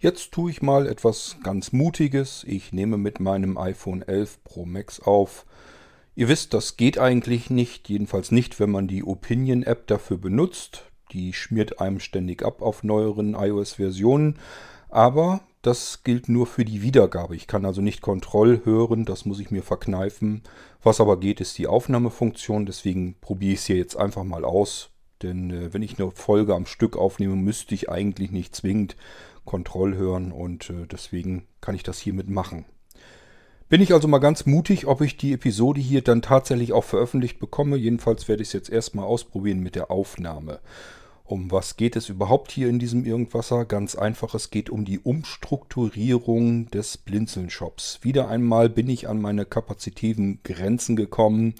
Jetzt tue ich mal etwas ganz Mutiges. Ich nehme mit meinem iPhone 11 Pro Max auf. Ihr wisst, das geht eigentlich nicht, jedenfalls nicht, wenn man die Opinion App dafür benutzt. Die schmiert einem ständig ab auf neueren iOS-Versionen. Aber das gilt nur für die Wiedergabe. Ich kann also nicht Kontroll hören, das muss ich mir verkneifen. Was aber geht, ist die Aufnahmefunktion. Deswegen probiere ich es hier jetzt einfach mal aus. Denn äh, wenn ich eine Folge am Stück aufnehme, müsste ich eigentlich nicht zwingend Kontroll hören und äh, deswegen kann ich das hiermit machen. Bin ich also mal ganz mutig, ob ich die Episode hier dann tatsächlich auch veröffentlicht bekomme. Jedenfalls werde ich es jetzt erstmal ausprobieren mit der Aufnahme. Um was geht es überhaupt hier in diesem Irgendwasser? Ganz einfach, es geht um die Umstrukturierung des Blinzeln-Shops. Wieder einmal bin ich an meine kapazitiven Grenzen gekommen.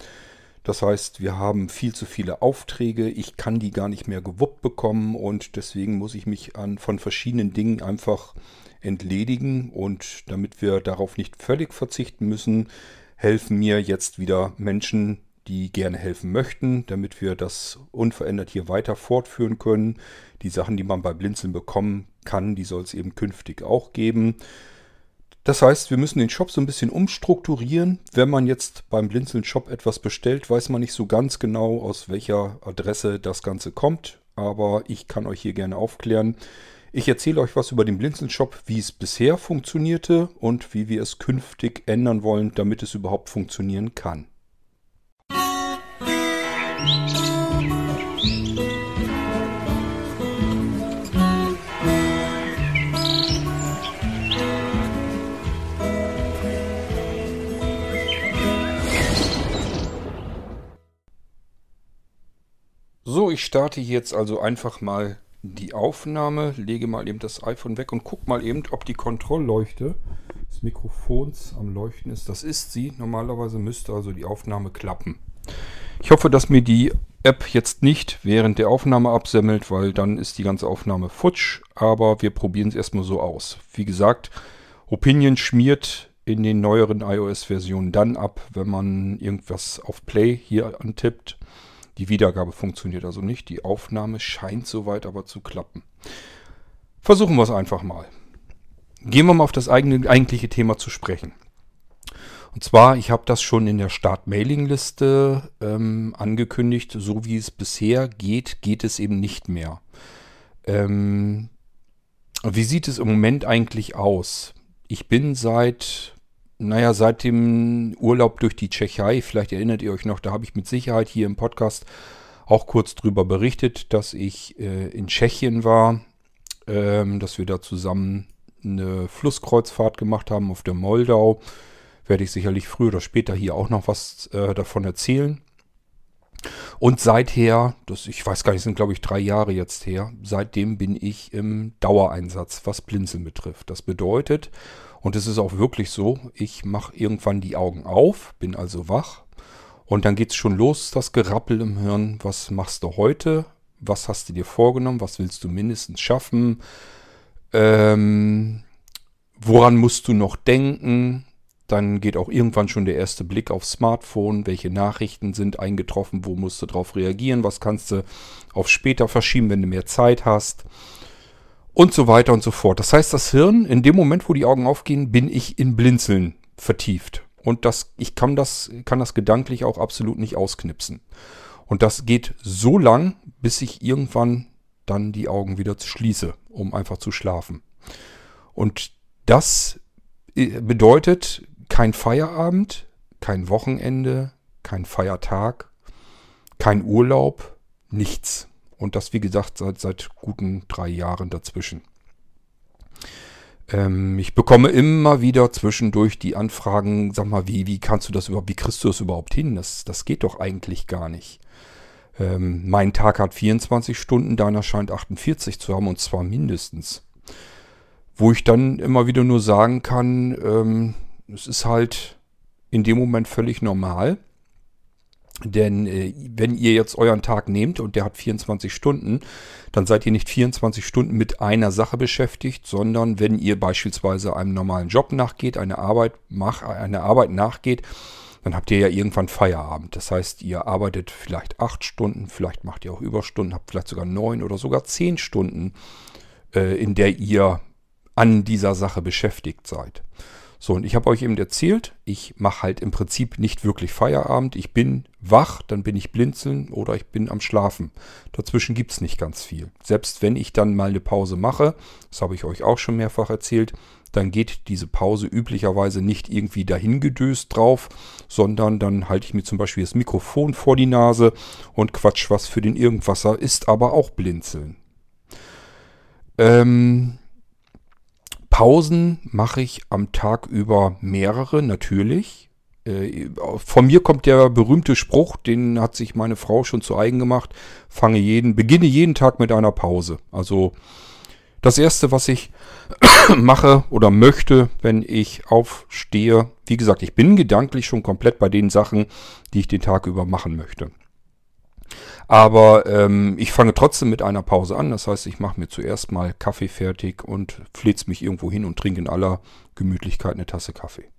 Das heißt, wir haben viel zu viele Aufträge, ich kann die gar nicht mehr gewuppt bekommen und deswegen muss ich mich an, von verschiedenen Dingen einfach entledigen und damit wir darauf nicht völlig verzichten müssen, helfen mir jetzt wieder Menschen, die gerne helfen möchten, damit wir das unverändert hier weiter fortführen können. Die Sachen, die man bei Blinzeln bekommen kann, die soll es eben künftig auch geben. Das heißt, wir müssen den Shop so ein bisschen umstrukturieren. Wenn man jetzt beim Blinzeln Shop etwas bestellt, weiß man nicht so ganz genau, aus welcher Adresse das Ganze kommt. Aber ich kann euch hier gerne aufklären. Ich erzähle euch was über den Blinzeln Shop, wie es bisher funktionierte und wie wir es künftig ändern wollen, damit es überhaupt funktionieren kann. So, ich starte jetzt also einfach mal die Aufnahme, lege mal eben das iPhone weg und gucke mal eben, ob die Kontrollleuchte des Mikrofons am Leuchten ist. Das ist sie. Normalerweise müsste also die Aufnahme klappen. Ich hoffe, dass mir die App jetzt nicht während der Aufnahme absemmelt, weil dann ist die ganze Aufnahme futsch. Aber wir probieren es erstmal so aus. Wie gesagt, Opinion schmiert in den neueren iOS-Versionen dann ab, wenn man irgendwas auf Play hier antippt. Die Wiedergabe funktioniert also nicht. Die Aufnahme scheint soweit aber zu klappen. Versuchen wir es einfach mal. Gehen wir mal auf das eigene, eigentliche Thema zu sprechen. Und zwar, ich habe das schon in der Start-Mailing-Liste ähm, angekündigt. So wie es bisher geht, geht es eben nicht mehr. Ähm, wie sieht es im Moment eigentlich aus? Ich bin seit naja, seit dem Urlaub durch die Tschechei, vielleicht erinnert ihr euch noch, da habe ich mit Sicherheit hier im Podcast auch kurz drüber berichtet, dass ich äh, in Tschechien war, ähm, dass wir da zusammen eine Flusskreuzfahrt gemacht haben auf der Moldau. Werde ich sicherlich früher oder später hier auch noch was äh, davon erzählen. Und seither, das, ich weiß gar nicht, sind glaube ich drei Jahre jetzt her, seitdem bin ich im Dauereinsatz, was Blinzeln betrifft. Das bedeutet, und es ist auch wirklich so, ich mache irgendwann die Augen auf, bin also wach. Und dann geht es schon los, das Gerappel im Hirn. Was machst du heute? Was hast du dir vorgenommen? Was willst du mindestens schaffen? Ähm, woran musst du noch denken? Dann geht auch irgendwann schon der erste Blick aufs Smartphone. Welche Nachrichten sind eingetroffen? Wo musst du darauf reagieren? Was kannst du auf später verschieben, wenn du mehr Zeit hast? und so weiter und so fort. Das heißt, das Hirn, in dem Moment, wo die Augen aufgehen, bin ich in Blinzeln vertieft. Und das, ich kann das, kann das gedanklich auch absolut nicht ausknipsen. Und das geht so lang, bis ich irgendwann dann die Augen wieder schließe, um einfach zu schlafen. Und das äh, bedeutet kein Feierabend, kein Wochenende, kein Feiertag, kein Urlaub, nichts. Und das, wie gesagt, seit, seit guten drei Jahren dazwischen. Ähm, ich bekomme immer wieder zwischendurch die Anfragen, sag mal, wie, wie kannst du das überhaupt, wie kriegst du das überhaupt hin? Das, das geht doch eigentlich gar nicht. Ähm, mein Tag hat 24 Stunden, deiner scheint 48 zu haben und zwar mindestens. Wo ich dann immer wieder nur sagen kann, ähm, es ist halt in dem Moment völlig normal. Denn äh, wenn ihr jetzt euren Tag nehmt und der hat 24 Stunden, dann seid ihr nicht 24 Stunden mit einer Sache beschäftigt, sondern wenn ihr beispielsweise einem normalen Job nachgeht, eine Arbeit, mach, eine Arbeit nachgeht, dann habt ihr ja irgendwann Feierabend. Das heißt, ihr arbeitet vielleicht acht Stunden, vielleicht macht ihr auch Überstunden, habt vielleicht sogar neun oder sogar zehn Stunden, äh, in der ihr an dieser Sache beschäftigt seid. So, und ich habe euch eben erzählt, ich mache halt im Prinzip nicht wirklich Feierabend. Ich bin wach, dann bin ich blinzeln oder ich bin am Schlafen. Dazwischen gibt es nicht ganz viel. Selbst wenn ich dann mal eine Pause mache, das habe ich euch auch schon mehrfach erzählt, dann geht diese Pause üblicherweise nicht irgendwie dahingedöst drauf, sondern dann halte ich mir zum Beispiel das Mikrofon vor die Nase und quatsch was für den Irgendwasser, ist aber auch blinzeln. Ähm, Pausen mache ich am Tag über mehrere, natürlich. Äh, von mir kommt der berühmte Spruch, den hat sich meine Frau schon zu eigen gemacht. Fange jeden, beginne jeden Tag mit einer Pause. Also das erste, was ich mache oder möchte, wenn ich aufstehe, wie gesagt, ich bin gedanklich schon komplett bei den Sachen, die ich den Tag über machen möchte. Aber ähm, ich fange trotzdem mit einer Pause an. Das heißt, ich mache mir zuerst mal Kaffee fertig und flitze mich irgendwo hin und trinke in aller Gemütlichkeit eine Tasse Kaffee.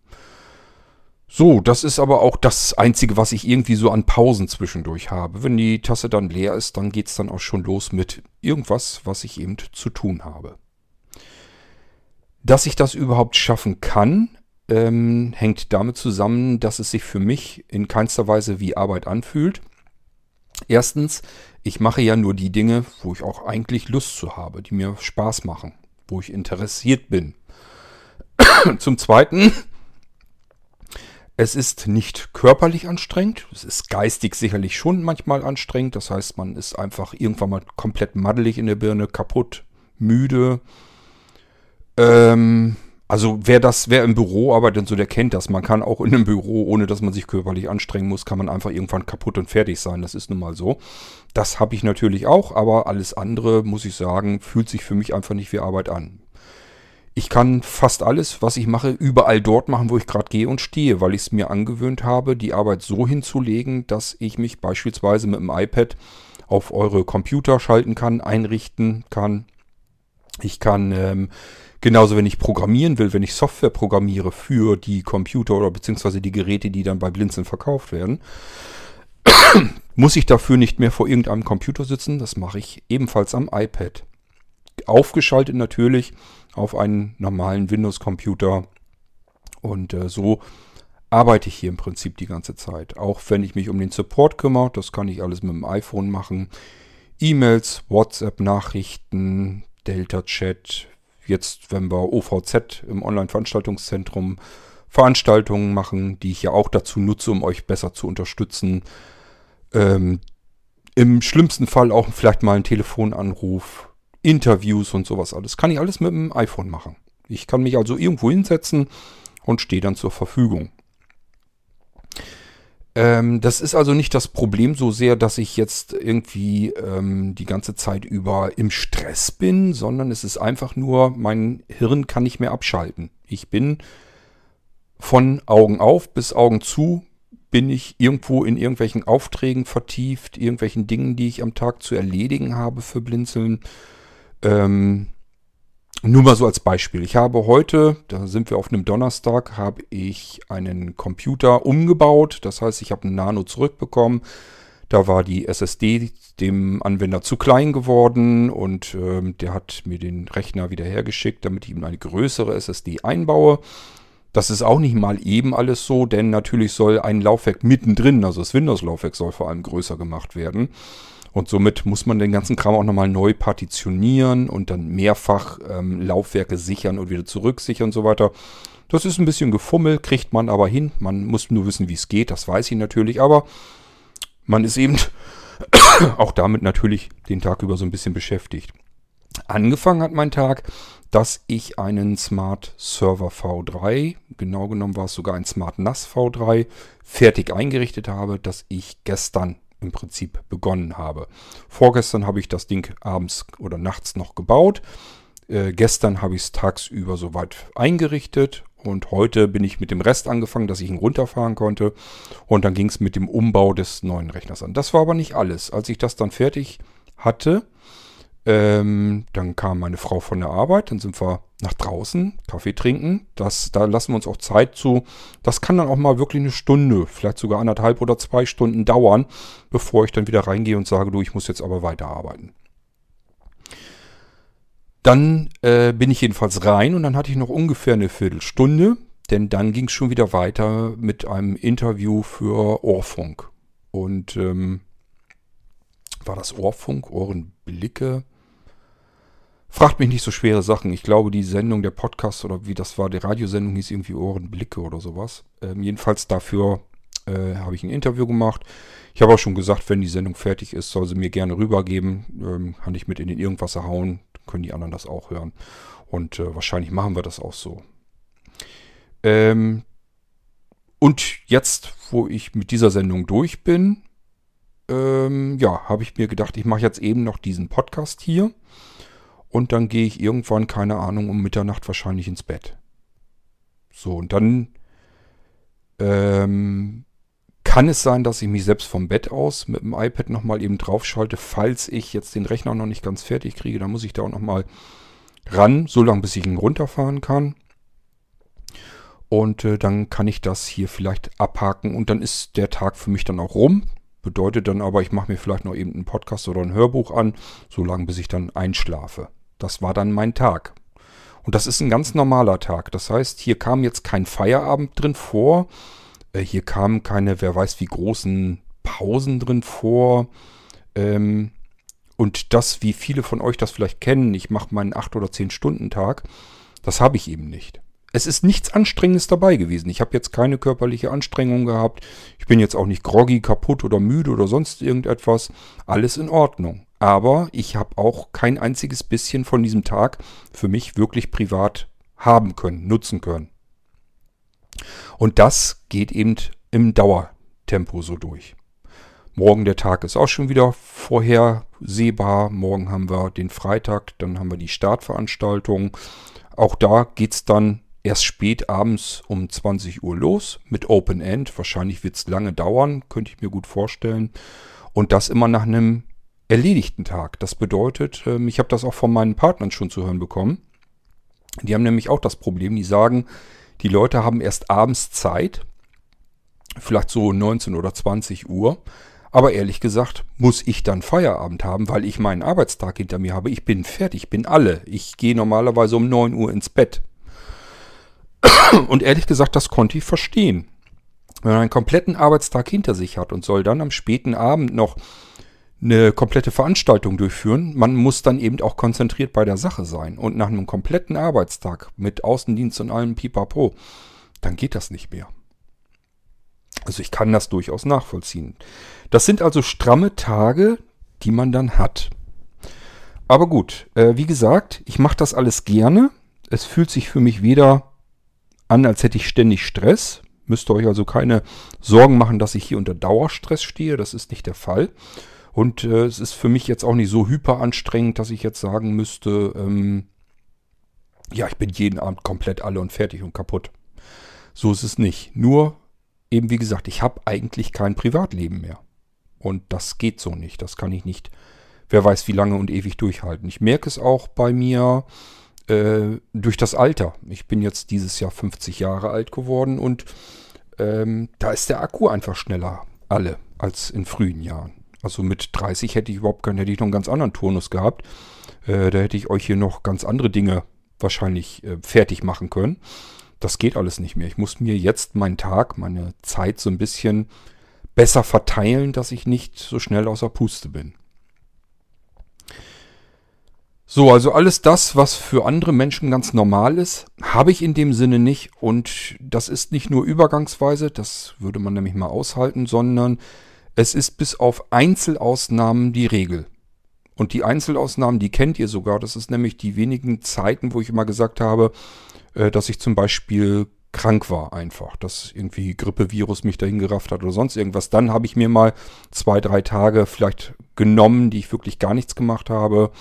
So, das ist aber auch das Einzige, was ich irgendwie so an Pausen zwischendurch habe. Wenn die Tasse dann leer ist, dann geht es dann auch schon los mit irgendwas, was ich eben zu tun habe. Dass ich das überhaupt schaffen kann, ähm, hängt damit zusammen, dass es sich für mich in keinster Weise wie Arbeit anfühlt. Erstens, ich mache ja nur die Dinge, wo ich auch eigentlich Lust zu habe, die mir Spaß machen, wo ich interessiert bin. Zum Zweiten, es ist nicht körperlich anstrengend, es ist geistig sicherlich schon manchmal anstrengend. Das heißt, man ist einfach irgendwann mal komplett maddelig in der Birne, kaputt, müde. Ähm, also wer das, wer im Büro arbeitet, so der kennt das. Man kann auch in einem Büro, ohne dass man sich körperlich anstrengen muss, kann man einfach irgendwann kaputt und fertig sein. Das ist nun mal so. Das habe ich natürlich auch, aber alles andere, muss ich sagen, fühlt sich für mich einfach nicht wie Arbeit an. Ich kann fast alles, was ich mache, überall dort machen, wo ich gerade gehe und stehe, weil ich es mir angewöhnt habe, die Arbeit so hinzulegen, dass ich mich beispielsweise mit dem iPad auf eure Computer schalten kann, einrichten kann. Ich kann ähm, Genauso, wenn ich programmieren will, wenn ich Software programmiere für die Computer oder beziehungsweise die Geräte, die dann bei Blinzeln verkauft werden, muss ich dafür nicht mehr vor irgendeinem Computer sitzen. Das mache ich ebenfalls am iPad. Aufgeschaltet natürlich auf einen normalen Windows-Computer. Und äh, so arbeite ich hier im Prinzip die ganze Zeit. Auch wenn ich mich um den Support kümmere, das kann ich alles mit dem iPhone machen. E-Mails, WhatsApp-Nachrichten, Delta-Chat, jetzt, wenn wir OVZ im Online-Veranstaltungszentrum Veranstaltungen machen, die ich ja auch dazu nutze, um euch besser zu unterstützen. Ähm, Im schlimmsten Fall auch vielleicht mal einen Telefonanruf, Interviews und sowas alles. Kann ich alles mit dem iPhone machen. Ich kann mich also irgendwo hinsetzen und stehe dann zur Verfügung. Ähm, das ist also nicht das Problem so sehr, dass ich jetzt irgendwie ähm, die ganze Zeit über im Stress bin, sondern es ist einfach nur, mein Hirn kann nicht mehr abschalten. Ich bin von Augen auf bis Augen zu, bin ich irgendwo in irgendwelchen Aufträgen vertieft, irgendwelchen Dingen, die ich am Tag zu erledigen habe für Blinzeln. Ähm, nur mal so als Beispiel. Ich habe heute, da sind wir auf einem Donnerstag, habe ich einen Computer umgebaut. Das heißt, ich habe einen Nano zurückbekommen. Da war die SSD dem Anwender zu klein geworden und ähm, der hat mir den Rechner wieder hergeschickt, damit ich ihm eine größere SSD einbaue. Das ist auch nicht mal eben alles so, denn natürlich soll ein Laufwerk mittendrin, also das Windows-Laufwerk soll vor allem größer gemacht werden. Und somit muss man den ganzen Kram auch nochmal neu partitionieren und dann mehrfach ähm, Laufwerke sichern und wieder zurücksichern und so weiter. Das ist ein bisschen gefummelt, kriegt man aber hin. Man muss nur wissen, wie es geht, das weiß ich natürlich, aber man ist eben auch damit natürlich den Tag über so ein bisschen beschäftigt. Angefangen hat mein Tag, dass ich einen Smart Server V3, genau genommen war es sogar ein Smart NAS V3, fertig eingerichtet habe, das ich gestern im Prinzip begonnen habe. Vorgestern habe ich das Ding abends oder nachts noch gebaut. Äh, gestern habe ich es tagsüber soweit eingerichtet und heute bin ich mit dem Rest angefangen, dass ich ihn runterfahren konnte. Und dann ging es mit dem Umbau des neuen Rechners an. Das war aber nicht alles. Als ich das dann fertig hatte, ähm, dann kam meine Frau von der Arbeit, dann sind wir nach draußen, Kaffee trinken. Das, da lassen wir uns auch Zeit zu. Das kann dann auch mal wirklich eine Stunde, vielleicht sogar anderthalb oder zwei Stunden dauern, bevor ich dann wieder reingehe und sage, du, ich muss jetzt aber weiterarbeiten. Dann äh, bin ich jedenfalls rein und dann hatte ich noch ungefähr eine Viertelstunde, denn dann ging es schon wieder weiter mit einem Interview für Ohrfunk. Und ähm, war das Ohrfunk, Ohrenblicke? Fragt mich nicht so schwere Sachen. Ich glaube, die Sendung, der Podcast oder wie das war, die Radiosendung hieß irgendwie Ohrenblicke oder sowas. Ähm, jedenfalls dafür äh, habe ich ein Interview gemacht. Ich habe auch schon gesagt, wenn die Sendung fertig ist, soll sie mir gerne rübergeben. Ähm, kann ich mit in den Irgendwasser hauen, können die anderen das auch hören. Und äh, wahrscheinlich machen wir das auch so. Ähm, und jetzt, wo ich mit dieser Sendung durch bin, ähm, ja, habe ich mir gedacht, ich mache jetzt eben noch diesen Podcast hier. Und dann gehe ich irgendwann, keine Ahnung, um Mitternacht wahrscheinlich ins Bett. So, und dann ähm, kann es sein, dass ich mich selbst vom Bett aus mit dem iPad nochmal eben draufschalte, falls ich jetzt den Rechner noch nicht ganz fertig kriege. Dann muss ich da auch nochmal ran, so lange bis ich ihn runterfahren kann. Und äh, dann kann ich das hier vielleicht abhaken und dann ist der Tag für mich dann auch rum. Bedeutet dann aber, ich mache mir vielleicht noch eben einen Podcast oder ein Hörbuch an, so lange bis ich dann einschlafe. Das war dann mein Tag. Und das ist ein ganz normaler Tag. Das heißt, hier kam jetzt kein Feierabend drin vor. Äh, hier kamen keine, wer weiß wie großen Pausen drin vor. Ähm, und das, wie viele von euch das vielleicht kennen, ich mache meinen 8- oder 10-Stunden-Tag, das habe ich eben nicht. Es ist nichts Anstrengendes dabei gewesen. Ich habe jetzt keine körperliche Anstrengung gehabt. Ich bin jetzt auch nicht groggy, kaputt oder müde oder sonst irgendetwas. Alles in Ordnung. Aber ich habe auch kein einziges bisschen von diesem Tag für mich wirklich privat haben können, nutzen können. Und das geht eben im Dauertempo so durch. Morgen der Tag ist auch schon wieder vorhersehbar. Morgen haben wir den Freitag, dann haben wir die Startveranstaltung. Auch da geht es dann erst spät abends um 20 Uhr los mit Open End. Wahrscheinlich wird es lange dauern, könnte ich mir gut vorstellen. Und das immer nach einem erledigten Tag. Das bedeutet, ähm, ich habe das auch von meinen Partnern schon zu hören bekommen. Die haben nämlich auch das Problem, die sagen, die Leute haben erst abends Zeit, vielleicht so 19 oder 20 Uhr. Aber ehrlich gesagt muss ich dann Feierabend haben, weil ich meinen Arbeitstag hinter mir habe. Ich bin fertig, bin alle. Ich gehe normalerweise um 9 Uhr ins Bett. Und ehrlich gesagt, das konnte ich verstehen. Wenn man einen kompletten Arbeitstag hinter sich hat und soll dann am späten Abend noch eine komplette Veranstaltung durchführen. Man muss dann eben auch konzentriert bei der Sache sein. Und nach einem kompletten Arbeitstag mit Außendienst und allem Pipapo, dann geht das nicht mehr. Also ich kann das durchaus nachvollziehen. Das sind also stramme Tage, die man dann hat. Aber gut, äh, wie gesagt, ich mache das alles gerne. Es fühlt sich für mich weder an, als hätte ich ständig Stress. Müsst ihr euch also keine Sorgen machen, dass ich hier unter Dauerstress stehe. Das ist nicht der Fall. Und äh, es ist für mich jetzt auch nicht so hyper anstrengend, dass ich jetzt sagen müsste, ähm, ja, ich bin jeden Abend komplett alle und fertig und kaputt. So ist es nicht. Nur, eben wie gesagt, ich habe eigentlich kein Privatleben mehr. Und das geht so nicht. Das kann ich nicht, wer weiß wie lange und ewig durchhalten. Ich merke es auch bei mir äh, durch das Alter. Ich bin jetzt dieses Jahr 50 Jahre alt geworden und ähm, da ist der Akku einfach schneller alle als in frühen Jahren. Also mit 30 hätte ich überhaupt keinen, hätte ich noch einen ganz anderen Turnus gehabt. Äh, da hätte ich euch hier noch ganz andere Dinge wahrscheinlich äh, fertig machen können. Das geht alles nicht mehr. Ich muss mir jetzt meinen Tag, meine Zeit so ein bisschen besser verteilen, dass ich nicht so schnell außer Puste bin. So, also alles das, was für andere Menschen ganz normal ist, habe ich in dem Sinne nicht. Und das ist nicht nur übergangsweise, das würde man nämlich mal aushalten, sondern es ist bis auf Einzelausnahmen die Regel. Und die Einzelausnahmen, die kennt ihr sogar. Das ist nämlich die wenigen Zeiten, wo ich immer gesagt habe, äh, dass ich zum Beispiel krank war einfach, dass irgendwie Grippevirus mich dahin gerafft hat oder sonst irgendwas. Dann habe ich mir mal zwei, drei Tage vielleicht genommen, die ich wirklich gar nichts gemacht habe.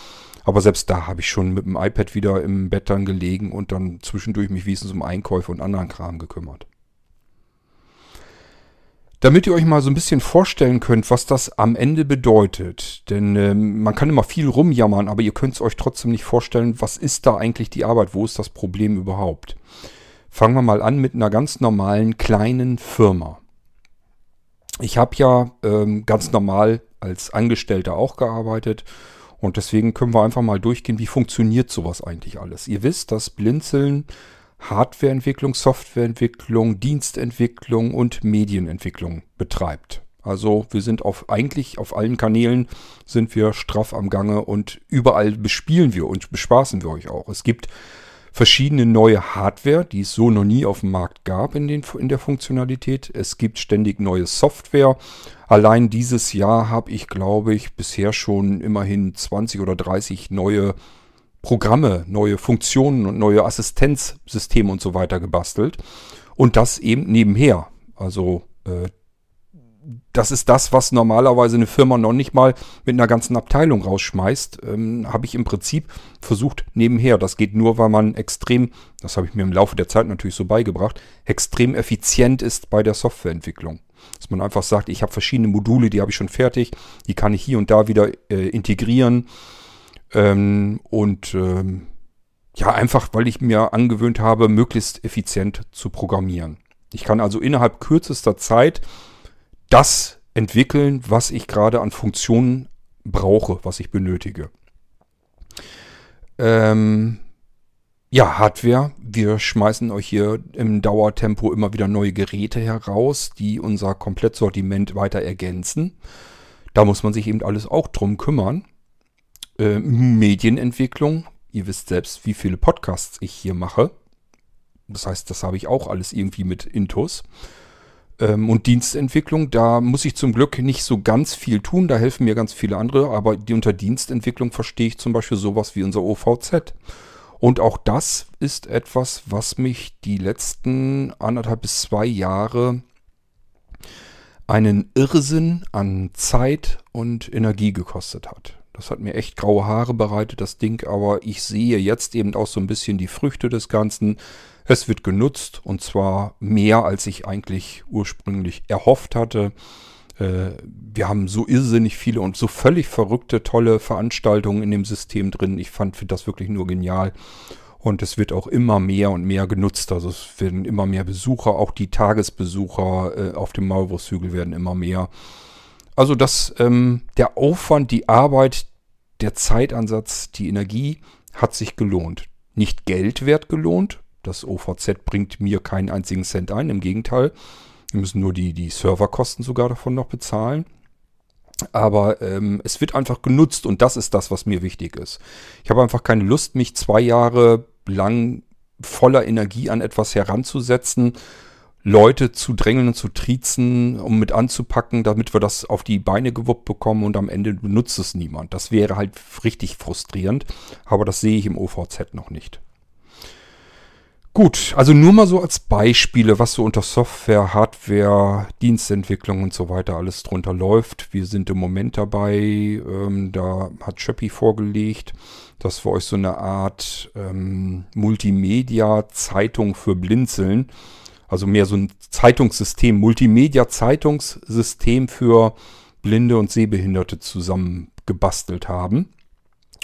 Aber selbst da habe ich schon mit dem iPad wieder im Bett dann gelegen und dann zwischendurch mich wenigstens um Einkäufe und anderen Kram gekümmert. Damit ihr euch mal so ein bisschen vorstellen könnt, was das am Ende bedeutet. Denn äh, man kann immer viel rumjammern, aber ihr könnt es euch trotzdem nicht vorstellen, was ist da eigentlich die Arbeit, wo ist das Problem überhaupt. Fangen wir mal an mit einer ganz normalen kleinen Firma. Ich habe ja ähm, ganz normal als Angestellter auch gearbeitet Und deswegen können wir einfach mal durchgehen, wie funktioniert sowas eigentlich alles. Ihr wisst, dass Blinzeln Hardwareentwicklung, Softwareentwicklung, Dienstentwicklung und Medienentwicklung betreibt. Also wir sind auf eigentlich auf allen Kanälen sind wir straff am Gange und überall bespielen wir und bespaßen wir euch auch. Es gibt verschiedene neue Hardware, die es so noch nie auf dem Markt gab in, den, in der Funktionalität. Es gibt ständig neue Software. Allein dieses Jahr habe ich, glaube ich, bisher schon immerhin 20 oder 30 neue Programme, neue Funktionen und neue Assistenzsysteme und so weiter gebastelt. Und das eben nebenher. Also äh, das ist das, was normalerweise eine Firma noch nicht mal mit einer ganzen Abteilung rausschmeißt. Ähm, habe ich im Prinzip versucht nebenher. Das geht nur, weil man extrem, das habe ich mir im Laufe der Zeit natürlich so beigebracht, extrem effizient ist bei der Softwareentwicklung. Dass man einfach sagt, ich habe verschiedene Module, die habe ich schon fertig, die kann ich hier und da wieder äh, integrieren. Ähm, und ähm, ja, einfach, weil ich mir angewöhnt habe, möglichst effizient zu programmieren. Ich kann also innerhalb kürzester Zeit das entwickeln, was ich gerade an Funktionen brauche, was ich benötige. Ähm, ja, Hardware. Wir schmeißen euch hier im Dauertempo immer wieder neue Geräte heraus, die unser Komplettsortiment weiter ergänzen. Da muss man sich eben alles auch drum kümmern. Äh, Medienentwicklung. Ihr wisst selbst, wie viele Podcasts ich hier mache. Das heißt, das habe ich auch alles irgendwie mit Intus. Ähm, und Dienstentwicklung, da muss ich zum Glück nicht so ganz viel tun, da helfen mir ganz viele andere, aber die unter Dienstentwicklung verstehe ich zum Beispiel sowas wie unser OVZ. Und auch das ist etwas, was mich die letzten anderthalb bis zwei Jahre einen Irrsinn an Zeit und Energie gekostet hat. Das hat mir echt graue Haare bereitet, das Ding, aber ich sehe jetzt eben auch so ein bisschen die Früchte des Ganzen. Es wird genutzt und zwar mehr, als ich eigentlich ursprünglich erhofft hatte. Äh, wir haben so irrsinnig viele und so völlig verrückte, tolle Veranstaltungen in dem System drin. Ich fand das wirklich nur genial. Und es wird auch immer mehr und mehr genutzt. Also es werden immer mehr Besucher, auch die Tagesbesucher äh, auf dem Maulwurfshügel werden immer mehr. Also dass ähm, der Aufwand, die Arbeit, der Zeitansatz, die Energie hat sich gelohnt. Nicht Geldwert gelohnt, das OVZ bringt mir keinen einzigen Cent ein. Im Gegenteil, wir müssen nur die, die Serverkosten sogar davon noch bezahlen. Aber ähm, es wird einfach genutzt und das ist das, was mir wichtig ist. Ich habe einfach keine Lust, mich zwei Jahre lang voller Energie an etwas heranzusetzen, Leute zu drängeln und zu triezen, um mit anzupacken, damit wir das auf die Beine gewuppt bekommen und am Ende benutzt es niemand. Das wäre halt richtig frustrierend, aber das sehe ich im OVZ noch nicht. Gut, also nur mal so als Beispiele, was so unter Software, Hardware, Dienstentwicklung und so weiter alles drunter läuft. Wir sind im Moment dabei, ähm, da hat Schöppi vorgelegt, dass wir euch so eine Art ähm, Multimedia-Zeitung für Blinzeln, also mehr so ein Zeitungssystem, Multimedia-Zeitungssystem für Blinde und Sehbehinderte zusammengebastelt haben.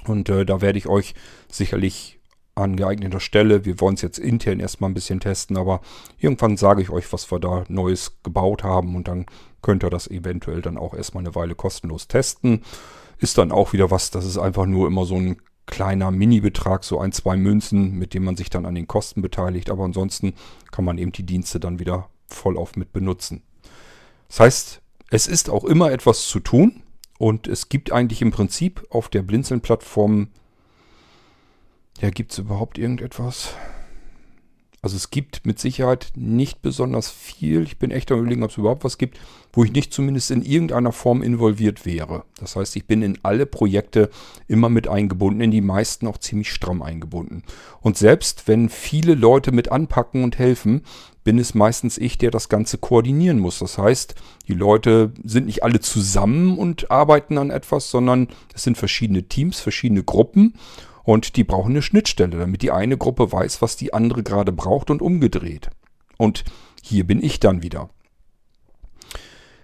Und äh, da werde ich euch sicherlich an geeigneter Stelle. Wir wollen es jetzt intern erstmal ein bisschen testen, aber irgendwann sage ich euch, was wir da Neues gebaut haben und dann könnt ihr das eventuell dann auch erstmal eine Weile kostenlos testen. Ist dann auch wieder was, das ist einfach nur immer so ein kleiner Mini-Betrag, so ein, zwei Münzen, mit dem man sich dann an den Kosten beteiligt, aber ansonsten kann man eben die Dienste dann wieder voll auf mit benutzen. Das heißt, es ist auch immer etwas zu tun und es gibt eigentlich im Prinzip auf der Blinzeln-Plattform ja, gibt es überhaupt irgendetwas? Also es gibt mit Sicherheit nicht besonders viel. Ich bin echt am überlegen, ob es überhaupt was gibt, wo ich nicht zumindest in irgendeiner Form involviert wäre. Das heißt, ich bin in alle Projekte immer mit eingebunden, in die meisten auch ziemlich stramm eingebunden. Und selbst wenn viele Leute mit anpacken und helfen, bin es meistens ich, der das Ganze koordinieren muss. Das heißt, die Leute sind nicht alle zusammen und arbeiten an etwas, sondern es sind verschiedene Teams, verschiedene Gruppen. Und die brauchen eine Schnittstelle, damit die eine Gruppe weiß, was die andere gerade braucht und umgedreht. Und hier bin ich dann wieder.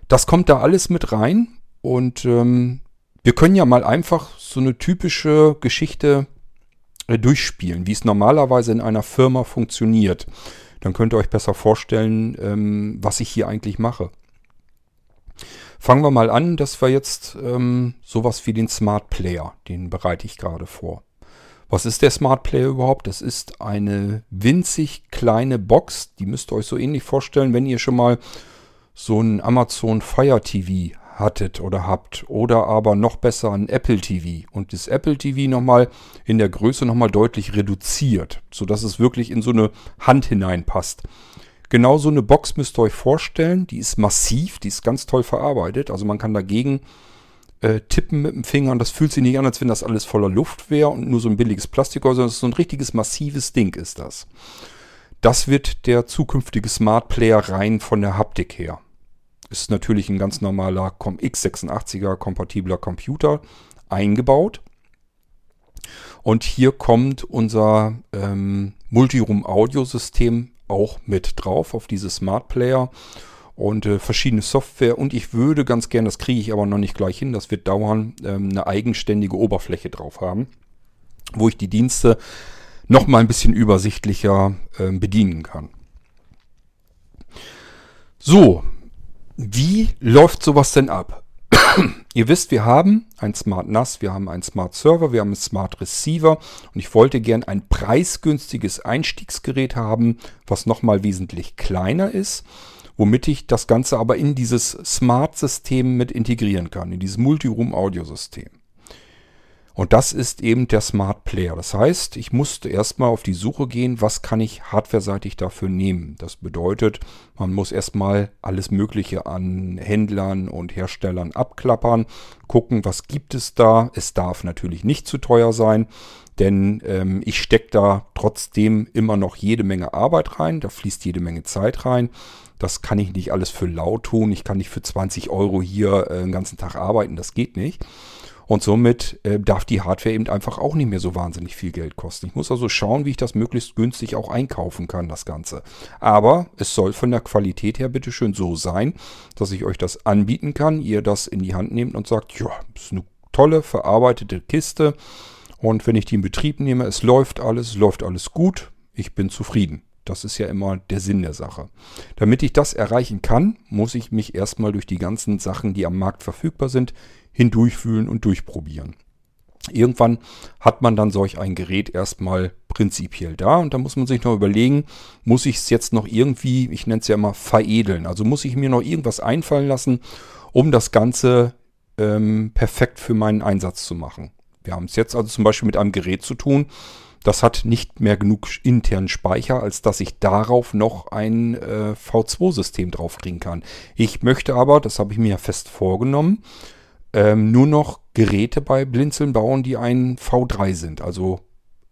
Das kommt da alles mit rein und ähm, wir können ja mal einfach so eine typische Geschichte äh, durchspielen, wie es normalerweise in einer Firma funktioniert. Dann könnt ihr euch besser vorstellen, ähm, was ich hier eigentlich mache. Fangen wir mal an, dass wir jetzt ähm, sowas wie den Smart Player, den bereite ich gerade vor. Was ist der Smart Player überhaupt? Das ist eine winzig kleine Box, die müsst ihr euch so ähnlich vorstellen, wenn ihr schon mal so ein Amazon Fire TV hattet oder habt oder aber noch besser ein Apple TV und das Apple TV nochmal in der Größe nochmal deutlich reduziert, sodass es wirklich in so eine Hand hineinpasst. Genau so eine Box müsst ihr euch vorstellen, die ist massiv, die ist ganz toll verarbeitet, also man kann dagegen äh, tippen mit dem Finger und das fühlt sich nicht an, als wenn das alles voller Luft wäre und nur so ein billiges Plastik, sondern so ein richtiges massives Ding ist das. Das wird der zukünftige Smart Player rein von der Haptik her. Ist natürlich ein ganz normaler x86er kompatibler Computer eingebaut. Und hier kommt unser ähm, Multiroom-Audio-System auch mit drauf auf diese Smart Player und äh, verschiedene Software. Und ich würde ganz gern, das kriege ich aber noch nicht gleich hin, das wird dauern, ähm, eine eigenständige Oberfläche drauf haben, wo ich die Dienste noch mal ein bisschen übersichtlicher äh, bedienen kann. So, wie läuft sowas denn ab? Ihr wisst, wir haben ein Smart NAS, wir haben einen Smart Server, wir haben einen Smart Receiver und ich wollte gern ein preisgünstiges Einstiegsgerät haben, was nochmal wesentlich kleiner ist, womit ich das Ganze aber in dieses Smart-System mit integrieren kann, in dieses Multiroom-Audio-System. Und das ist eben der Smart Player. Das heißt, ich musste erstmal auf die Suche gehen, was kann ich hardwareseitig dafür nehmen. Das bedeutet, man muss erstmal alles Mögliche an Händlern und Herstellern abklappern, gucken, was gibt es da. Es darf natürlich nicht zu teuer sein, denn ähm, ich stecke da trotzdem immer noch jede Menge Arbeit rein, da fließt jede Menge Zeit rein. Das kann ich nicht alles für laut tun. Ich kann nicht für 20 Euro hier äh, den ganzen Tag arbeiten, das geht nicht. Und somit äh, darf die Hardware eben einfach auch nicht mehr so wahnsinnig viel Geld kosten. Ich muss also schauen, wie ich das möglichst günstig auch einkaufen kann, das Ganze. Aber es soll von der Qualität her bitteschön so sein, dass ich euch das anbieten kann, ihr das in die Hand nehmt und sagt, ja, ist eine tolle, verarbeitete Kiste. Und wenn ich die in Betrieb nehme, es läuft alles, es läuft alles gut, ich bin zufrieden. Das ist ja immer der Sinn der Sache. Damit ich das erreichen kann, muss ich mich erstmal durch die ganzen Sachen, die am Markt verfügbar sind, hindurchfühlen und durchprobieren. Irgendwann hat man dann solch ein Gerät erstmal prinzipiell da und da muss man sich noch überlegen, muss ich es jetzt noch irgendwie, ich nenne es ja immer veredeln, also muss ich mir noch irgendwas einfallen lassen, um das Ganze ähm, perfekt für meinen Einsatz zu machen. Wir haben es jetzt also zum Beispiel mit einem Gerät zu tun, das hat nicht mehr genug internen Speicher, als dass ich darauf noch ein äh, V2-System draufkriegen kann. Ich möchte aber, das habe ich mir ja fest vorgenommen, ähm, nur noch Geräte bei Blinzeln bauen, die ein V3 sind. Also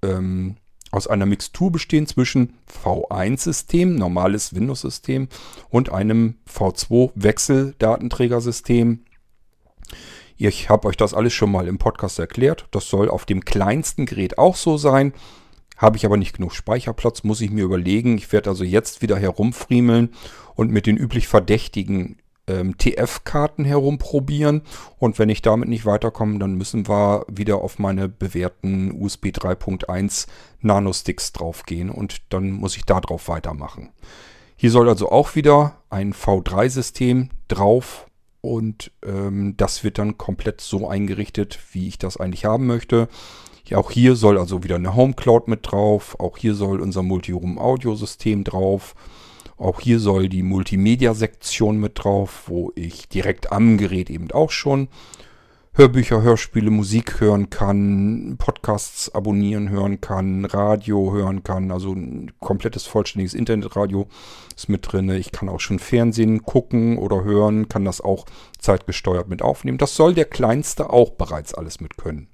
ähm, aus einer Mixtur bestehen zwischen V1-System, normales Windows-System, und einem V2-Wechseldatenträgersystem. Ich habe euch das alles schon mal im Podcast erklärt. Das soll auf dem kleinsten Gerät auch so sein. Habe ich aber nicht genug Speicherplatz, muss ich mir überlegen. Ich werde also jetzt wieder herumfriemeln und mit den üblich verdächtigen ähm, TF-Karten herumprobieren. Und wenn ich damit nicht weiterkomme, dann müssen wir wieder auf meine bewährten USB 3.1 Nano-Sticks draufgehen und dann muss ich da drauf weitermachen. Hier soll also auch wieder ein V3-System drauf und ähm, das wird dann komplett so eingerichtet, wie ich das eigentlich haben möchte. Ja, auch hier soll also wieder eine Home Cloud mit drauf. Auch hier soll unser Multiroom-Audiosystem drauf. Auch hier soll die Multimedia-Sektion mit drauf, wo ich direkt am Gerät eben auch schon Hörbücher, Hörspiele, Musik hören kann, Podcasts abonnieren hören kann, Radio hören kann, also ein komplettes vollständiges Internetradio ist mit drin. Ich kann auch schon Fernsehen gucken oder hören, kann das auch zeitgesteuert mit aufnehmen. Das soll der Kleinste auch bereits alles mit können.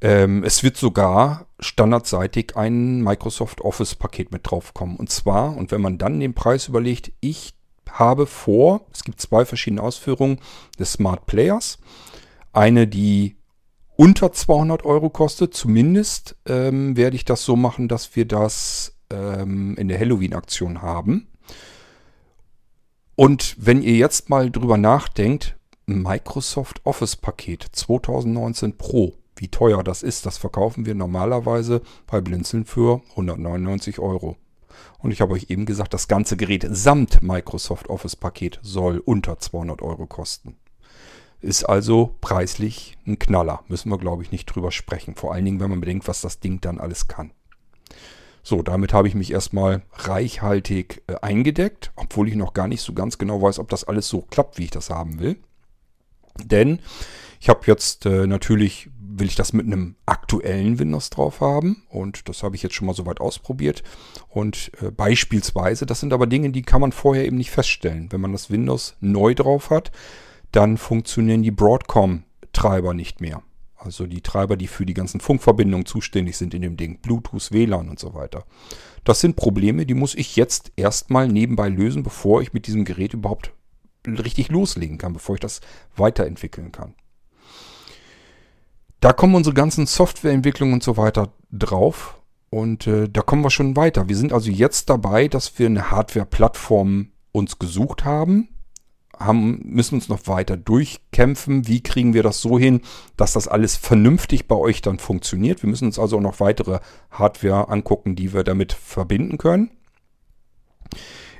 Ähm, es wird sogar standardseitig ein Microsoft Office-Paket mit draufkommen. Und zwar, und wenn man dann den Preis überlegt, ich habe vor, es gibt zwei verschiedene Ausführungen des Smart Players. Eine, die unter 200 Euro kostet. Zumindest ähm, werde ich das so machen, dass wir das ähm, in der Halloween-Aktion haben. Und wenn ihr jetzt mal drüber nachdenkt, Microsoft Office-Paket 2019 Pro wie teuer das ist, das verkaufen wir normalerweise bei Blinzeln für 199 Euro. Und ich habe euch eben gesagt, das ganze Gerät samt Microsoft Office Paket soll unter 200 Euro kosten. Ist also preislich ein Knaller. Müssen wir, glaube ich, nicht drüber sprechen. Vor allen Dingen, wenn man bedenkt, was das Ding dann alles kann. So, damit habe ich mich erstmal reichhaltig äh, eingedeckt, obwohl ich noch gar nicht so ganz genau weiß, ob das alles so klappt, wie ich das haben will. Denn ich habe jetzt äh, natürlich, will ich das mit einem aktuellen Windows drauf haben und das habe ich jetzt schon mal soweit ausprobiert. Und äh, beispielsweise, das sind aber Dinge, die kann man vorher eben nicht feststellen. Wenn man das Windows neu drauf hat, dann funktionieren die Broadcom-Treiber nicht mehr. Also die Treiber, die für die ganzen Funkverbindungen zuständig sind in dem Ding, Bluetooth, WLAN und so weiter. Das sind Probleme, die muss ich jetzt erstmal nebenbei lösen, bevor ich mit diesem Gerät überhaupt richtig loslegen kann, bevor ich das weiterentwickeln kann. Da kommen unsere ganzen Softwareentwicklungen und so weiter drauf. Und äh, da kommen wir schon weiter. Wir sind also jetzt dabei, dass wir eine Hardware-Plattform uns gesucht haben, haben, müssen uns noch weiter durchkämpfen. Wie kriegen wir das so hin, dass das alles vernünftig bei euch dann funktioniert? Wir müssen uns also auch noch weitere Hardware angucken, die wir damit verbinden können.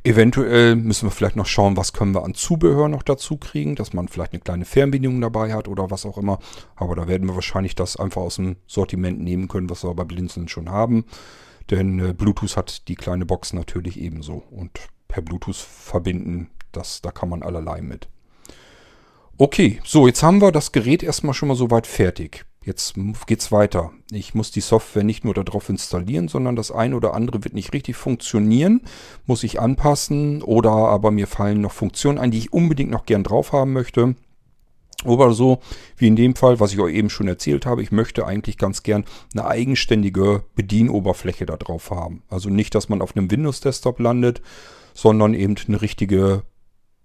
Eventuell müssen wir vielleicht noch schauen, was können wir an Zubehör noch dazu kriegen, dass man vielleicht eine kleine Fernbedienung dabei hat oder was auch immer. Aber da werden wir wahrscheinlich das einfach aus dem Sortiment nehmen können, was wir bei Blinzeln schon haben. Denn äh, Bluetooth hat die kleine Box natürlich ebenso. Und per Bluetooth verbinden das, da kann man allerlei mit. Okay, so, jetzt haben wir das Gerät erstmal schon mal soweit fertig. Jetzt geht's weiter. Ich muss die Software nicht nur darauf installieren, sondern das eine oder andere wird nicht richtig funktionieren, muss ich anpassen oder aber mir fallen noch Funktionen ein, die ich unbedingt noch gern drauf haben möchte. Oder so, wie in dem Fall, was ich euch eben schon erzählt habe, ich möchte eigentlich ganz gern eine eigenständige Bedienoberfläche da drauf haben. Also nicht, dass man auf einem Windows-Desktop landet, sondern eben eine richtige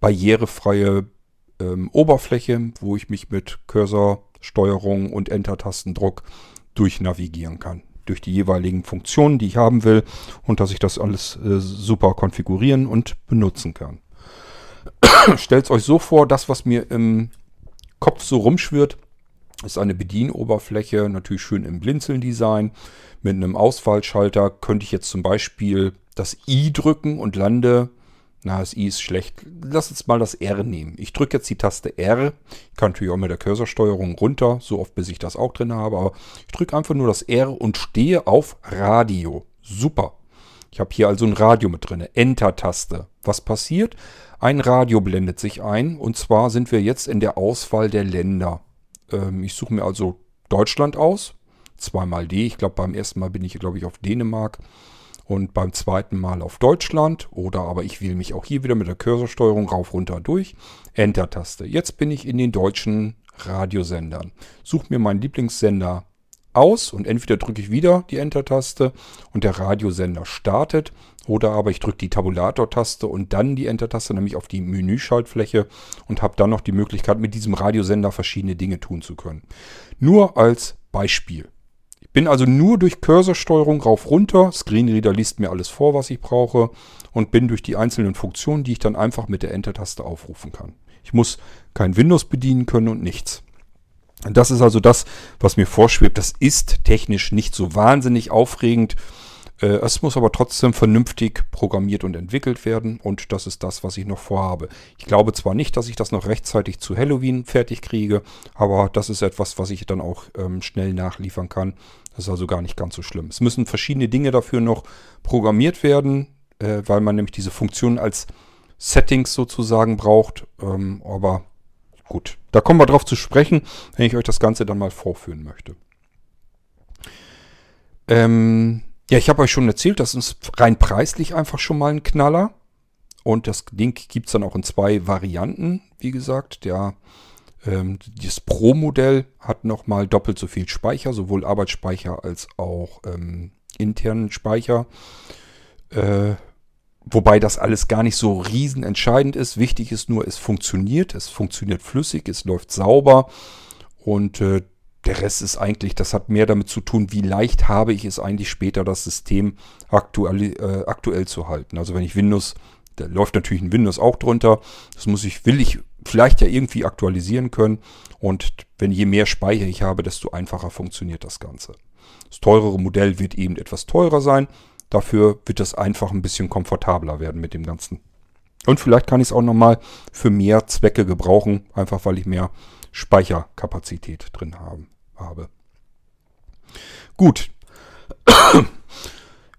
barrierefreie ähm, Oberfläche, wo ich mich mit Cursor, Steuerung und Enter-Tastendruck durchnavigieren kann. Durch die jeweiligen Funktionen, die ich haben will und dass ich das alles äh, super konfigurieren und benutzen kann. Stellt euch so vor, das, was mir im Kopf so rumschwirrt, ist eine Bedienoberfläche, natürlich schön im Blinzeln-Design. Mit einem Auswahlschalter könnte ich jetzt zum Beispiel das i drücken und lande na, das I ist schlecht. Lass uns mal das R nehmen. Ich drücke jetzt die Taste R. Ich kann natürlich auch mit der Cursorsteuerung runter, so oft bis ich das auch drin habe. Aber ich drücke einfach nur das R und stehe auf Radio. Super. Ich habe hier also ein Radio mit drin. Enter-Taste. Was passiert? Ein Radio blendet sich ein. Und zwar sind wir jetzt in der Auswahl der Länder. Ähm, ich suche mir also Deutschland aus. Zweimal D. Ich glaube, beim ersten Mal bin ich, glaube ich, auf Dänemark und beim zweiten Mal auf Deutschland oder aber ich wähle mich auch hier wieder mit der Cursorsteuerung rauf runter durch. Enter-Taste. Jetzt bin ich in den deutschen Radiosendern. Suche mir meinen Lieblingssender aus und entweder drücke ich wieder die Enter-Taste und der Radiosender startet oder aber ich drücke die Tabulator-Taste und dann die Enter-Taste, nämlich auf die Menüschaltfläche und habe dann noch die Möglichkeit, mit diesem Radiosender verschiedene Dinge tun zu können. Nur als Beispiel. Bin also nur durch Cursorsteuerung rauf runter. Screenreader liest mir alles vor, was ich brauche. Und bin durch die einzelnen Funktionen, die ich dann einfach mit der Enter-Taste aufrufen kann. Ich muss kein Windows bedienen können und nichts. Das ist also das, was mir vorschwebt. Das ist technisch nicht so wahnsinnig aufregend. Äh, es muss aber trotzdem vernünftig programmiert und entwickelt werden und das ist das, was ich noch vorhabe. Ich glaube zwar nicht, dass ich das noch rechtzeitig zu Halloween fertig kriege, aber das ist etwas, was ich dann auch ähm, schnell nachliefern kann. Das ist also gar nicht ganz so schlimm. Es müssen verschiedene Dinge dafür noch programmiert werden, äh, weil man nämlich diese Funktionen als Settings sozusagen braucht. Ähm, aber gut, da kommen wir drauf zu sprechen, wenn ich euch das Ganze dann mal vorführen möchte. Ähm, ja, ich habe euch schon erzählt, das ist rein preislich einfach schon mal ein Knaller. Und das Ding gibt es dann auch in zwei Varianten, wie gesagt. Der, ähm, das Pro-Modell hat nochmal doppelt so viel Speicher, sowohl Arbeitsspeicher als auch ähm, internen Speicher. Äh, wobei das alles gar nicht so riesen entscheidend ist. Wichtig ist nur, es funktioniert, es funktioniert flüssig, es läuft sauber. Und äh, der Rest ist eigentlich, das hat mehr damit zu tun, wie leicht habe ich es eigentlich später, das System aktuell, äh, aktuell zu halten. Also wenn ich Windows, da läuft natürlich ein Windows auch drunter, das muss ich, will ich vielleicht ja irgendwie aktualisieren können. Und wenn je mehr Speicher ich habe, desto einfacher funktioniert das Ganze. Das teurere Modell wird eben etwas teurer sein, Dafür wird es einfach ein bisschen komfortabler werden mit dem Ganzen. Und vielleicht kann ich es auch nochmal für mehr Zwecke gebrauchen, einfach weil ich mehr Speicherkapazität drin haben, habe. Gut.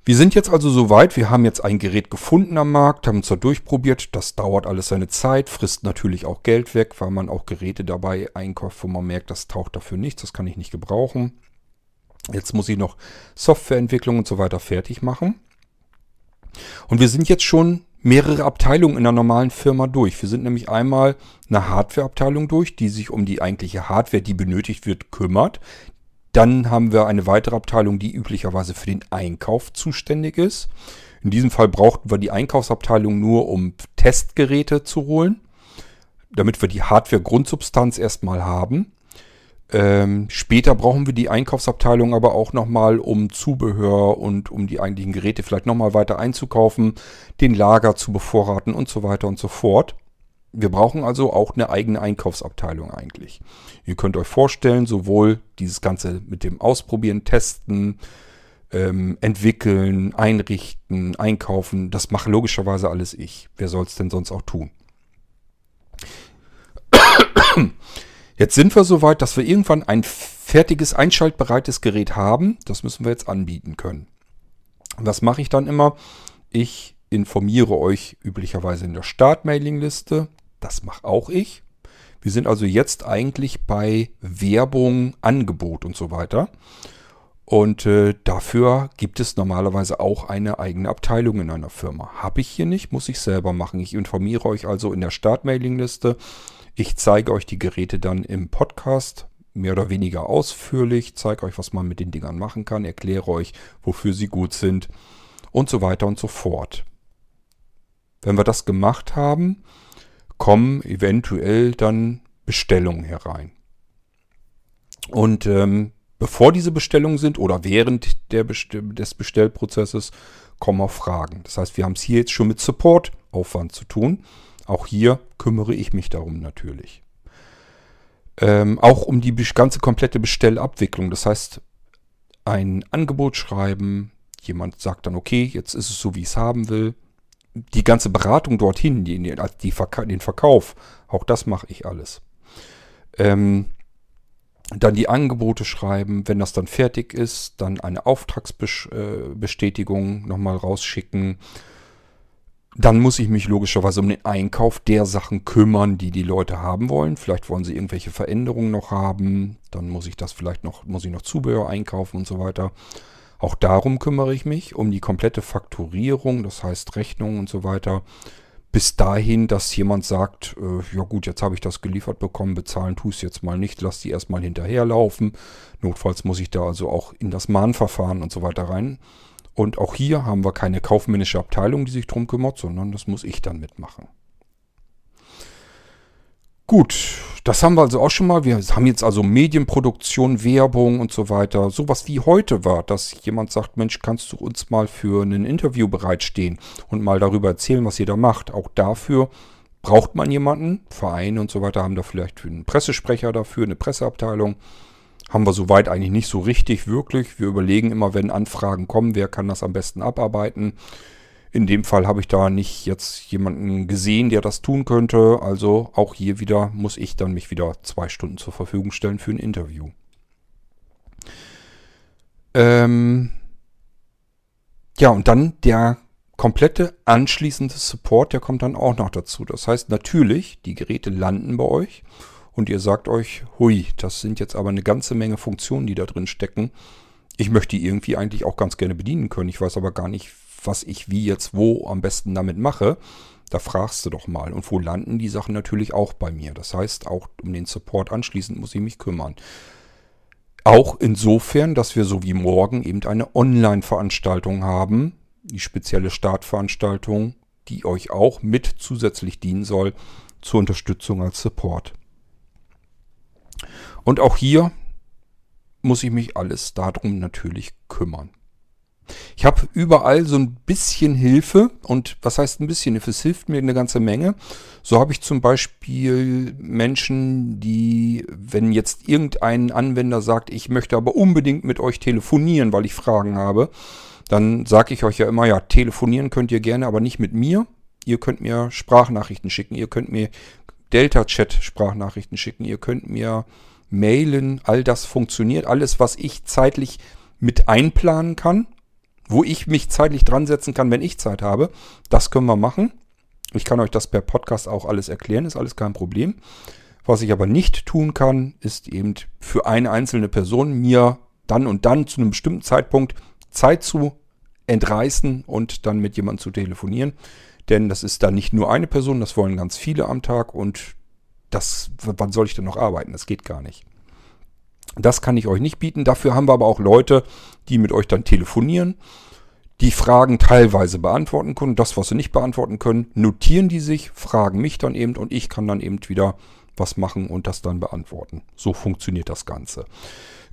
Wir sind jetzt also soweit. Wir haben jetzt ein Gerät gefunden am Markt, haben uns da durchprobiert. Das dauert alles seine Zeit, frisst natürlich auch Geld weg, weil man auch Geräte dabei einkauft, wo man merkt, das taucht dafür nichts, das kann ich nicht gebrauchen. Jetzt muss ich noch Softwareentwicklung und so weiter fertig machen. Und wir sind jetzt schon mehrere Abteilungen in der normalen Firma durch. Wir sind nämlich einmal eine Hardwareabteilung durch, die sich um die eigentliche Hardware, die benötigt wird, kümmert. Dann haben wir eine weitere Abteilung, die üblicherweise für den Einkauf zuständig ist. In diesem Fall brauchten wir die Einkaufsabteilung nur, um Testgeräte zu holen, damit wir die Hardware-Grundsubstanz erstmal haben. Ähm, später brauchen wir die Einkaufsabteilung aber auch nochmal, um Zubehör und um die eigentlichen Geräte vielleicht nochmal weiter einzukaufen, den Lager zu bevorraten und so weiter und so fort. Wir brauchen also auch eine eigene Einkaufsabteilung eigentlich. Ihr könnt euch vorstellen, sowohl dieses Ganze mit dem Ausprobieren, Testen, ähm, entwickeln, einrichten, einkaufen, das mache logischerweise alles ich. Wer soll es denn sonst auch tun? Jetzt sind wir so weit, dass wir irgendwann ein fertiges, einschaltbereites Gerät haben. Das müssen wir jetzt anbieten können. Was mache ich dann immer? Ich informiere euch üblicherweise in der Start-Mailing-Liste. Das mache auch ich. Wir sind also jetzt eigentlich bei Werbung, Angebot und so weiter. Und äh, dafür gibt es normalerweise auch eine eigene Abteilung in einer Firma. Habe ich hier nicht, muss ich selber machen. Ich informiere euch also in der Start-Mailing-Liste ich zeige euch die Geräte dann im Podcast mehr oder weniger ausführlich, zeige euch, was man mit den Dingern machen kann, erkläre euch, wofür sie gut sind und so weiter und so fort. Wenn wir das gemacht haben, kommen eventuell dann Bestellungen herein. Und ähm, bevor diese Bestellungen sind oder während der Bestell des Bestellprozesses kommen auch Fragen. Das heißt, wir haben es hier jetzt schon mit Supportaufwand zu tun. Auch hier kümmere ich mich darum natürlich. Ähm, auch um die ganze komplette Bestellabwicklung. Das heißt, ein Angebot schreiben, jemand sagt dann, okay, jetzt ist es so, wie ich es haben will. Die ganze Beratung dorthin, die, die, die den Verkauf, auch das mache ich alles. Ähm, dann die Angebote schreiben, wenn das dann fertig ist, dann eine Auftragsbestätigung nochmal rausschicken dann muss ich mich logischerweise um den Einkauf der Sachen kümmern, die die Leute haben wollen. Vielleicht wollen sie irgendwelche Veränderungen noch haben. Dann muss ich das vielleicht noch, muss ich noch Zubehör einkaufen und so weiter. Auch darum kümmere ich mich, um die komplette Fakturierung, das heißt Rechnungen und so weiter. Bis dahin, dass jemand sagt, äh, ja gut, jetzt habe ich das geliefert bekommen, bezahlen tu es jetzt mal nicht, lass die erstmal hinterherlaufen. Notfalls muss ich da also auch in das Mahnverfahren und so weiter rein. Und auch hier haben wir keine kaufmännische Abteilung, die sich drum kümmert, sondern das muss ich dann mitmachen. Gut, das haben wir also auch schon mal. Wir haben jetzt also Medienproduktion, Werbung und so weiter. Sowas wie heute war, dass jemand sagt, Mensch, kannst du uns mal für ein Interview bereitstehen und mal darüber erzählen, was ihr da macht. Auch dafür braucht man jemanden. Vereine und so weiter haben da vielleicht einen Pressesprecher dafür, eine Presseabteilung haben wir soweit eigentlich nicht so richtig wirklich. Wir überlegen immer, wenn Anfragen kommen, wer kann das am besten abarbeiten. In dem Fall habe ich da nicht jetzt jemanden gesehen, der das tun könnte. Also auch hier wieder muss ich dann mich wieder zwei Stunden zur Verfügung stellen für ein Interview. Ähm ja, und dann der komplette anschließende Support, der kommt dann auch noch dazu. Das heißt natürlich, die Geräte landen bei euch und ihr sagt euch, hui, das sind jetzt aber eine ganze Menge Funktionen, die da drin stecken. Ich möchte die irgendwie eigentlich auch ganz gerne bedienen können. Ich weiß aber gar nicht, was ich wie jetzt wo am besten damit mache. Da fragst du doch mal. Und wo landen die Sachen natürlich auch bei mir. Das heißt, auch um den Support anschließend muss ich mich kümmern. Auch insofern, dass wir so wie morgen eben eine Online-Veranstaltung haben, die spezielle Startveranstaltung, die euch auch mit zusätzlich dienen soll zur Unterstützung als Support. Und auch hier muss ich mich alles darum natürlich kümmern. Ich habe überall so ein bisschen Hilfe und was heißt ein bisschen Hilfe? Es hilft mir eine ganze Menge. So habe ich zum Beispiel Menschen, die, wenn jetzt irgendein Anwender sagt, ich möchte aber unbedingt mit euch telefonieren, weil ich Fragen habe, dann sage ich euch ja immer, ja, telefonieren könnt ihr gerne, aber nicht mit mir. Ihr könnt mir Sprachnachrichten schicken, ihr könnt mir Delta-Chat Sprachnachrichten schicken, ihr könnt mir mailen, all das funktioniert. Alles, was ich zeitlich mit einplanen kann, wo ich mich zeitlich dran setzen kann, wenn ich Zeit habe, das können wir machen. Ich kann euch das per Podcast auch alles erklären, ist alles kein Problem. Was ich aber nicht tun kann, ist eben für eine einzelne Person mir dann und dann zu einem bestimmten Zeitpunkt Zeit zu entreißen und dann mit jemandem zu telefonieren. Denn das ist dann nicht nur eine Person, das wollen ganz viele am Tag und das, wann soll ich denn noch arbeiten? Das geht gar nicht. Das kann ich euch nicht bieten. Dafür haben wir aber auch Leute, die mit euch dann telefonieren, die Fragen teilweise beantworten können. Das, was sie nicht beantworten können, notieren die sich, fragen mich dann eben und ich kann dann eben wieder was machen und das dann beantworten. So funktioniert das Ganze.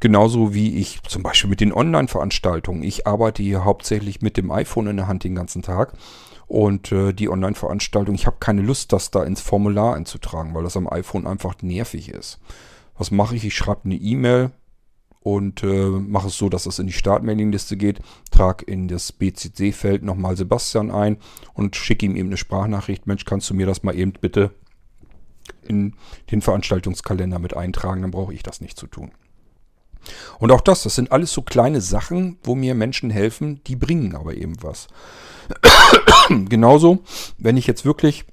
Genauso wie ich zum Beispiel mit den Online-Veranstaltungen. Ich arbeite hier hauptsächlich mit dem iPhone in der Hand den ganzen Tag. Und äh, die Online-Veranstaltung, ich habe keine Lust, das da ins Formular einzutragen, weil das am iPhone einfach nervig ist. Was mache ich? Ich schreibe eine E-Mail und äh, mache es so, dass es in die Startmailingliste geht, trage in das BCC-Feld nochmal Sebastian ein und schicke ihm eben eine Sprachnachricht. Mensch, kannst du mir das mal eben bitte in den Veranstaltungskalender mit eintragen, dann brauche ich das nicht zu tun. Und auch das, das sind alles so kleine Sachen, wo mir Menschen helfen, die bringen aber eben was. Genauso, wenn ich jetzt wirklich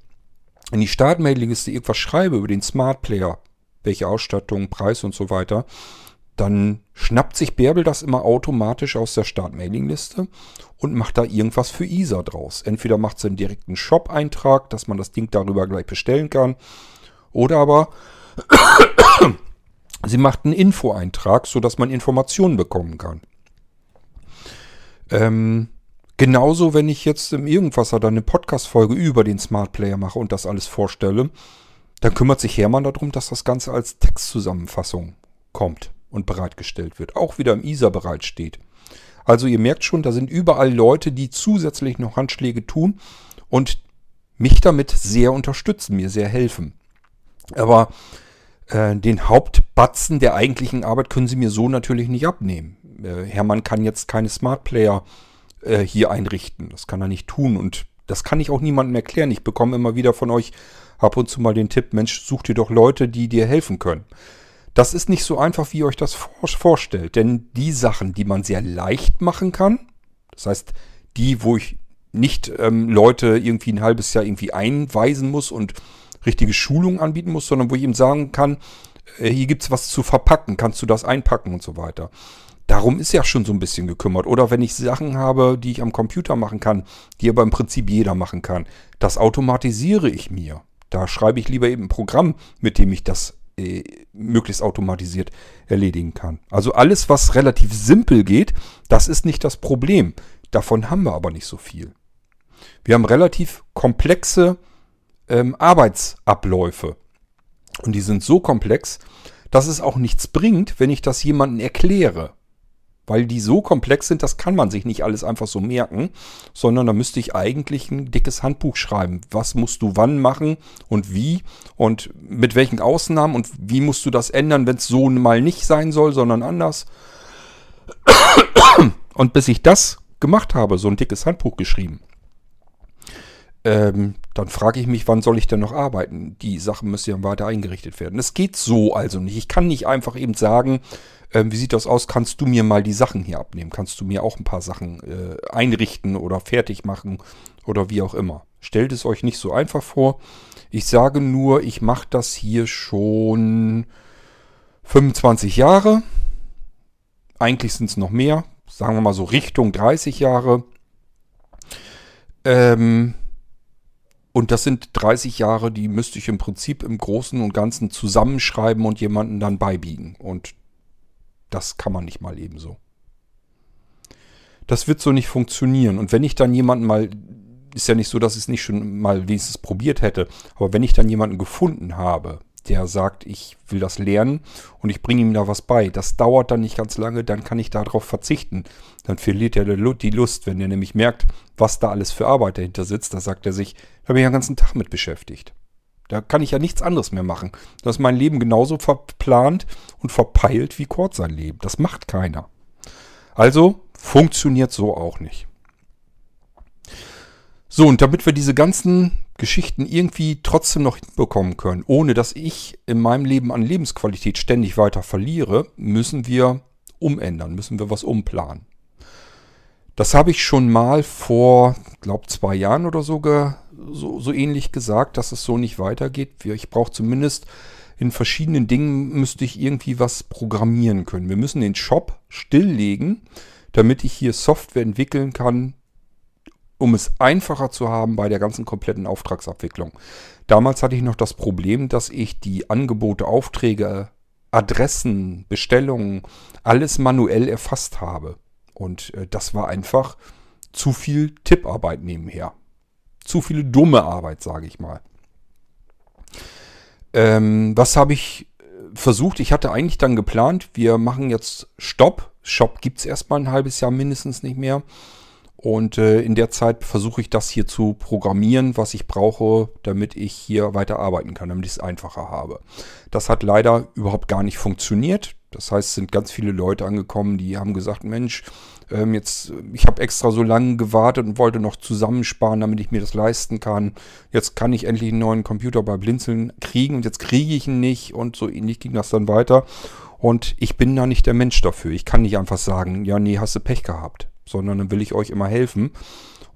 in die Startmailingliste irgendwas schreibe über den Smart Player, welche Ausstattung, Preis und so weiter, dann schnappt sich Bärbel das immer automatisch aus der Startmailingliste und macht da irgendwas für ISA draus. Entweder macht sie einen direkten Shop-Eintrag, dass man das Ding darüber gleich bestellen kann, oder aber sie macht einen Info-Eintrag, sodass man Informationen bekommen kann. Ähm, genauso, wenn ich jetzt im Irgendwasser dann eine Podcast-Folge über den Smart Player mache und das alles vorstelle, dann kümmert sich Hermann darum, dass das Ganze als Textzusammenfassung kommt und bereitgestellt wird. Auch wieder im ISA bereitsteht. Also ihr merkt schon, da sind überall Leute, die zusätzlich noch Handschläge tun und mich damit sehr unterstützen, mir sehr helfen. Aber äh, den Hauptbatzen der eigentlichen Arbeit können sie mir so natürlich nicht abnehmen. Äh, Hermann kann jetzt keine Smart Player äh, hier einrichten. Das kann er nicht tun und das kann ich auch niemandem erklären. Ich bekomme immer wieder von euch ab und zu mal den Tipp, Mensch, such dir doch Leute, die dir helfen können. Das ist nicht so einfach, wie ihr euch das vorstellt. Denn die Sachen, die man sehr leicht machen kann, das heißt, die, wo ich nicht ähm, Leute irgendwie ein halbes Jahr irgendwie einweisen muss und richtige Schulungen anbieten muss, sondern wo ich ihm sagen kann, äh, hier gibt's was zu verpacken, kannst du das einpacken und so weiter. Darum ist ja schon so ein bisschen gekümmert. Oder wenn ich Sachen habe, die ich am Computer machen kann, die aber im Prinzip jeder machen kann, das automatisiere ich mir. Da schreibe ich lieber eben ein Programm, mit dem ich das äh, möglichst automatisiert erledigen kann. Also alles, was relativ simpel geht, das ist nicht das Problem. Davon haben wir aber nicht so viel. Wir haben relativ komplexe ähm, Arbeitsabläufe. Und die sind so komplex, dass es auch nichts bringt, wenn ich das jemandem erkläre. Weil die so komplex sind, das kann man sich nicht alles einfach so merken, sondern da müsste ich eigentlich ein dickes Handbuch schreiben. Was musst du wann machen und wie und mit welchen Ausnahmen und wie musst du das ändern, wenn es so mal nicht sein soll, sondern anders. Und bis ich das gemacht habe, so ein dickes Handbuch geschrieben, ähm, dann frage ich mich, wann soll ich denn noch arbeiten? Die Sachen müssen ja weiter eingerichtet werden. Das geht so also nicht. Ich kann nicht einfach eben sagen, ähm, wie sieht das aus? Kannst du mir mal die Sachen hier abnehmen? Kannst du mir auch ein paar Sachen äh, einrichten oder fertig machen oder wie auch immer? Stellt es euch nicht so einfach vor. Ich sage nur, ich mache das hier schon 25 Jahre. Eigentlich sind es noch mehr. Sagen wir mal so Richtung 30 Jahre. Ähm, und das sind 30 Jahre, die müsste ich im Prinzip im Großen und Ganzen zusammenschreiben und jemanden dann beibiegen. Und das kann man nicht mal ebenso. Das wird so nicht funktionieren. Und wenn ich dann jemanden mal, ist ja nicht so, dass ich es nicht schon mal wenigstens probiert hätte, aber wenn ich dann jemanden gefunden habe, der sagt, ich will das lernen und ich bringe ihm da was bei. Das dauert dann nicht ganz lange, dann kann ich darauf verzichten. Dann verliert er die Lust, wenn er nämlich merkt, was da alles für Arbeit dahinter sitzt. Da sagt er sich, da bin ich den ganzen Tag mit beschäftigt. Da kann ich ja nichts anderes mehr machen. Da ist mein Leben genauso verplant und verpeilt wie Kurt sein Leben. Das macht keiner. Also Funktioniert so auch nicht. So, und damit wir diese ganzen Geschichten irgendwie trotzdem noch hinbekommen können, ohne dass ich in meinem Leben an Lebensqualität ständig weiter verliere, müssen wir umändern, müssen wir was umplanen. Das habe ich schon mal vor, glaube zwei Jahren oder so, so, so ähnlich gesagt, dass es so nicht weitergeht. Ich brauche zumindest in verschiedenen Dingen müsste ich irgendwie was programmieren können. Wir müssen den Shop stilllegen, damit ich hier Software entwickeln kann, um es einfacher zu haben bei der ganzen kompletten Auftragsabwicklung. Damals hatte ich noch das Problem, dass ich die Angebote, Aufträge, Adressen, Bestellungen, alles manuell erfasst habe. Und äh, das war einfach zu viel Tipparbeit nebenher. Zu viele dumme Arbeit, sage ich mal. Ähm, was habe ich äh, versucht? Ich hatte eigentlich dann geplant, wir machen jetzt Stopp. Shop gibt es erstmal ein halbes Jahr mindestens nicht mehr. Und äh, in der Zeit versuche ich das hier zu programmieren, was ich brauche, damit ich hier weiter arbeiten kann, damit ich es einfacher habe. Das hat leider überhaupt gar nicht funktioniert. Das heißt, es sind ganz viele Leute angekommen, die haben gesagt, Mensch, ähm, jetzt, ich habe extra so lange gewartet und wollte noch zusammensparen, damit ich mir das leisten kann. Jetzt kann ich endlich einen neuen Computer bei Blinzeln kriegen und jetzt kriege ich ihn nicht und so ähnlich ging das dann weiter. Und ich bin da nicht der Mensch dafür. Ich kann nicht einfach sagen, ja, nee, hast du Pech gehabt sondern dann will ich euch immer helfen.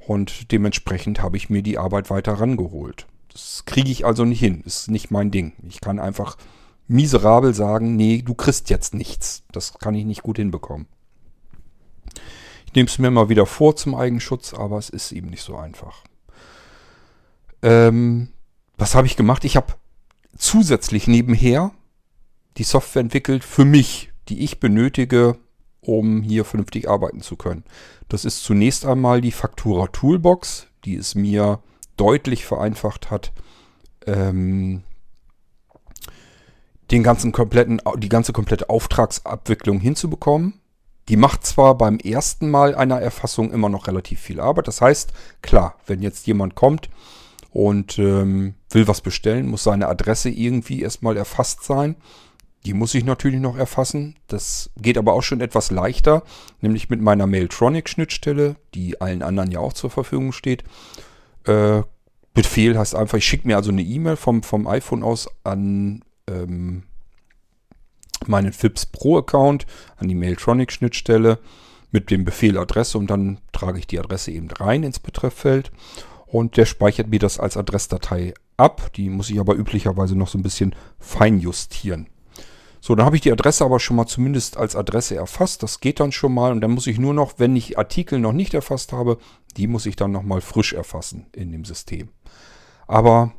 Und dementsprechend habe ich mir die Arbeit weiter rangeholt. Das kriege ich also nicht hin. Ist nicht mein Ding. Ich kann einfach miserabel sagen, nee, du kriegst jetzt nichts. Das kann ich nicht gut hinbekommen. Ich nehme es mir mal wieder vor zum Eigenschutz, aber es ist eben nicht so einfach. Ähm, was habe ich gemacht? Ich habe zusätzlich nebenher die Software entwickelt für mich, die ich benötige, um hier vernünftig arbeiten zu können. Das ist zunächst einmal die Faktura Toolbox, die es mir deutlich vereinfacht hat, ähm, den ganzen kompletten, die ganze komplette Auftragsabwicklung hinzubekommen. Die macht zwar beim ersten Mal einer Erfassung immer noch relativ viel Arbeit. Das heißt, klar, wenn jetzt jemand kommt und ähm, will was bestellen, muss seine Adresse irgendwie erstmal erfasst sein. Die muss ich natürlich noch erfassen. Das geht aber auch schon etwas leichter, nämlich mit meiner Mailtronic-Schnittstelle, die allen anderen ja auch zur Verfügung steht. Äh, Befehl heißt einfach, ich schicke mir also eine E-Mail vom, vom iPhone aus an ähm, meinen FIPS Pro-Account, an die Mailtronic-Schnittstelle mit dem Befehl Adresse und dann trage ich die Adresse eben rein ins Betrefffeld und der speichert mir das als Adressdatei ab. Die muss ich aber üblicherweise noch so ein bisschen fein justieren. So, dann habe ich die Adresse aber schon mal zumindest als Adresse erfasst. Das geht dann schon mal. Und dann muss ich nur noch, wenn ich Artikel noch nicht erfasst habe, die muss ich dann nochmal frisch erfassen in dem System. Aber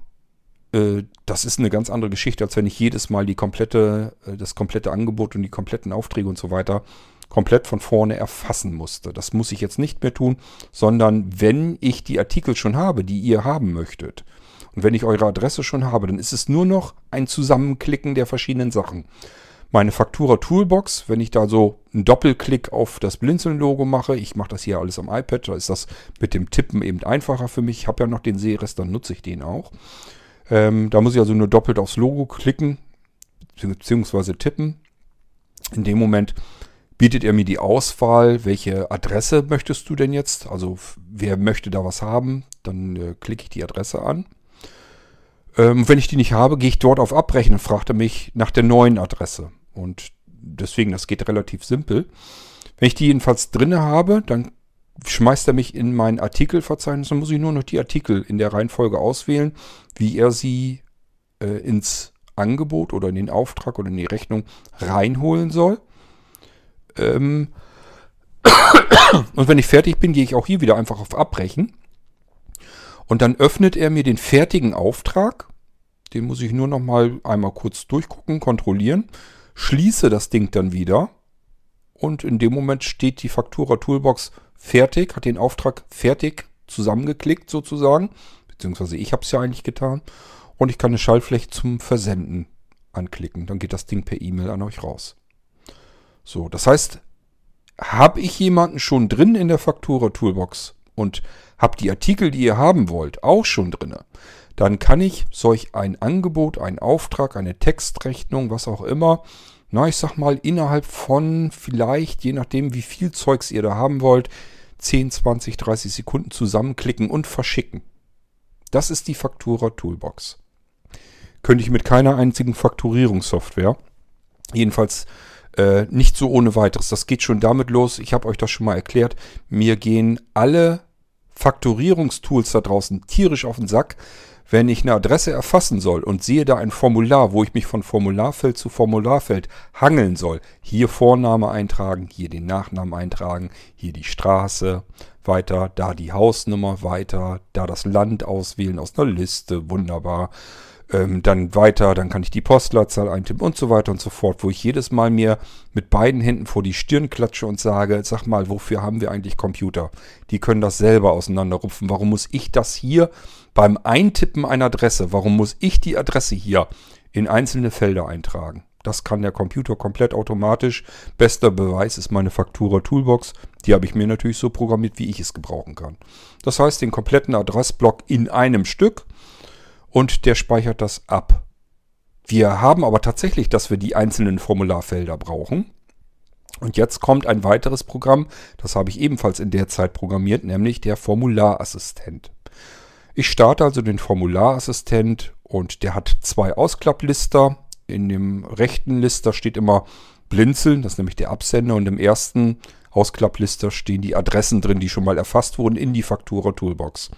äh, das ist eine ganz andere Geschichte, als wenn ich jedes Mal die komplette, äh, das komplette Angebot und die kompletten Aufträge und so weiter komplett von vorne erfassen musste. Das muss ich jetzt nicht mehr tun, sondern wenn ich die Artikel schon habe, die ihr haben möchtet, und wenn ich eure Adresse schon habe, dann ist es nur noch ein Zusammenklicken der verschiedenen Sachen. Meine Faktura Toolbox, wenn ich da so einen Doppelklick auf das Blinzeln-Logo mache, ich mache das hier alles am iPad, da ist das mit dem Tippen eben einfacher für mich. Ich habe ja noch den Sehrest, dann nutze ich den auch. Ähm, da muss ich also nur doppelt aufs Logo klicken, beziehungsweise tippen. In dem Moment bietet er mir die Auswahl, welche Adresse möchtest du denn jetzt? Also wer möchte da was haben? Dann äh, klicke ich die Adresse an. Ähm, wenn ich die nicht habe, gehe ich dort auf Abbrechen und fragte mich nach der neuen Adresse. Und deswegen, das geht relativ simpel. Wenn ich die jedenfalls drinne habe, dann schmeißt er mich in mein Artikelverzeichnis. Dann muss ich nur noch die Artikel in der Reihenfolge auswählen, wie er sie äh, ins Angebot oder in den Auftrag oder in die Rechnung reinholen soll. Ähm und wenn ich fertig bin, gehe ich auch hier wieder einfach auf Abbrechen. Und dann öffnet er mir den fertigen Auftrag. Den muss ich nur noch mal einmal kurz durchgucken, kontrollieren. Schließe das Ding dann wieder. Und in dem Moment steht die Faktura Toolbox fertig, hat den Auftrag fertig zusammengeklickt sozusagen. Beziehungsweise ich habe es ja eigentlich getan. Und ich kann eine Schallfläche zum Versenden anklicken. Dann geht das Ding per E-Mail an euch raus. So, das heißt, habe ich jemanden schon drin in der Faktura Toolbox und habe die Artikel, die ihr haben wollt, auch schon drin, dann kann ich solch ein Angebot, einen Auftrag, eine Textrechnung, was auch immer, na, ich sag mal, innerhalb von vielleicht, je nachdem, wie viel Zeugs ihr da haben wollt, 10, 20, 30 Sekunden zusammenklicken und verschicken. Das ist die Faktura Toolbox. Könnte ich mit keiner einzigen Fakturierungssoftware. Jedenfalls äh, nicht so ohne weiteres. Das geht schon damit los, ich habe euch das schon mal erklärt, mir gehen alle Fakturierungstools da draußen tierisch auf den Sack, wenn ich eine Adresse erfassen soll und sehe da ein Formular, wo ich mich von Formularfeld zu Formularfeld hangeln soll, hier Vorname eintragen, hier den Nachnamen eintragen, hier die Straße, weiter, da die Hausnummer, weiter, da das Land auswählen aus einer Liste, wunderbar. Ähm, dann weiter, dann kann ich die Postleitzahl eintippen und so weiter und so fort, wo ich jedes Mal mir mit beiden Händen vor die Stirn klatsche und sage, sag mal, wofür haben wir eigentlich Computer? Die können das selber auseinanderrupfen. Warum muss ich das hier beim Eintippen einer Adresse, warum muss ich die Adresse hier in einzelne Felder eintragen? Das kann der Computer komplett automatisch. Bester Beweis ist meine Faktura Toolbox. Die habe ich mir natürlich so programmiert, wie ich es gebrauchen kann. Das heißt, den kompletten Adressblock in einem Stück und der speichert das ab. Wir haben aber tatsächlich, dass wir die einzelnen Formularfelder brauchen. Und jetzt kommt ein weiteres Programm, das habe ich ebenfalls in der Zeit programmiert, nämlich der Formularassistent. Ich starte also den Formularassistent und der hat zwei Ausklapplister. In dem rechten Lister steht immer Blinzeln, das ist nämlich der Absender. Und im ersten Ausklapplister stehen die Adressen drin, die schon mal erfasst wurden in die Faktura Toolbox.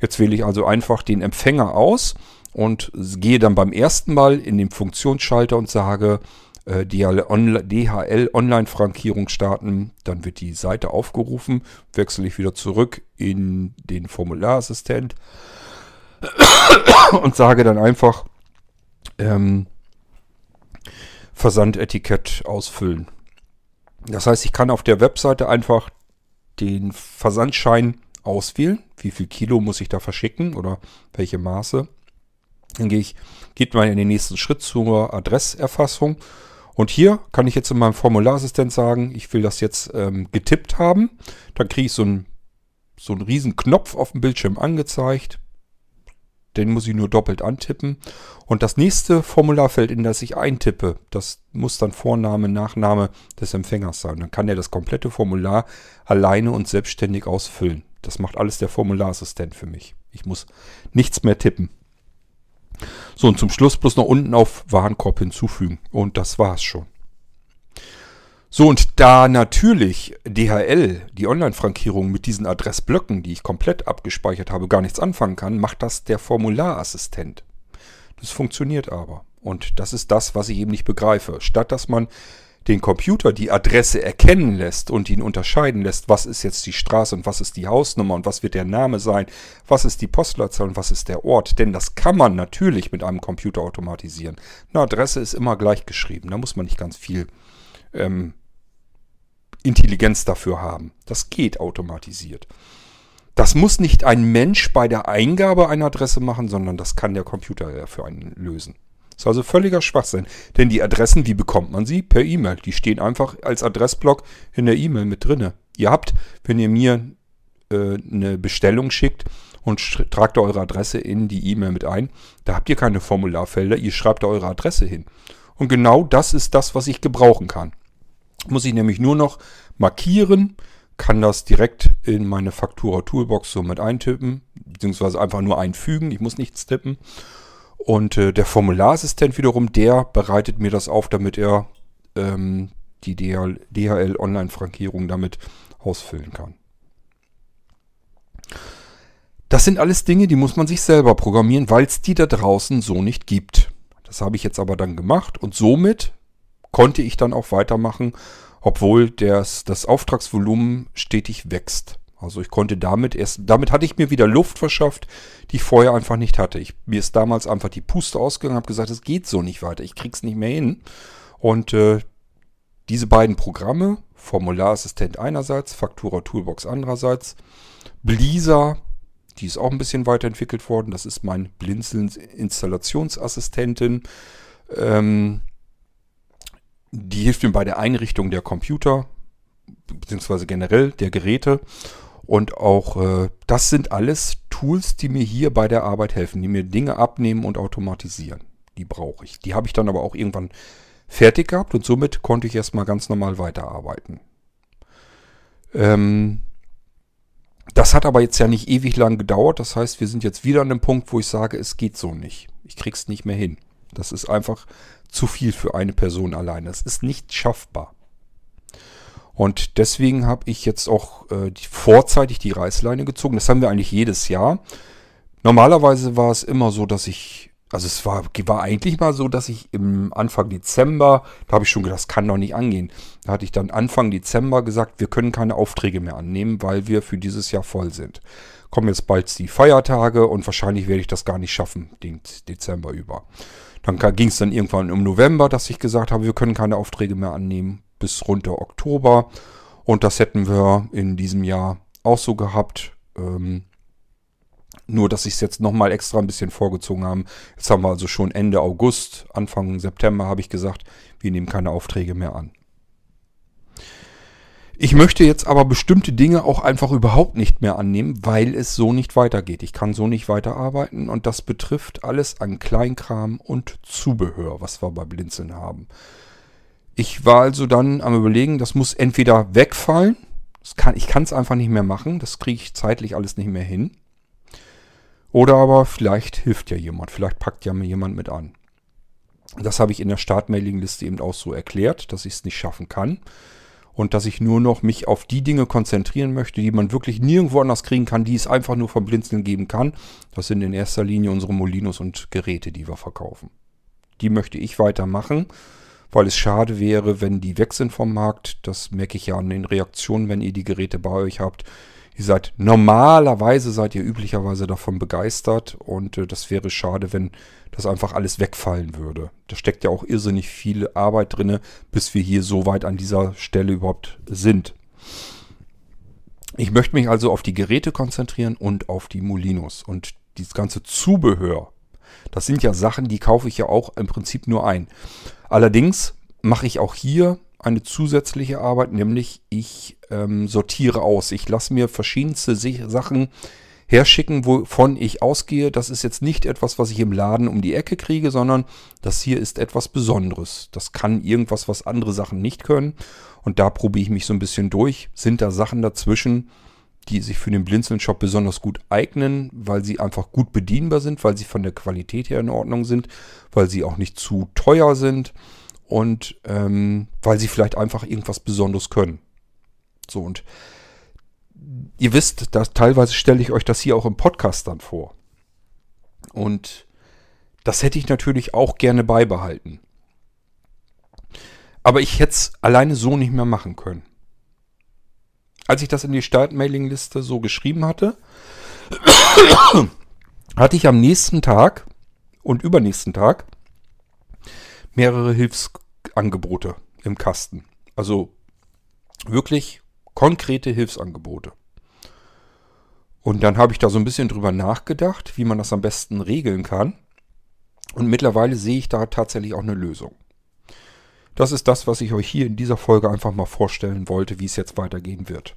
Jetzt wähle ich also einfach den Empfänger aus und gehe dann beim ersten Mal in den Funktionsschalter und sage äh, DHL Online-Frankierung starten. Dann wird die Seite aufgerufen, wechsle ich wieder zurück in den Formularassistent und sage dann einfach ähm, Versandetikett ausfüllen. Das heißt, ich kann auf der Webseite einfach den Versandschein auswählen. Wie viel Kilo muss ich da verschicken oder welche Maße. Dann gehe ich, geht man in den nächsten Schritt zur Adresserfassung und hier kann ich jetzt in meinem Formularassistent sagen, ich will das jetzt ähm, getippt haben. Dann kriege ich so einen, so einen riesen Knopf auf dem Bildschirm angezeigt. Den muss ich nur doppelt antippen. Und das nächste Formularfeld, in das ich eintippe, das muss dann Vorname, Nachname des Empfängers sein. Dann kann er das komplette Formular alleine und selbstständig ausfüllen. Das macht alles der Formularassistent für mich. Ich muss nichts mehr tippen. So, und zum Schluss bloß noch unten auf Warenkorb hinzufügen. Und das war's schon. So, und da natürlich DHL, die Online-Frankierung mit diesen Adressblöcken, die ich komplett abgespeichert habe, gar nichts anfangen kann, macht das der Formularassistent. Das funktioniert aber. Und das ist das, was ich eben nicht begreife. Statt dass man den Computer die Adresse erkennen lässt und ihn unterscheiden lässt, was ist jetzt die Straße und was ist die Hausnummer und was wird der Name sein, was ist die Postleitzahl und was ist der Ort. Denn das kann man natürlich mit einem Computer automatisieren. Eine Adresse ist immer gleich geschrieben, da muss man nicht ganz viel ähm, Intelligenz dafür haben. Das geht automatisiert. Das muss nicht ein Mensch bei der Eingabe einer Adresse machen, sondern das kann der Computer für einen lösen. Das ist also völliger Schwachsinn. Denn die Adressen, wie bekommt man sie? Per E-Mail. Die stehen einfach als Adressblock in der E-Mail mit drinne. Ihr habt, wenn ihr mir äh, eine Bestellung schickt und tragt eure Adresse in die E-Mail mit ein, da habt ihr keine Formularfelder, ihr schreibt da eure Adresse hin. Und genau das ist das, was ich gebrauchen kann. Muss ich nämlich nur noch markieren, kann das direkt in meine Faktura Toolbox so mit eintippen, beziehungsweise einfach nur einfügen, ich muss nichts tippen. Und äh, der Formularassistent wiederum, der bereitet mir das auf, damit er ähm, die DHL, DHL Online-Frankierung damit ausfüllen kann. Das sind alles Dinge, die muss man sich selber programmieren, weil es die da draußen so nicht gibt. Das habe ich jetzt aber dann gemacht und somit konnte ich dann auch weitermachen, obwohl das, das Auftragsvolumen stetig wächst. Also ich konnte damit erst, damit hatte ich mir wieder Luft verschafft, die ich vorher einfach nicht hatte. Ich, mir ist damals einfach die Puste ausgegangen, habe gesagt, es geht so nicht weiter, ich krieg's nicht mehr hin. Und äh, diese beiden Programme, Formularassistent einerseits, Faktura Toolbox andererseits, Blisa, die ist auch ein bisschen weiterentwickelt worden. Das ist mein Blinzeln Installationsassistentin. Ähm, die hilft mir bei der Einrichtung der Computer, beziehungsweise generell der Geräte. Und auch äh, das sind alles Tools, die mir hier bei der Arbeit helfen, die mir Dinge abnehmen und automatisieren. Die brauche ich. Die habe ich dann aber auch irgendwann fertig gehabt und somit konnte ich erstmal ganz normal weiterarbeiten. Ähm, das hat aber jetzt ja nicht ewig lang gedauert. Das heißt, wir sind jetzt wieder an dem Punkt, wo ich sage, es geht so nicht. Ich krieg's nicht mehr hin. Das ist einfach zu viel für eine Person alleine. Es ist nicht schaffbar. Und deswegen habe ich jetzt auch äh, die, vorzeitig die Reißleine gezogen. Das haben wir eigentlich jedes Jahr. Normalerweise war es immer so, dass ich, also es war, war eigentlich mal so, dass ich im Anfang Dezember, da habe ich schon gedacht, das kann doch nicht angehen. Da hatte ich dann Anfang Dezember gesagt, wir können keine Aufträge mehr annehmen, weil wir für dieses Jahr voll sind. Kommen jetzt bald die Feiertage und wahrscheinlich werde ich das gar nicht schaffen, den Dezember über. Dann ging es dann irgendwann im November, dass ich gesagt habe, wir können keine Aufträge mehr annehmen bis runter Oktober. Und das hätten wir in diesem Jahr auch so gehabt. Ähm, nur, dass ich es jetzt nochmal extra ein bisschen vorgezogen haben. Jetzt haben wir also schon Ende August, Anfang September habe ich gesagt, wir nehmen keine Aufträge mehr an. Ich möchte jetzt aber bestimmte Dinge auch einfach überhaupt nicht mehr annehmen, weil es so nicht weitergeht. Ich kann so nicht weiterarbeiten und das betrifft alles an Kleinkram und Zubehör, was wir bei Blinzeln haben. Ich war also dann am überlegen, das muss entweder wegfallen, kann, ich kann es einfach nicht mehr machen, das kriege ich zeitlich alles nicht mehr hin. Oder aber vielleicht hilft ja jemand, vielleicht packt ja mir jemand mit an. Das habe ich in der Startmailingliste eben auch so erklärt, dass ich es nicht schaffen kann und dass ich nur noch mich auf die Dinge konzentrieren möchte, die man wirklich nirgendwo anders kriegen kann, die es einfach nur vom Blinzeln geben kann. Das sind in erster Linie unsere Molinos und Geräte, die wir verkaufen. Die möchte ich weitermachen weil es schade wäre, wenn die weg sind vom Markt. Das merke ich ja an den Reaktionen, wenn ihr die Geräte bei euch habt. Ihr seid normalerweise, seid ihr üblicherweise davon begeistert und äh, das wäre schade, wenn das einfach alles wegfallen würde. Da steckt ja auch irrsinnig viel Arbeit drin, bis wir hier so weit an dieser Stelle überhaupt sind. Ich möchte mich also auf die Geräte konzentrieren und auf die Molinos und dieses ganze Zubehör. Das sind ja Sachen, die kaufe ich ja auch im Prinzip nur ein. Allerdings mache ich auch hier eine zusätzliche Arbeit, nämlich ich ähm, sortiere aus. Ich lasse mir verschiedenste Sachen herschicken, wovon ich ausgehe, das ist jetzt nicht etwas, was ich im Laden um die Ecke kriege, sondern das hier ist etwas Besonderes. Das kann irgendwas, was andere Sachen nicht können. Und da probiere ich mich so ein bisschen durch. Sind da Sachen dazwischen, die sich für den Blinzeln-Shop besonders gut eignen, weil sie einfach gut bedienbar sind, weil sie von der Qualität her in Ordnung sind, weil sie auch nicht zu teuer sind und ähm, weil sie vielleicht einfach irgendwas Besonderes können. So und ihr wisst, dass teilweise stelle ich euch das hier auch im Podcast dann vor. Und das hätte ich natürlich auch gerne beibehalten. Aber ich hätte es alleine so nicht mehr machen können als ich das in die Start-Mailing-Liste so geschrieben hatte, hatte ich am nächsten Tag und übernächsten Tag mehrere Hilfsangebote im Kasten. Also wirklich konkrete Hilfsangebote. Und dann habe ich da so ein bisschen drüber nachgedacht, wie man das am besten regeln kann. Und mittlerweile sehe ich da tatsächlich auch eine Lösung. Das ist das, was ich euch hier in dieser Folge einfach mal vorstellen wollte, wie es jetzt weitergehen wird.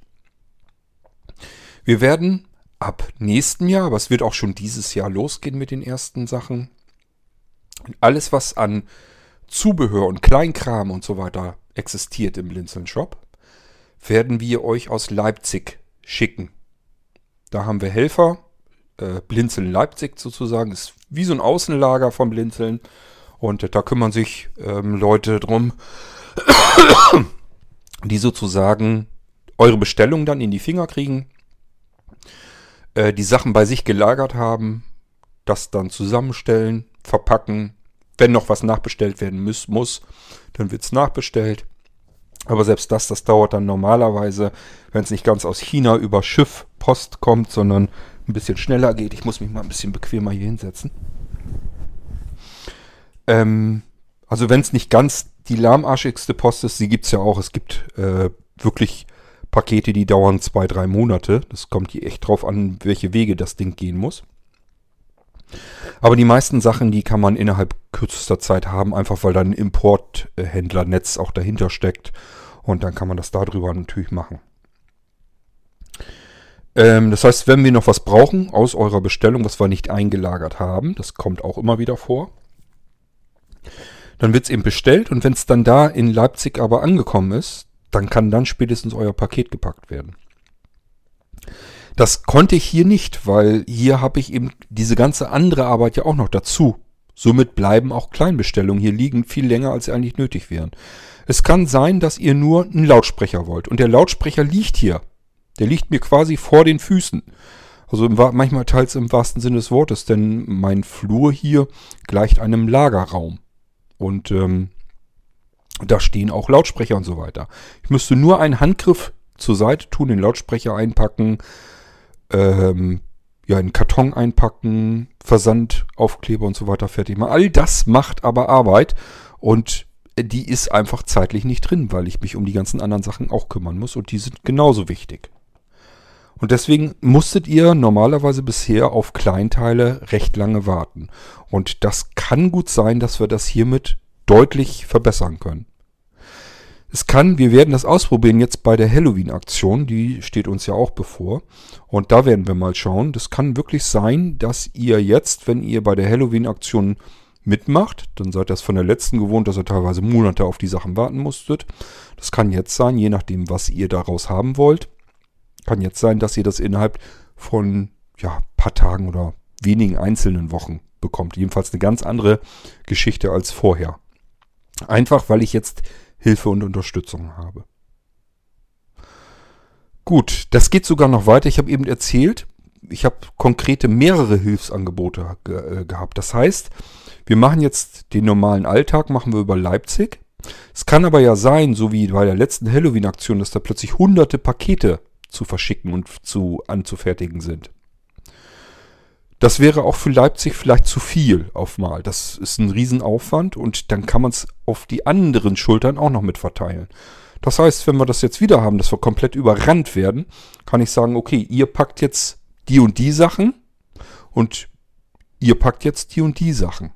Wir werden ab nächsten Jahr, aber es wird auch schon dieses Jahr losgehen mit den ersten Sachen, alles, was an Zubehör und Kleinkram und so weiter existiert im Blinzeln Shop, werden wir euch aus Leipzig schicken. Da haben wir Helfer, äh, Blinzeln Leipzig sozusagen, ist wie so ein Außenlager vom Blinzeln. Und da kümmern sich ähm, Leute drum, die sozusagen eure Bestellung dann in die Finger kriegen, äh, die Sachen bei sich gelagert haben, das dann zusammenstellen, verpacken. Wenn noch was nachbestellt werden muss, muss dann wird es nachbestellt. Aber selbst das, das dauert dann normalerweise, wenn es nicht ganz aus China über Schiff, Post kommt, sondern ein bisschen schneller geht. Ich muss mich mal ein bisschen bequemer hier hinsetzen. Ähm, also wenn es nicht ganz die lahmarschigste Post ist, sie gibt es ja auch. Es gibt äh, wirklich Pakete, die dauern zwei, drei Monate. Das kommt hier echt drauf an, welche Wege das Ding gehen muss. Aber die meisten Sachen, die kann man innerhalb kürzester Zeit haben, einfach weil dann ein Importhändlernetz auch dahinter steckt. Und dann kann man das darüber natürlich machen. Ähm, das heißt, wenn wir noch was brauchen aus eurer Bestellung, was wir nicht eingelagert haben, das kommt auch immer wieder vor, Dann wird es eben bestellt und wenn es dann da in Leipzig aber angekommen ist, dann kann dann spätestens euer Paket gepackt werden. Das konnte ich hier nicht, weil hier habe ich eben diese ganze andere Arbeit ja auch noch dazu. Somit bleiben auch Kleinbestellungen hier liegen viel länger, als sie eigentlich nötig wären. Es kann sein, dass ihr nur einen Lautsprecher wollt. Und der Lautsprecher liegt hier. Der liegt mir quasi vor den Füßen. Also im, manchmal teils im wahrsten Sinne des Wortes, denn mein Flur hier gleicht einem Lagerraum. Und ähm, da stehen auch Lautsprecher und so weiter. Ich müsste nur einen Handgriff zur Seite tun, den Lautsprecher einpacken, ähm, ja, einen Karton einpacken, Versandaufkleber und so weiter fertig machen. All das macht aber Arbeit und die ist einfach zeitlich nicht drin, weil ich mich um die ganzen anderen Sachen auch kümmern muss und die sind genauso wichtig. Und deswegen musstet ihr normalerweise bisher auf Kleinteile recht lange warten. Und das kann gut sein, dass wir das hiermit deutlich verbessern können. Es kann, wir werden das ausprobieren jetzt bei der Halloween-Aktion, die steht uns ja auch bevor. Und da werden wir mal schauen. Das kann wirklich sein, dass ihr jetzt, wenn ihr bei der Halloween-Aktion mitmacht, dann seid ihr das von der letzten gewohnt, dass ihr teilweise Monate auf die Sachen warten musstet. Das kann jetzt sein, je nachdem, was ihr daraus haben wollt. Kann jetzt sein, dass ihr das innerhalb von ja, paar Tagen oder wenigen einzelnen Wochen bekommt. Jedenfalls eine ganz andere Geschichte als vorher. Einfach, weil ich jetzt Hilfe und Unterstützung habe. Gut, das geht sogar noch weiter. Ich habe eben erzählt, ich habe konkrete mehrere Hilfsangebote ge äh, gehabt. Das heißt, wir machen jetzt den normalen Alltag, machen wir über Leipzig. Es kann aber ja sein, so wie bei der letzten Halloween-Aktion, dass da plötzlich hunderte Pakete zu verschicken und zu anzufertigen sind. Das wäre auch für Leipzig vielleicht zu viel auf mal. Das ist ein Riesenaufwand und dann kann man es auf die anderen Schultern auch noch mit verteilen. Das heißt, wenn wir das jetzt wieder haben, dass wir komplett überrannt werden, kann ich sagen, okay, ihr packt jetzt die und die Sachen und ihr packt jetzt die und die Sachen.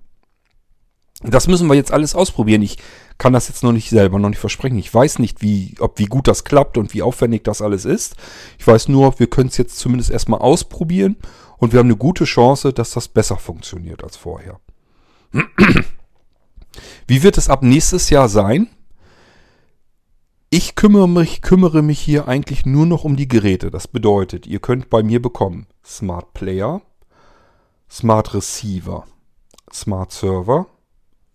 Das müssen wir jetzt alles ausprobieren. Ich kann das jetzt noch nicht selber noch nicht versprechen. Ich weiß nicht, wie, ob wie gut das klappt und wie aufwendig das alles ist. Ich weiß nur, wir können es jetzt zumindest erstmal ausprobieren und wir haben eine gute Chance, dass das besser funktioniert als vorher. Wie wird es ab nächstes Jahr sein? Ich kümmere mich, kümmere mich hier eigentlich nur noch um die Geräte. Das bedeutet, ihr könnt bei mir bekommen Smart Player, Smart Receiver, Smart Server,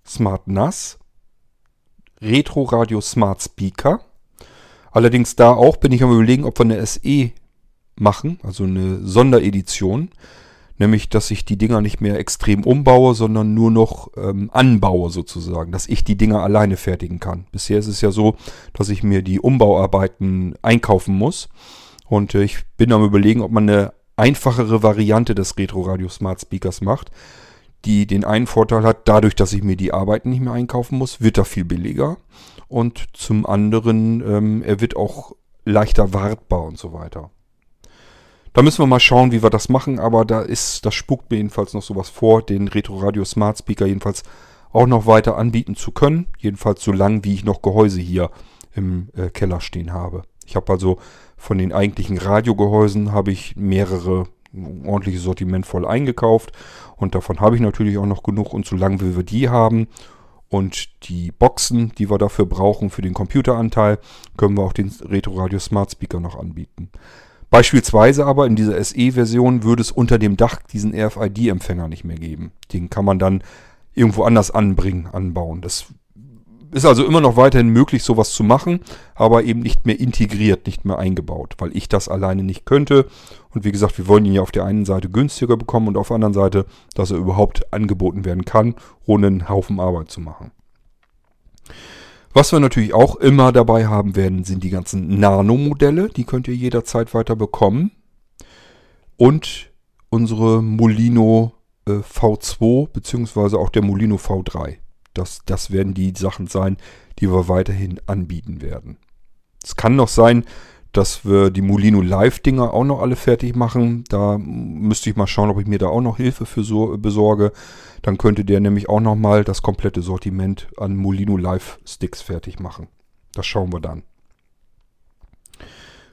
Smart NAS, Retro Radio Smart Speaker. Allerdings da auch bin ich am überlegen, ob wir eine SE machen, also eine Sonderedition. Nämlich, dass ich die Dinger nicht mehr extrem umbaue, sondern nur noch ähm, anbaue sozusagen, dass ich die Dinger alleine fertigen kann. Bisher ist es ja so, dass ich mir die Umbauarbeiten einkaufen muss. Und äh, ich bin am überlegen, ob man eine einfachere Variante des Retro Radio Smart Speakers macht, die den einen Vorteil hat, dadurch, dass ich mir die Arbeiten nicht mehr einkaufen muss, wird er viel billiger. Und zum anderen, ähm, er wird auch leichter wartbar und so weiter. Da müssen wir mal schauen, wie wir das machen, aber da ist, das spukt mir jedenfalls noch sowas vor, den Retro Radio Smart Speaker jedenfalls auch noch weiter anbieten zu können. Jedenfalls so lang, wie ich noch Gehäuse hier im äh, Keller stehen habe. Ich habe also von den eigentlichen Radiogehäusen habe ich mehrere ein ordentliches Sortiment voll eingekauft und davon habe ich natürlich auch noch genug und solange wir die haben und die Boxen, die wir dafür brauchen für den Computeranteil, können wir auch den Retro Radio Smart Speaker noch anbieten. Beispielsweise aber in dieser SE-Version würde es unter dem Dach diesen RFID-Empfänger nicht mehr geben. Den kann man dann irgendwo anders anbringen, anbauen. Das ist also immer noch weiterhin möglich, sowas zu machen, aber eben nicht mehr integriert, nicht mehr eingebaut, weil ich das alleine nicht könnte. Und wie gesagt, wir wollen ihn ja auf der einen Seite günstiger bekommen und auf der anderen Seite, dass er überhaupt angeboten werden kann, ohne einen Haufen Arbeit zu machen. Was wir natürlich auch immer dabei haben werden, sind die ganzen Nano-Modelle. Die könnt ihr jederzeit weiter bekommen. Und unsere Molino äh, V2 beziehungsweise auch der Molino V3. Das, das werden die Sachen sein, die wir weiterhin anbieten werden. Es kann noch sein, dass wir die Molino Live-Dinger auch noch alle fertig machen. Da müsste ich mal schauen, ob ich mir da auch noch Hilfe für so besorge. Dann könnte der nämlich auch nochmal das komplette Sortiment an Molino Live-Sticks fertig machen. Das schauen wir dann.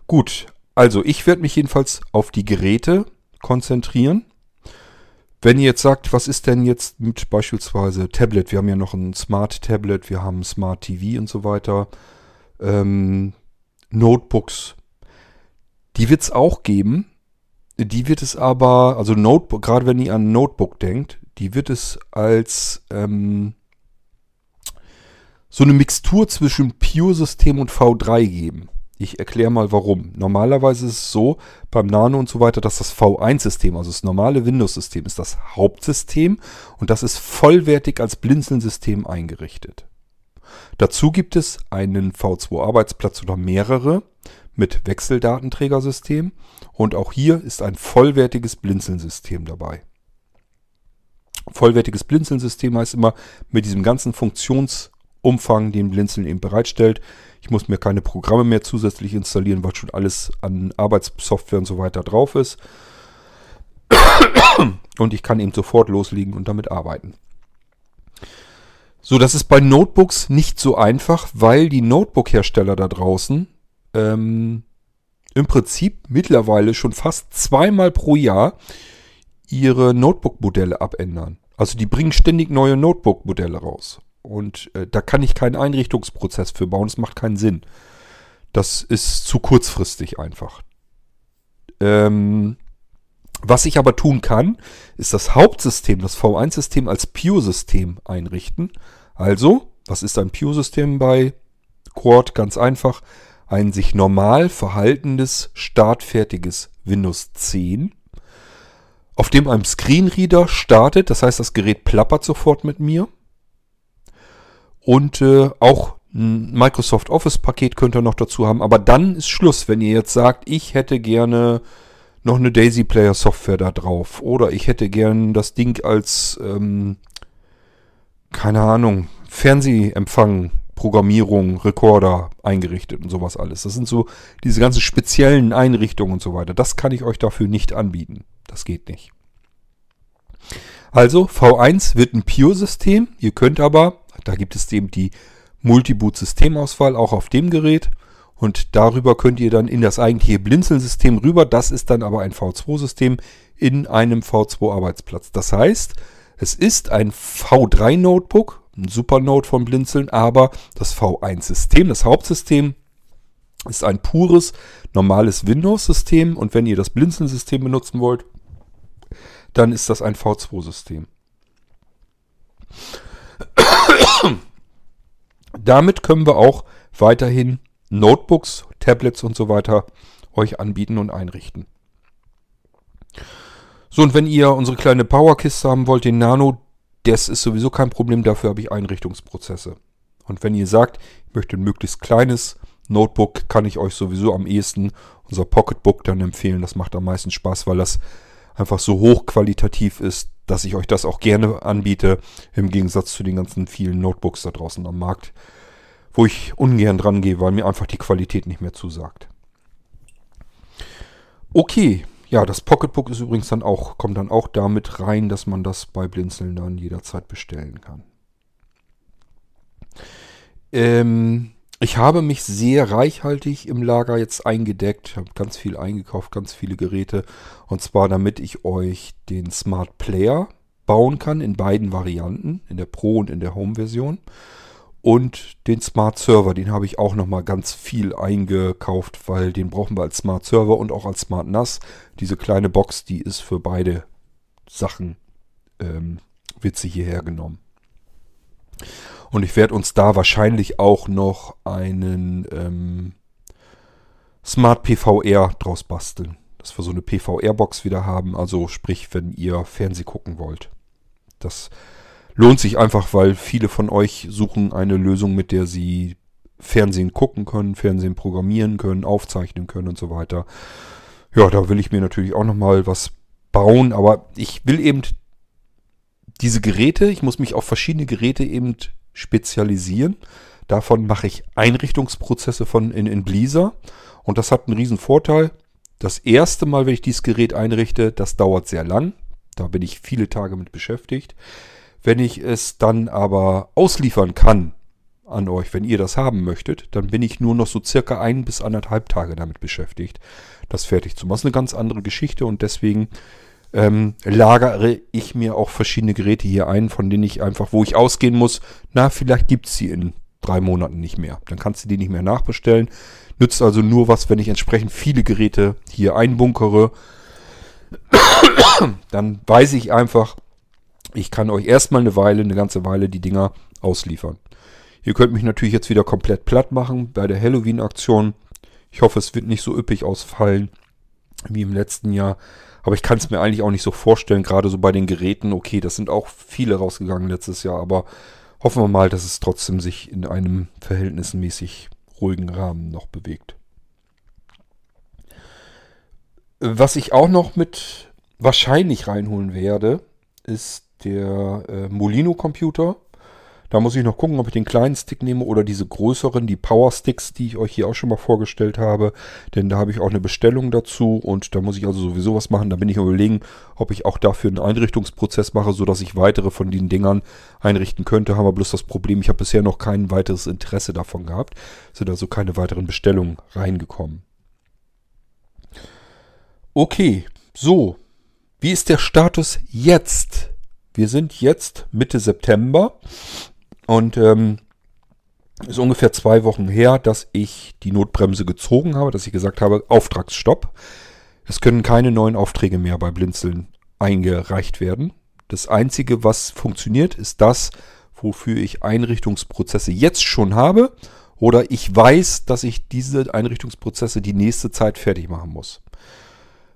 Gut, also ich werde mich jedenfalls auf die Geräte konzentrieren. Wenn ihr jetzt sagt, was ist denn jetzt mit beispielsweise Tablet? Wir haben ja noch ein Smart Tablet, wir haben Smart TV und so weiter. Ähm, Notebooks. Die wird es auch geben. Die wird es aber, also Notebook, gerade wenn ihr an Notebook denkt, die wird es als ähm, so eine Mixtur zwischen Pure-System und V3 geben. Ich erkläre mal warum. Normalerweise ist es so beim Nano und so weiter, dass das V1-System, also das normale Windows-System, ist das Hauptsystem und das ist vollwertig als Blinzeln-System eingerichtet. Dazu gibt es einen V2-Arbeitsplatz oder mehrere mit Wechseldatenträgersystem und auch hier ist ein vollwertiges Blinzeln-System dabei. Vollwertiges Blinzeln-System heißt immer mit diesem ganzen Funktionsumfang, den Blinzeln eben bereitstellt. Ich muss mir keine Programme mehr zusätzlich installieren, weil schon alles an Arbeitssoftware und so weiter drauf ist. Und ich kann eben sofort loslegen und damit arbeiten. So, das ist bei Notebooks nicht so einfach, weil die Notebook-Hersteller da draußen ähm, im Prinzip mittlerweile schon fast zweimal pro Jahr ihre Notebook-Modelle abändern. Also die bringen ständig neue Notebook-Modelle raus. Und äh, da kann ich keinen Einrichtungsprozess für bauen. Das macht keinen Sinn. Das ist zu kurzfristig einfach. Ähm, was ich aber tun kann, ist das Hauptsystem, das V1-System als Pure-System einrichten. Also, was ist ein Pure-System bei Quad? Ganz einfach. Ein sich normal verhaltendes, startfertiges Windows 10, auf dem ein Screenreader startet. Das heißt, das Gerät plappert sofort mit mir. Und äh, auch ein Microsoft Office-Paket könnt ihr noch dazu haben. Aber dann ist Schluss, wenn ihr jetzt sagt, ich hätte gerne noch eine Daisy Player Software da drauf. Oder ich hätte gerne das Ding als, ähm, keine Ahnung, Fernsehempfang, Programmierung, Recorder eingerichtet und sowas alles. Das sind so diese ganzen speziellen Einrichtungen und so weiter. Das kann ich euch dafür nicht anbieten. Das geht nicht. Also V1 wird ein Pure-System. Ihr könnt aber da gibt es eben die Multiboot-Systemauswahl auch auf dem Gerät. Und darüber könnt ihr dann in das eigentliche Blinzeln-System rüber. Das ist dann aber ein V2-System in einem V2-Arbeitsplatz. Das heißt, es ist ein V3-Notebook, ein Supernode von Blinzeln, aber das V1-System, das Hauptsystem, ist ein pures, normales Windows-System. Und wenn ihr das Blinzeln-System benutzen wollt, dann ist das ein V2-System. Damit können wir auch weiterhin Notebooks, Tablets und so weiter euch anbieten und einrichten. So, und wenn ihr unsere kleine Powerkiste haben wollt, den Nano, das ist sowieso kein Problem, dafür habe ich Einrichtungsprozesse. Und wenn ihr sagt, ich möchte ein möglichst kleines Notebook, kann ich euch sowieso am ehesten unser Pocketbook dann empfehlen. Das macht am meisten Spaß, weil das einfach so hochqualitativ ist, dass ich euch das auch gerne anbiete, im Gegensatz zu den ganzen vielen Notebooks da draußen am Markt, wo ich ungern dran gehe, weil mir einfach die Qualität nicht mehr zusagt. Okay, ja, das Pocketbook ist übrigens dann auch, kommt dann auch damit rein, dass man das bei Blinzeln dann jederzeit bestellen kann. Ähm, ich habe mich sehr reichhaltig im Lager jetzt eingedeckt, habe ganz viel eingekauft, ganz viele Geräte. Und zwar damit ich euch den Smart Player bauen kann in beiden Varianten, in der Pro- und in der Home-Version. Und den Smart Server, den habe ich auch nochmal ganz viel eingekauft, weil den brauchen wir als Smart Server und auch als Smart NAS. Diese kleine Box, die ist für beide Sachen, ähm, wird hierher genommen. Und ich werde uns da wahrscheinlich auch noch einen ähm, Smart PVR draus basteln. Dass wir so eine PVR-Box wieder haben. Also sprich, wenn ihr Fernseh gucken wollt. Das lohnt sich einfach, weil viele von euch suchen eine Lösung, mit der sie Fernsehen gucken können, Fernsehen programmieren können, aufzeichnen können und so weiter. Ja, da will ich mir natürlich auch nochmal was bauen, aber ich will eben diese Geräte, ich muss mich auf verschiedene Geräte eben spezialisieren. Davon mache ich Einrichtungsprozesse von in, in Blisa. Und das hat einen riesen Vorteil. Das erste Mal, wenn ich dieses Gerät einrichte, das dauert sehr lang. Da bin ich viele Tage mit beschäftigt. Wenn ich es dann aber ausliefern kann an euch, wenn ihr das haben möchtet, dann bin ich nur noch so circa ein bis anderthalb Tage damit beschäftigt, das fertig zu machen. Das ist eine ganz andere Geschichte und deswegen ähm, lagere ich mir auch verschiedene Geräte hier ein, von denen ich einfach, wo ich ausgehen muss, na, vielleicht gibt es sie in drei Monaten nicht mehr. Dann kannst du die nicht mehr nachbestellen. Nützt also nur was, wenn ich entsprechend viele Geräte hier einbunkere. Dann weiß ich einfach, ich kann euch erstmal eine Weile, eine ganze Weile die Dinger ausliefern. Ihr könnt mich natürlich jetzt wieder komplett platt machen bei der Halloween-Aktion. Ich hoffe, es wird nicht so üppig ausfallen wie im letzten Jahr. Aber ich kann es mir eigentlich auch nicht so vorstellen, gerade so bei den Geräten. Okay, das sind auch viele rausgegangen letztes Jahr, aber hoffen wir mal, dass es trotzdem sich in einem verhältnismäßig ruhigen Rahmen noch bewegt. Was ich auch noch mit wahrscheinlich reinholen werde, ist der äh, Molino-Computer. Da muss ich noch gucken, ob ich den kleinen Stick nehme oder diese größeren, die Power Sticks, die ich euch hier auch schon mal vorgestellt habe. Denn da habe ich auch eine Bestellung dazu und da muss ich also sowieso was machen. Da bin ich überlegen, ob ich auch dafür einen Einrichtungsprozess mache, sodass ich weitere von den Dingern einrichten könnte. Haben wir bloß das Problem, ich habe bisher noch kein weiteres Interesse davon gehabt. Sind also keine weiteren Bestellungen reingekommen. Okay, so. Wie ist der Status jetzt? Wir sind jetzt Mitte September. Und ähm, ist ungefähr zwei Wochen her, dass ich die Notbremse gezogen habe, dass ich gesagt habe, Auftragsstopp. Es können keine neuen Aufträge mehr bei Blinzeln eingereicht werden. Das Einzige, was funktioniert, ist das, wofür ich Einrichtungsprozesse jetzt schon habe oder ich weiß, dass ich diese Einrichtungsprozesse die nächste Zeit fertig machen muss.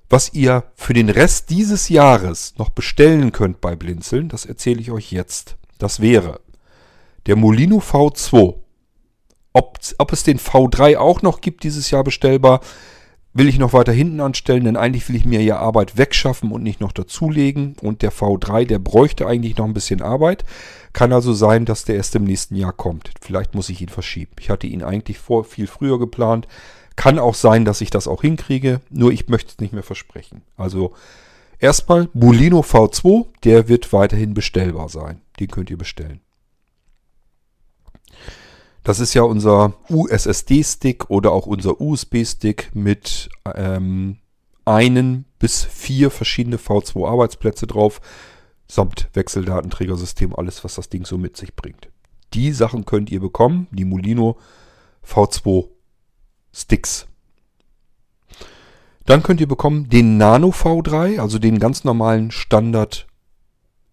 Was ihr für den Rest dieses Jahres noch bestellen könnt bei Blinzeln, das erzähle ich euch jetzt. Das wäre der Molino V2. Ob, ob es den V3 auch noch gibt dieses Jahr bestellbar, will ich noch weiter hinten anstellen, denn eigentlich will ich mir ja Arbeit wegschaffen und nicht noch dazulegen. Und der V3, der bräuchte eigentlich noch ein bisschen Arbeit. Kann also sein, dass der erst im nächsten Jahr kommt. Vielleicht muss ich ihn verschieben. Ich hatte ihn eigentlich vor viel früher geplant. Kann auch sein, dass ich das auch hinkriege, nur ich möchte es nicht mehr versprechen. Also erstmal Molino V2, der wird weiterhin bestellbar sein. Den könnt ihr bestellen. Das ist ja unser USSD-Stick oder auch unser USB-Stick mit ähm, einen bis vier verschiedene V2-Arbeitsplätze drauf, samt Wechseldatenträgersystem, alles, was das Ding so mit sich bringt. Die Sachen könnt ihr bekommen, die Molino V2 Sticks. Dann könnt ihr bekommen den Nano V3, also den ganz normalen Standard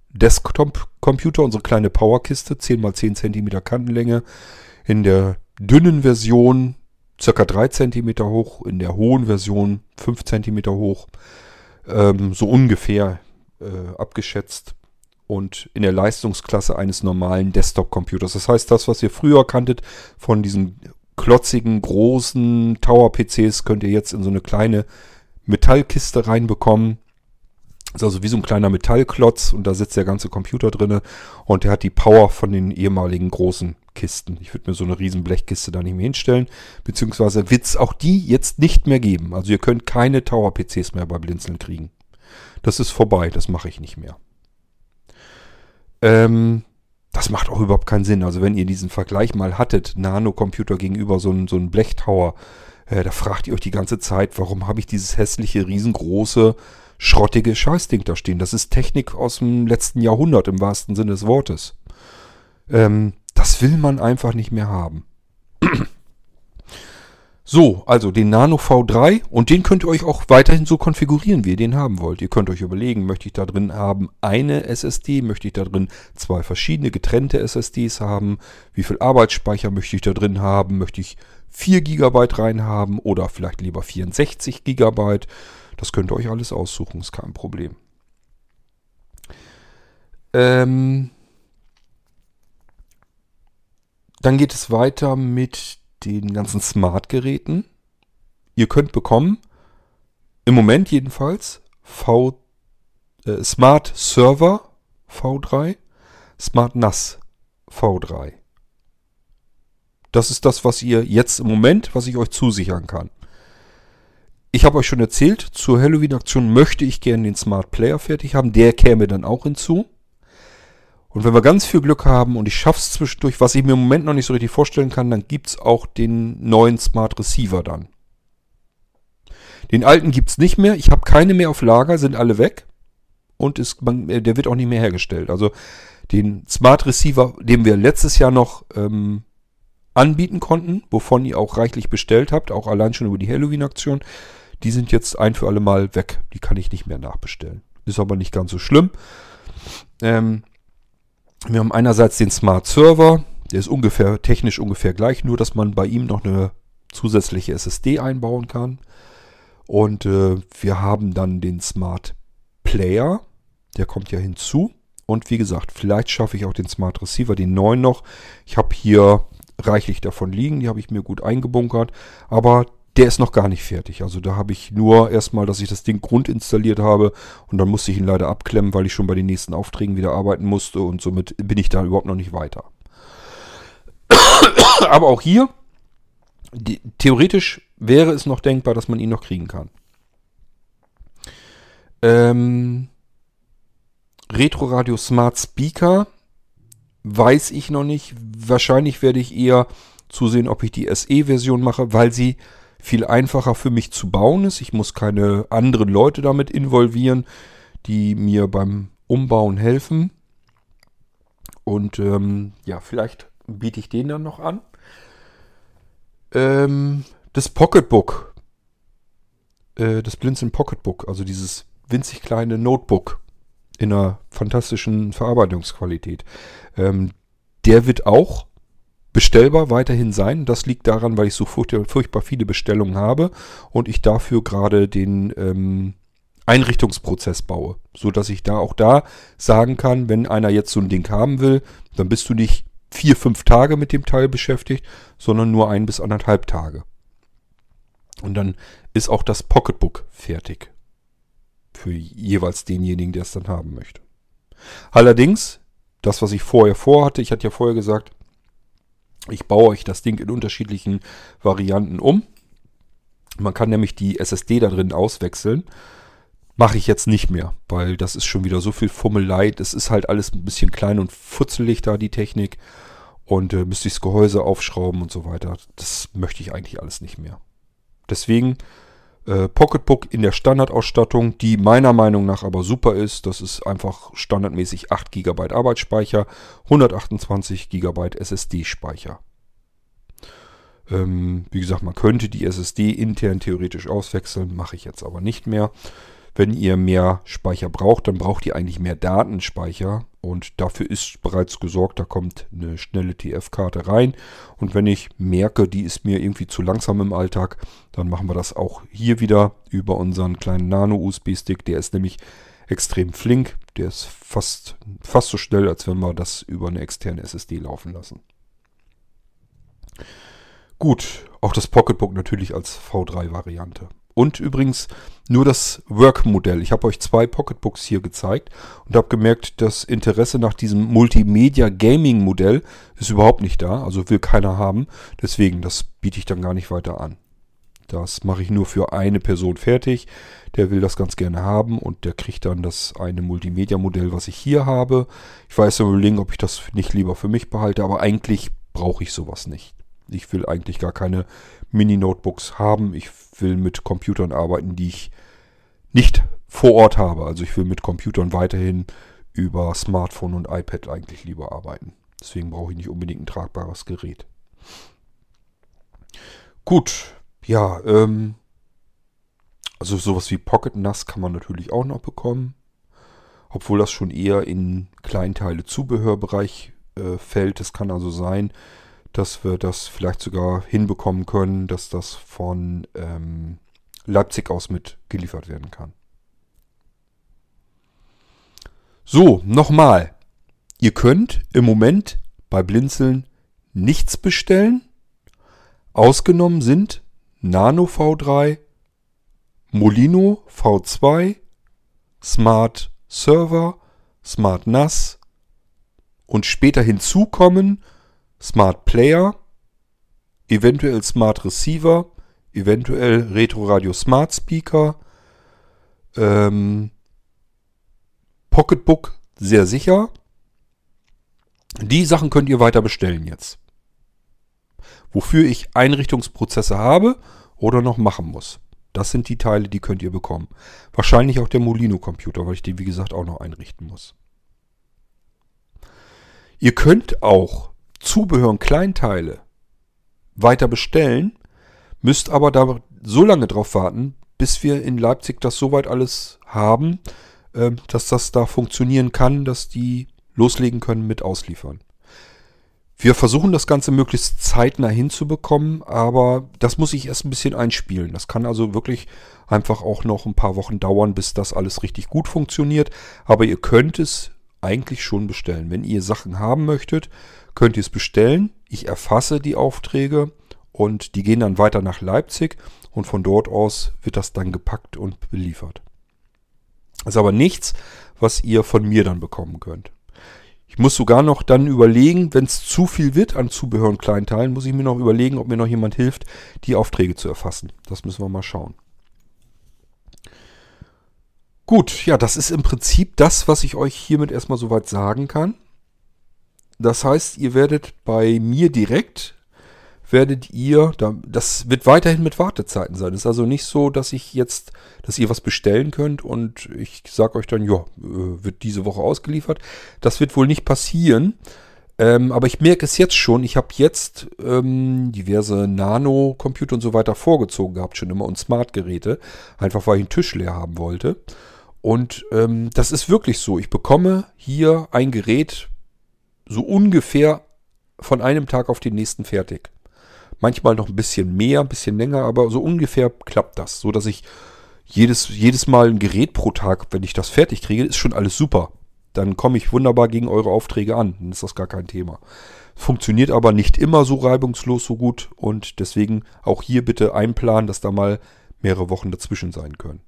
Desktop-Computer, unsere kleine Powerkiste, 10 x 10 cm Kantenlänge, in der dünnen Version ca. 3 cm hoch, in der hohen Version 5 cm hoch, ähm, so ungefähr äh, abgeschätzt und in der Leistungsklasse eines normalen Desktop-Computers. Das heißt, das, was ihr früher kanntet von diesen klotzigen, großen Tower-PCs, könnt ihr jetzt in so eine kleine Metallkiste reinbekommen. Ist also wie so ein kleiner Metallklotz und da sitzt der ganze Computer drinne und der hat die Power von den ehemaligen großen Kisten. Ich würde mir so eine riesen Blechkiste da nicht mehr hinstellen, beziehungsweise wird es auch die jetzt nicht mehr geben. Also ihr könnt keine Tower-PCs mehr bei Blinzeln kriegen. Das ist vorbei, das mache ich nicht mehr. Ähm, das macht auch überhaupt keinen Sinn. Also wenn ihr diesen Vergleich mal hattet, Nano-Computer gegenüber so einem so ein Blechtower, äh, da fragt ihr euch die ganze Zeit, warum habe ich dieses hässliche, riesengroße schrottige Scheißding da stehen. Das ist Technik aus dem letzten Jahrhundert im wahrsten Sinne des Wortes. Ähm, das will man einfach nicht mehr haben. So, also den Nano V3 und den könnt ihr euch auch weiterhin so konfigurieren, wie ihr den haben wollt. Ihr könnt euch überlegen, möchte ich da drin haben eine SSD, möchte ich da drin zwei verschiedene getrennte SSDs haben, wie viel Arbeitsspeicher möchte ich da drin haben, möchte ich 4 GB rein haben oder vielleicht lieber 64 GB. Das könnt ihr euch alles aussuchen, ist kein Problem. Ähm, dann geht es weiter mit den ganzen Smart-Geräten. Ihr könnt bekommen, im Moment jedenfalls, V, äh, Smart Server V3, Smart NAS V3. Das ist das, was ihr jetzt im Moment, was ich euch zusichern kann. Ich habe euch schon erzählt, zur Halloween-Aktion möchte ich gerne den Smart Player fertig haben. Der käme dann auch hinzu. Und wenn wir ganz viel Glück haben und ich schaffe es zwischendurch, was ich mir im Moment noch nicht so richtig vorstellen kann, dann gibt es auch den neuen Smart Receiver dann. Den alten gibt es nicht mehr. Ich habe keine mehr auf Lager, sind alle weg. und ist, man, äh, der wird auch nicht mehr hergestellt. Also den Smart Receiver, den wir letztes Jahr noch ähm, anbieten konnten, wovon ihr auch reichlich bestellt habt, auch allein schon über die Halloween-Aktion, die sind jetzt ein für alle Mal weg. Die kann ich nicht mehr nachbestellen. Ist aber nicht ganz so schlimm. Ähm, wir haben einerseits den Smart Server, der ist ungefähr technisch ungefähr gleich, nur dass man bei ihm noch eine zusätzliche SSD einbauen kann. Und äh, wir haben dann den Smart Player, der kommt ja hinzu. Und wie gesagt, vielleicht schaffe ich auch den Smart Receiver, den neuen noch. Ich habe hier reichlich davon liegen, die habe ich mir gut eingebunkert. Aber der ist noch gar nicht fertig. Also da habe ich nur erstmal, dass ich das Ding grundinstalliert habe und dann musste ich ihn leider abklemmen, weil ich schon bei den nächsten Aufträgen wieder arbeiten musste und somit bin ich da überhaupt noch nicht weiter. Aber auch hier, die, theoretisch wäre es noch denkbar, dass man ihn noch kriegen kann. Ähm, Retro Radio Smart Speaker weiß ich noch nicht. Wahrscheinlich werde ich eher zusehen, ob ich die SE-Version mache, weil sie viel einfacher für mich zu bauen ist. Ich muss keine anderen Leute damit involvieren, die mir beim Umbauen helfen. Und ähm, ja, vielleicht biete ich den dann noch an. Ähm, das Pocketbook. Äh, das Blinzeln Pocketbook, also dieses winzig kleine Notebook in einer fantastischen Verarbeitungsqualität. Ähm, der wird auch bestellbar weiterhin sein. Das liegt daran, weil ich so furchtbar viele Bestellungen habe und ich dafür gerade den ähm, Einrichtungsprozess baue, so dass ich da auch da sagen kann, wenn einer jetzt so ein Ding haben will, dann bist du nicht vier, fünf Tage mit dem Teil beschäftigt, sondern nur ein bis anderthalb Tage. Und dann ist auch das Pocketbook fertig. Für jeweils denjenigen, der es dann haben möchte. Allerdings, das, was ich vorher vorhatte, ich hatte ja vorher gesagt, ich baue euch das Ding in unterschiedlichen Varianten um. Man kann nämlich die SSD da drin auswechseln. Mache ich jetzt nicht mehr, weil das ist schon wieder so viel Fummelei. Es ist halt alles ein bisschen klein und futzelig da, die Technik. Und äh, müsste ich das Gehäuse aufschrauben und so weiter. Das möchte ich eigentlich alles nicht mehr. Deswegen äh, Pocketbook in der Standardausstattung, die meiner Meinung nach aber super ist. Das ist einfach standardmäßig 8 GB Arbeitsspeicher, 128 GB SSD-Speicher. Ähm, wie gesagt, man könnte die SSD intern theoretisch auswechseln, mache ich jetzt aber nicht mehr. Wenn ihr mehr Speicher braucht, dann braucht ihr eigentlich mehr Datenspeicher. Und dafür ist bereits gesorgt, da kommt eine schnelle TF-Karte rein. Und wenn ich merke, die ist mir irgendwie zu langsam im Alltag, dann machen wir das auch hier wieder über unseren kleinen Nano-USB-Stick. Der ist nämlich extrem flink. Der ist fast, fast so schnell, als wenn wir das über eine externe SSD laufen lassen. Gut, auch das Pocketbook natürlich als V3-Variante. Und übrigens nur das Work-Modell. Ich habe euch zwei Pocketbooks hier gezeigt und habe gemerkt, das Interesse nach diesem Multimedia-Gaming-Modell ist überhaupt nicht da. Also will keiner haben. Deswegen, das biete ich dann gar nicht weiter an. Das mache ich nur für eine Person fertig. Der will das ganz gerne haben und der kriegt dann das eine Multimedia-Modell, was ich hier habe. Ich weiß überlegen, ob ich das nicht lieber für mich behalte, aber eigentlich brauche ich sowas nicht. Ich will eigentlich gar keine Mini-Notebooks haben. Ich will mit Computern arbeiten, die ich nicht vor Ort habe. Also ich will mit Computern weiterhin über Smartphone und iPad eigentlich lieber arbeiten. Deswegen brauche ich nicht unbedingt ein tragbares Gerät. Gut, ja, ähm, also sowas wie Pocket NAS kann man natürlich auch noch bekommen. Obwohl das schon eher in Kleinteile Zubehörbereich äh, fällt. Es kann also sein, dass wir das vielleicht sogar hinbekommen können, dass das von ähm, Leipzig aus mit geliefert werden kann. So, nochmal. Ihr könnt im Moment bei Blinzeln nichts bestellen. Ausgenommen sind Nano V3, Molino V2, Smart Server, Smart NAS und später hinzukommen Smart Player, eventuell Smart Receiver, eventuell Retro Radio Smart Speaker, ähm, Pocketbook sehr sicher. Die Sachen könnt ihr weiter bestellen jetzt. Wofür ich Einrichtungsprozesse habe oder noch machen muss. Das sind die Teile, die könnt ihr bekommen. Wahrscheinlich auch der Molino-Computer, weil ich den, wie gesagt, auch noch einrichten muss. Ihr könnt auch Zubehör und Kleinteile weiter bestellen, müsst aber da so lange drauf warten, bis wir in Leipzig das soweit alles haben, äh, dass das da funktionieren kann, dass die loslegen können mit Ausliefern. Wir versuchen das Ganze möglichst zeitnah hinzubekommen, aber das muss ich erst ein bisschen einspielen. Das kann also wirklich einfach auch noch ein paar Wochen dauern, bis das alles richtig gut funktioniert. Aber ihr könnt es eigentlich schon bestellen. Wenn ihr Sachen haben möchtet, könnt ihr es bestellen. Ich erfasse die Aufträge und die gehen dann weiter nach Leipzig und von dort aus wird das dann gepackt und beliefert. Das ist aber nichts, was ihr von mir dann bekommen könnt. Ich muss sogar noch dann überlegen, wenn es zu viel wird an Zubehör und Kleinteilen, muss ich mir noch überlegen, ob mir noch jemand hilft, die Aufträge zu erfassen. Das müssen wir mal schauen. Gut, ja, das ist im Prinzip das, was ich euch hiermit erstmal soweit sagen kann. Das heißt, ihr werdet bei mir direkt werdet ihr, das wird weiterhin mit Wartezeiten sein. Es ist also nicht so, dass ich jetzt, dass ihr was bestellen könnt und ich sage euch dann, ja, äh, wird diese Woche ausgeliefert. Das wird wohl nicht passieren. Ähm, aber ich merke es jetzt schon. Ich habe jetzt ähm, diverse Nano-Computer und so weiter vorgezogen gehabt, schon immer und Smart-Geräte. Einfach weil ich einen Tisch leer haben wollte. Und ähm, das ist wirklich so. Ich bekomme hier ein Gerät so ungefähr von einem Tag auf den nächsten fertig. Manchmal noch ein bisschen mehr, ein bisschen länger, aber so ungefähr klappt das. So dass ich jedes, jedes Mal ein Gerät pro Tag, wenn ich das fertig kriege, ist schon alles super. Dann komme ich wunderbar gegen eure Aufträge an. Dann ist das gar kein Thema. Funktioniert aber nicht immer so reibungslos so gut und deswegen auch hier bitte einplanen, dass da mal mehrere Wochen dazwischen sein können.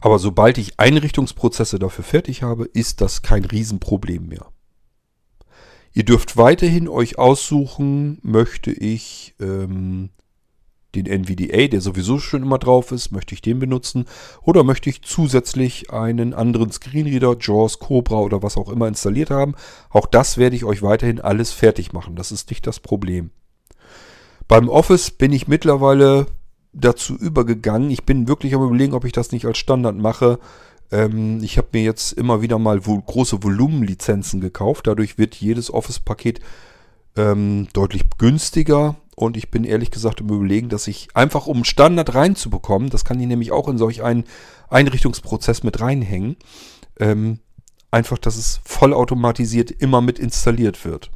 Aber sobald ich Einrichtungsprozesse dafür fertig habe, ist das kein Riesenproblem mehr. Ihr dürft weiterhin euch aussuchen, möchte ich ähm, den NVDA, der sowieso schon immer drauf ist, möchte ich den benutzen oder möchte ich zusätzlich einen anderen Screenreader, JAWS, Cobra oder was auch immer installiert haben. Auch das werde ich euch weiterhin alles fertig machen. Das ist nicht das Problem. Beim Office bin ich mittlerweile dazu übergegangen. Ich bin wirklich am überlegen, ob ich das nicht als Standard mache. Ähm, ich habe mir jetzt immer wieder mal wo große Volumenlizenzen gekauft. Dadurch wird jedes Office-Paket ähm, deutlich günstiger. Und ich bin ehrlich gesagt im Überlegen, dass ich einfach um Standard reinzubekommen, das kann ich nämlich auch in solch einen Einrichtungsprozess mit reinhängen, ähm, einfach, dass es vollautomatisiert immer mit installiert wird.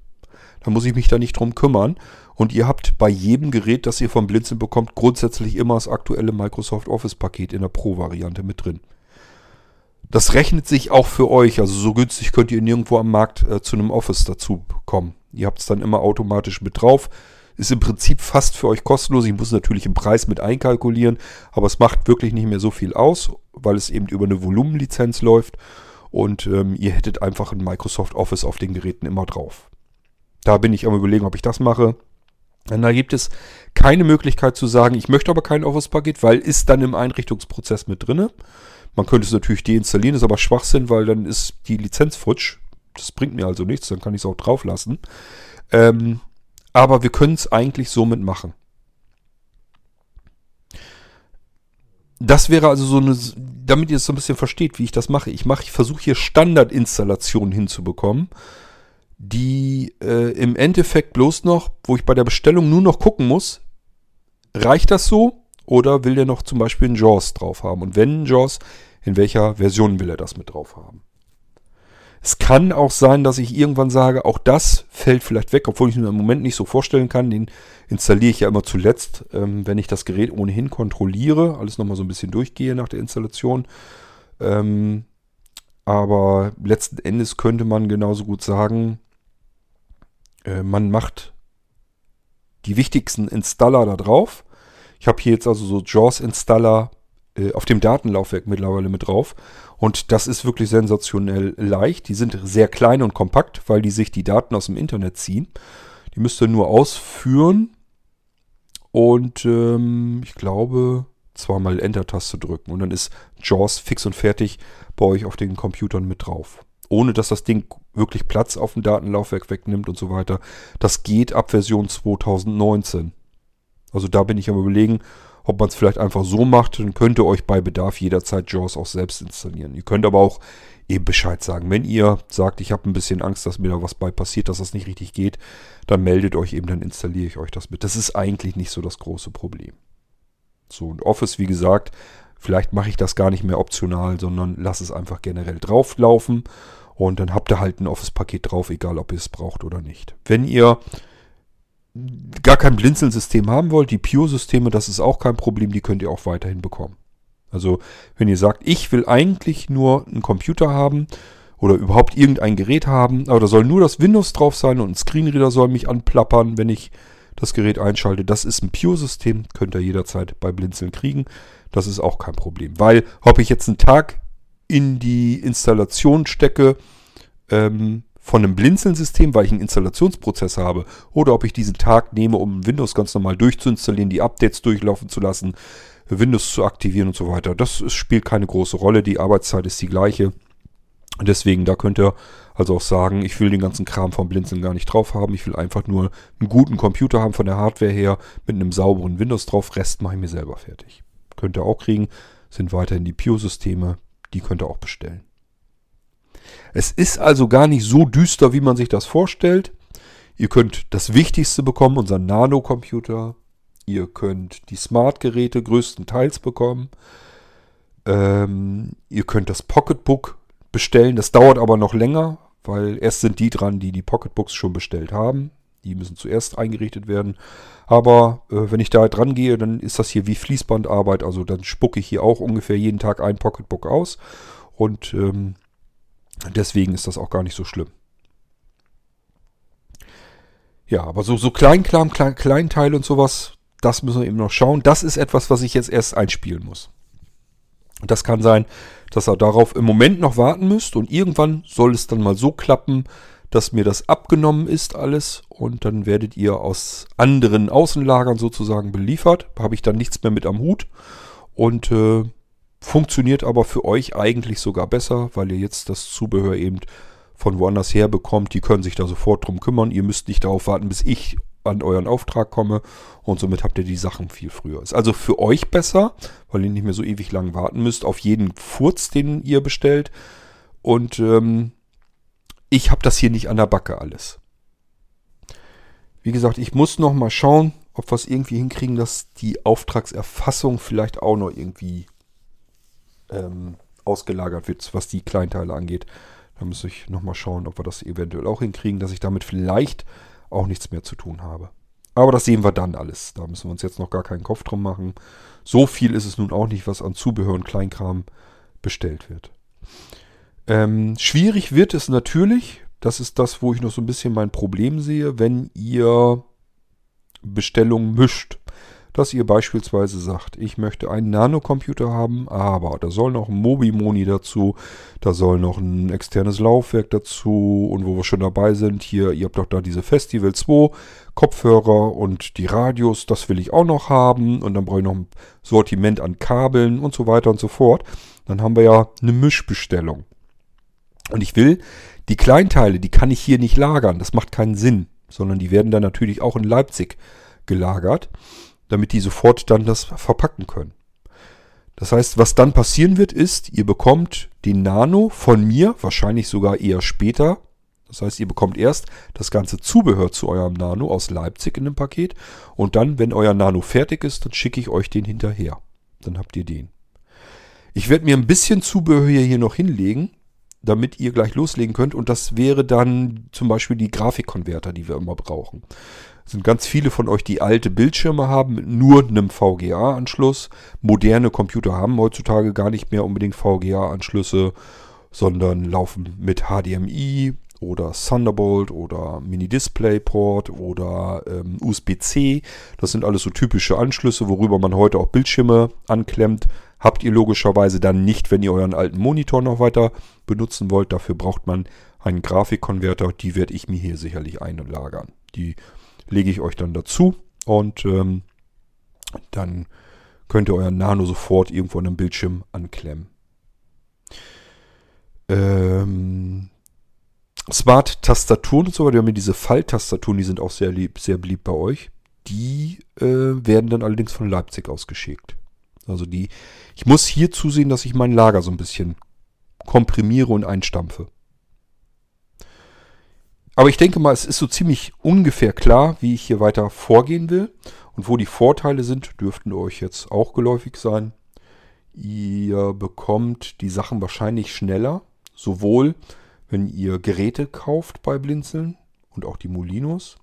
Da muss ich mich da nicht drum kümmern. Und ihr habt bei jedem Gerät, das ihr vom Blinzeln bekommt, grundsätzlich immer das aktuelle Microsoft Office-Paket in der Pro-Variante mit drin. Das rechnet sich auch für euch. Also so günstig könnt ihr nirgendwo am Markt äh, zu einem Office dazu kommen. Ihr habt es dann immer automatisch mit drauf. Ist im Prinzip fast für euch kostenlos. Ich muss natürlich im Preis mit einkalkulieren, aber es macht wirklich nicht mehr so viel aus, weil es eben über eine Volumenlizenz läuft. Und ähm, ihr hättet einfach ein Microsoft Office auf den Geräten immer drauf. Da bin ich am überlegen, ob ich das mache. Und da gibt es keine Möglichkeit zu sagen, ich möchte aber kein Office-Paket, weil ist dann im Einrichtungsprozess mit drinne. Man könnte es natürlich deinstallieren, ist aber Schwachsinn, weil dann ist die Lizenz futsch. Das bringt mir also nichts, dann kann ich es auch drauf lassen. Ähm, aber wir können es eigentlich somit machen. Das wäre also so eine, damit ihr es so ein bisschen versteht, wie ich das mache. Ich mache, ich versuche hier Standardinstallationen hinzubekommen, die äh, im Endeffekt bloß noch, wo ich bei der Bestellung nur noch gucken muss, reicht das so? Oder will der noch zum Beispiel einen JAWS drauf haben? Und wenn JAWS, in welcher Version will er das mit drauf haben? Es kann auch sein, dass ich irgendwann sage, auch das fällt vielleicht weg, obwohl ich mir im Moment nicht so vorstellen kann. Den installiere ich ja immer zuletzt, ähm, wenn ich das Gerät ohnehin kontrolliere, alles nochmal so ein bisschen durchgehe nach der Installation. Ähm, aber letzten Endes könnte man genauso gut sagen, äh, man macht die wichtigsten Installer da drauf ich habe hier jetzt also so JAWS-Installer äh, auf dem Datenlaufwerk mittlerweile mit drauf. Und das ist wirklich sensationell leicht. Die sind sehr klein und kompakt, weil die sich die Daten aus dem Internet ziehen. Die müsst ihr nur ausführen. Und ähm, ich glaube, zweimal Enter-Taste drücken. Und dann ist JAWS fix und fertig bei euch auf den Computern mit drauf. Ohne dass das Ding wirklich Platz auf dem Datenlaufwerk wegnimmt und so weiter. Das geht ab Version 2019. Also da bin ich am überlegen, ob man es vielleicht einfach so macht, dann könnt ihr euch bei Bedarf jederzeit JAWS auch selbst installieren. Ihr könnt aber auch eben Bescheid sagen. Wenn ihr sagt, ich habe ein bisschen Angst, dass mir da was bei passiert, dass das nicht richtig geht, dann meldet euch eben, dann installiere ich euch das mit. Das ist eigentlich nicht so das große Problem. So, und Office, wie gesagt, vielleicht mache ich das gar nicht mehr optional, sondern lasse es einfach generell drauflaufen und dann habt ihr halt ein Office-Paket drauf, egal ob ihr es braucht oder nicht. Wenn ihr gar kein Blinzeln-System haben wollt, die Pure-Systeme, das ist auch kein Problem, die könnt ihr auch weiterhin bekommen. Also wenn ihr sagt, ich will eigentlich nur einen Computer haben oder überhaupt irgendein Gerät haben, aber da soll nur das Windows drauf sein und ein Screenreader soll mich anplappern, wenn ich das Gerät einschalte. Das ist ein Pure-System, könnt ihr jederzeit bei Blinzeln kriegen. Das ist auch kein Problem, weil ob ich jetzt einen Tag in die Installation stecke, ähm, von einem Blinzeln-System, weil ich einen Installationsprozess habe, oder ob ich diesen Tag nehme, um Windows ganz normal durchzuinstallieren, die Updates durchlaufen zu lassen, Windows zu aktivieren und so weiter. Das spielt keine große Rolle. Die Arbeitszeit ist die gleiche. Deswegen, da könnt ihr also auch sagen, ich will den ganzen Kram vom Blinzeln gar nicht drauf haben. Ich will einfach nur einen guten Computer haben von der Hardware her mit einem sauberen Windows drauf. Rest mache ich mir selber fertig. Könnt ihr auch kriegen. Sind weiterhin die Pure-Systeme. Die könnt ihr auch bestellen. Es ist also gar nicht so düster, wie man sich das vorstellt. Ihr könnt das Wichtigste bekommen, unseren Nano-Computer. Ihr könnt die Smart-Geräte größtenteils bekommen. Ähm, ihr könnt das Pocketbook bestellen. Das dauert aber noch länger, weil erst sind die dran, die die Pocketbooks schon bestellt haben. Die müssen zuerst eingerichtet werden. Aber äh, wenn ich da dran gehe, dann ist das hier wie Fließbandarbeit. Also dann spucke ich hier auch ungefähr jeden Tag ein Pocketbook aus. Und ähm, Deswegen ist das auch gar nicht so schlimm. Ja, aber so, so Kleinkram, Klein, Kleinteil und sowas, das müssen wir eben noch schauen. Das ist etwas, was ich jetzt erst einspielen muss. Und das kann sein, dass ihr darauf im Moment noch warten müsst und irgendwann soll es dann mal so klappen, dass mir das abgenommen ist alles und dann werdet ihr aus anderen Außenlagern sozusagen beliefert. Habe ich dann nichts mehr mit am Hut und äh, Funktioniert aber für euch eigentlich sogar besser, weil ihr jetzt das Zubehör eben von woanders her bekommt. Die können sich da sofort drum kümmern. Ihr müsst nicht darauf warten, bis ich an euren Auftrag komme und somit habt ihr die Sachen viel früher. Ist also für euch besser, weil ihr nicht mehr so ewig lang warten müsst auf jeden Furz, den ihr bestellt. Und ähm, ich habe das hier nicht an der Backe alles. Wie gesagt, ich muss noch mal schauen, ob wir es irgendwie hinkriegen, dass die Auftragserfassung vielleicht auch noch irgendwie ähm, ausgelagert wird, was die Kleinteile angeht. Da muss ich nochmal schauen, ob wir das eventuell auch hinkriegen, dass ich damit vielleicht auch nichts mehr zu tun habe. Aber das sehen wir dann alles. Da müssen wir uns jetzt noch gar keinen Kopf drum machen. So viel ist es nun auch nicht, was an Zubehör und Kleinkram bestellt wird. Ähm, schwierig wird es natürlich, das ist das, wo ich noch so ein bisschen mein Problem sehe, wenn ihr Bestellungen mischt dass ihr beispielsweise sagt, ich möchte einen Nanocomputer haben, aber da soll noch ein Mobimoni dazu, da soll noch ein externes Laufwerk dazu und wo wir schon dabei sind, hier, ihr habt doch da diese Festival 2 Kopfhörer und die Radios, das will ich auch noch haben und dann brauche ich noch ein Sortiment an Kabeln und so weiter und so fort. Dann haben wir ja eine Mischbestellung. Und ich will die Kleinteile, die kann ich hier nicht lagern, das macht keinen Sinn, sondern die werden dann natürlich auch in Leipzig gelagert damit die sofort dann das verpacken können. Das heißt, was dann passieren wird, ist, ihr bekommt den Nano von mir, wahrscheinlich sogar eher später. Das heißt, ihr bekommt erst das ganze Zubehör zu eurem Nano aus Leipzig in dem Paket und dann, wenn euer Nano fertig ist, dann schicke ich euch den hinterher. Dann habt ihr den. Ich werde mir ein bisschen Zubehör hier noch hinlegen, damit ihr gleich loslegen könnt und das wäre dann zum Beispiel die Grafikkonverter, die wir immer brauchen sind ganz viele von euch, die alte Bildschirme haben mit nur einem VGA-Anschluss. Moderne Computer haben heutzutage gar nicht mehr unbedingt VGA-Anschlüsse, sondern laufen mit HDMI oder Thunderbolt oder Mini-Display-Port oder ähm, USB-C. Das sind alles so typische Anschlüsse, worüber man heute auch Bildschirme anklemmt. Habt ihr logischerweise dann nicht, wenn ihr euren alten Monitor noch weiter benutzen wollt. Dafür braucht man einen Grafikkonverter. Die werde ich mir hier sicherlich einlagern. Die lege ich euch dann dazu und ähm, dann könnt ihr euren Nano sofort irgendwo an einem Bildschirm anklemmen. Ähm, Smart-Tastaturen und so weiter, wir haben hier diese Falltastaturen, die sind auch sehr, lieb, sehr beliebt bei euch. die äh, werden dann allerdings von Leipzig ausgeschickt. Also die, ich muss hier zusehen, dass ich mein Lager so ein bisschen komprimiere und einstampfe. Aber ich denke mal, es ist so ziemlich ungefähr klar, wie ich hier weiter vorgehen will. Und wo die Vorteile sind, dürften euch jetzt auch geläufig sein. Ihr bekommt die Sachen wahrscheinlich schneller. Sowohl wenn ihr Geräte kauft bei Blinzeln und auch die Molinos.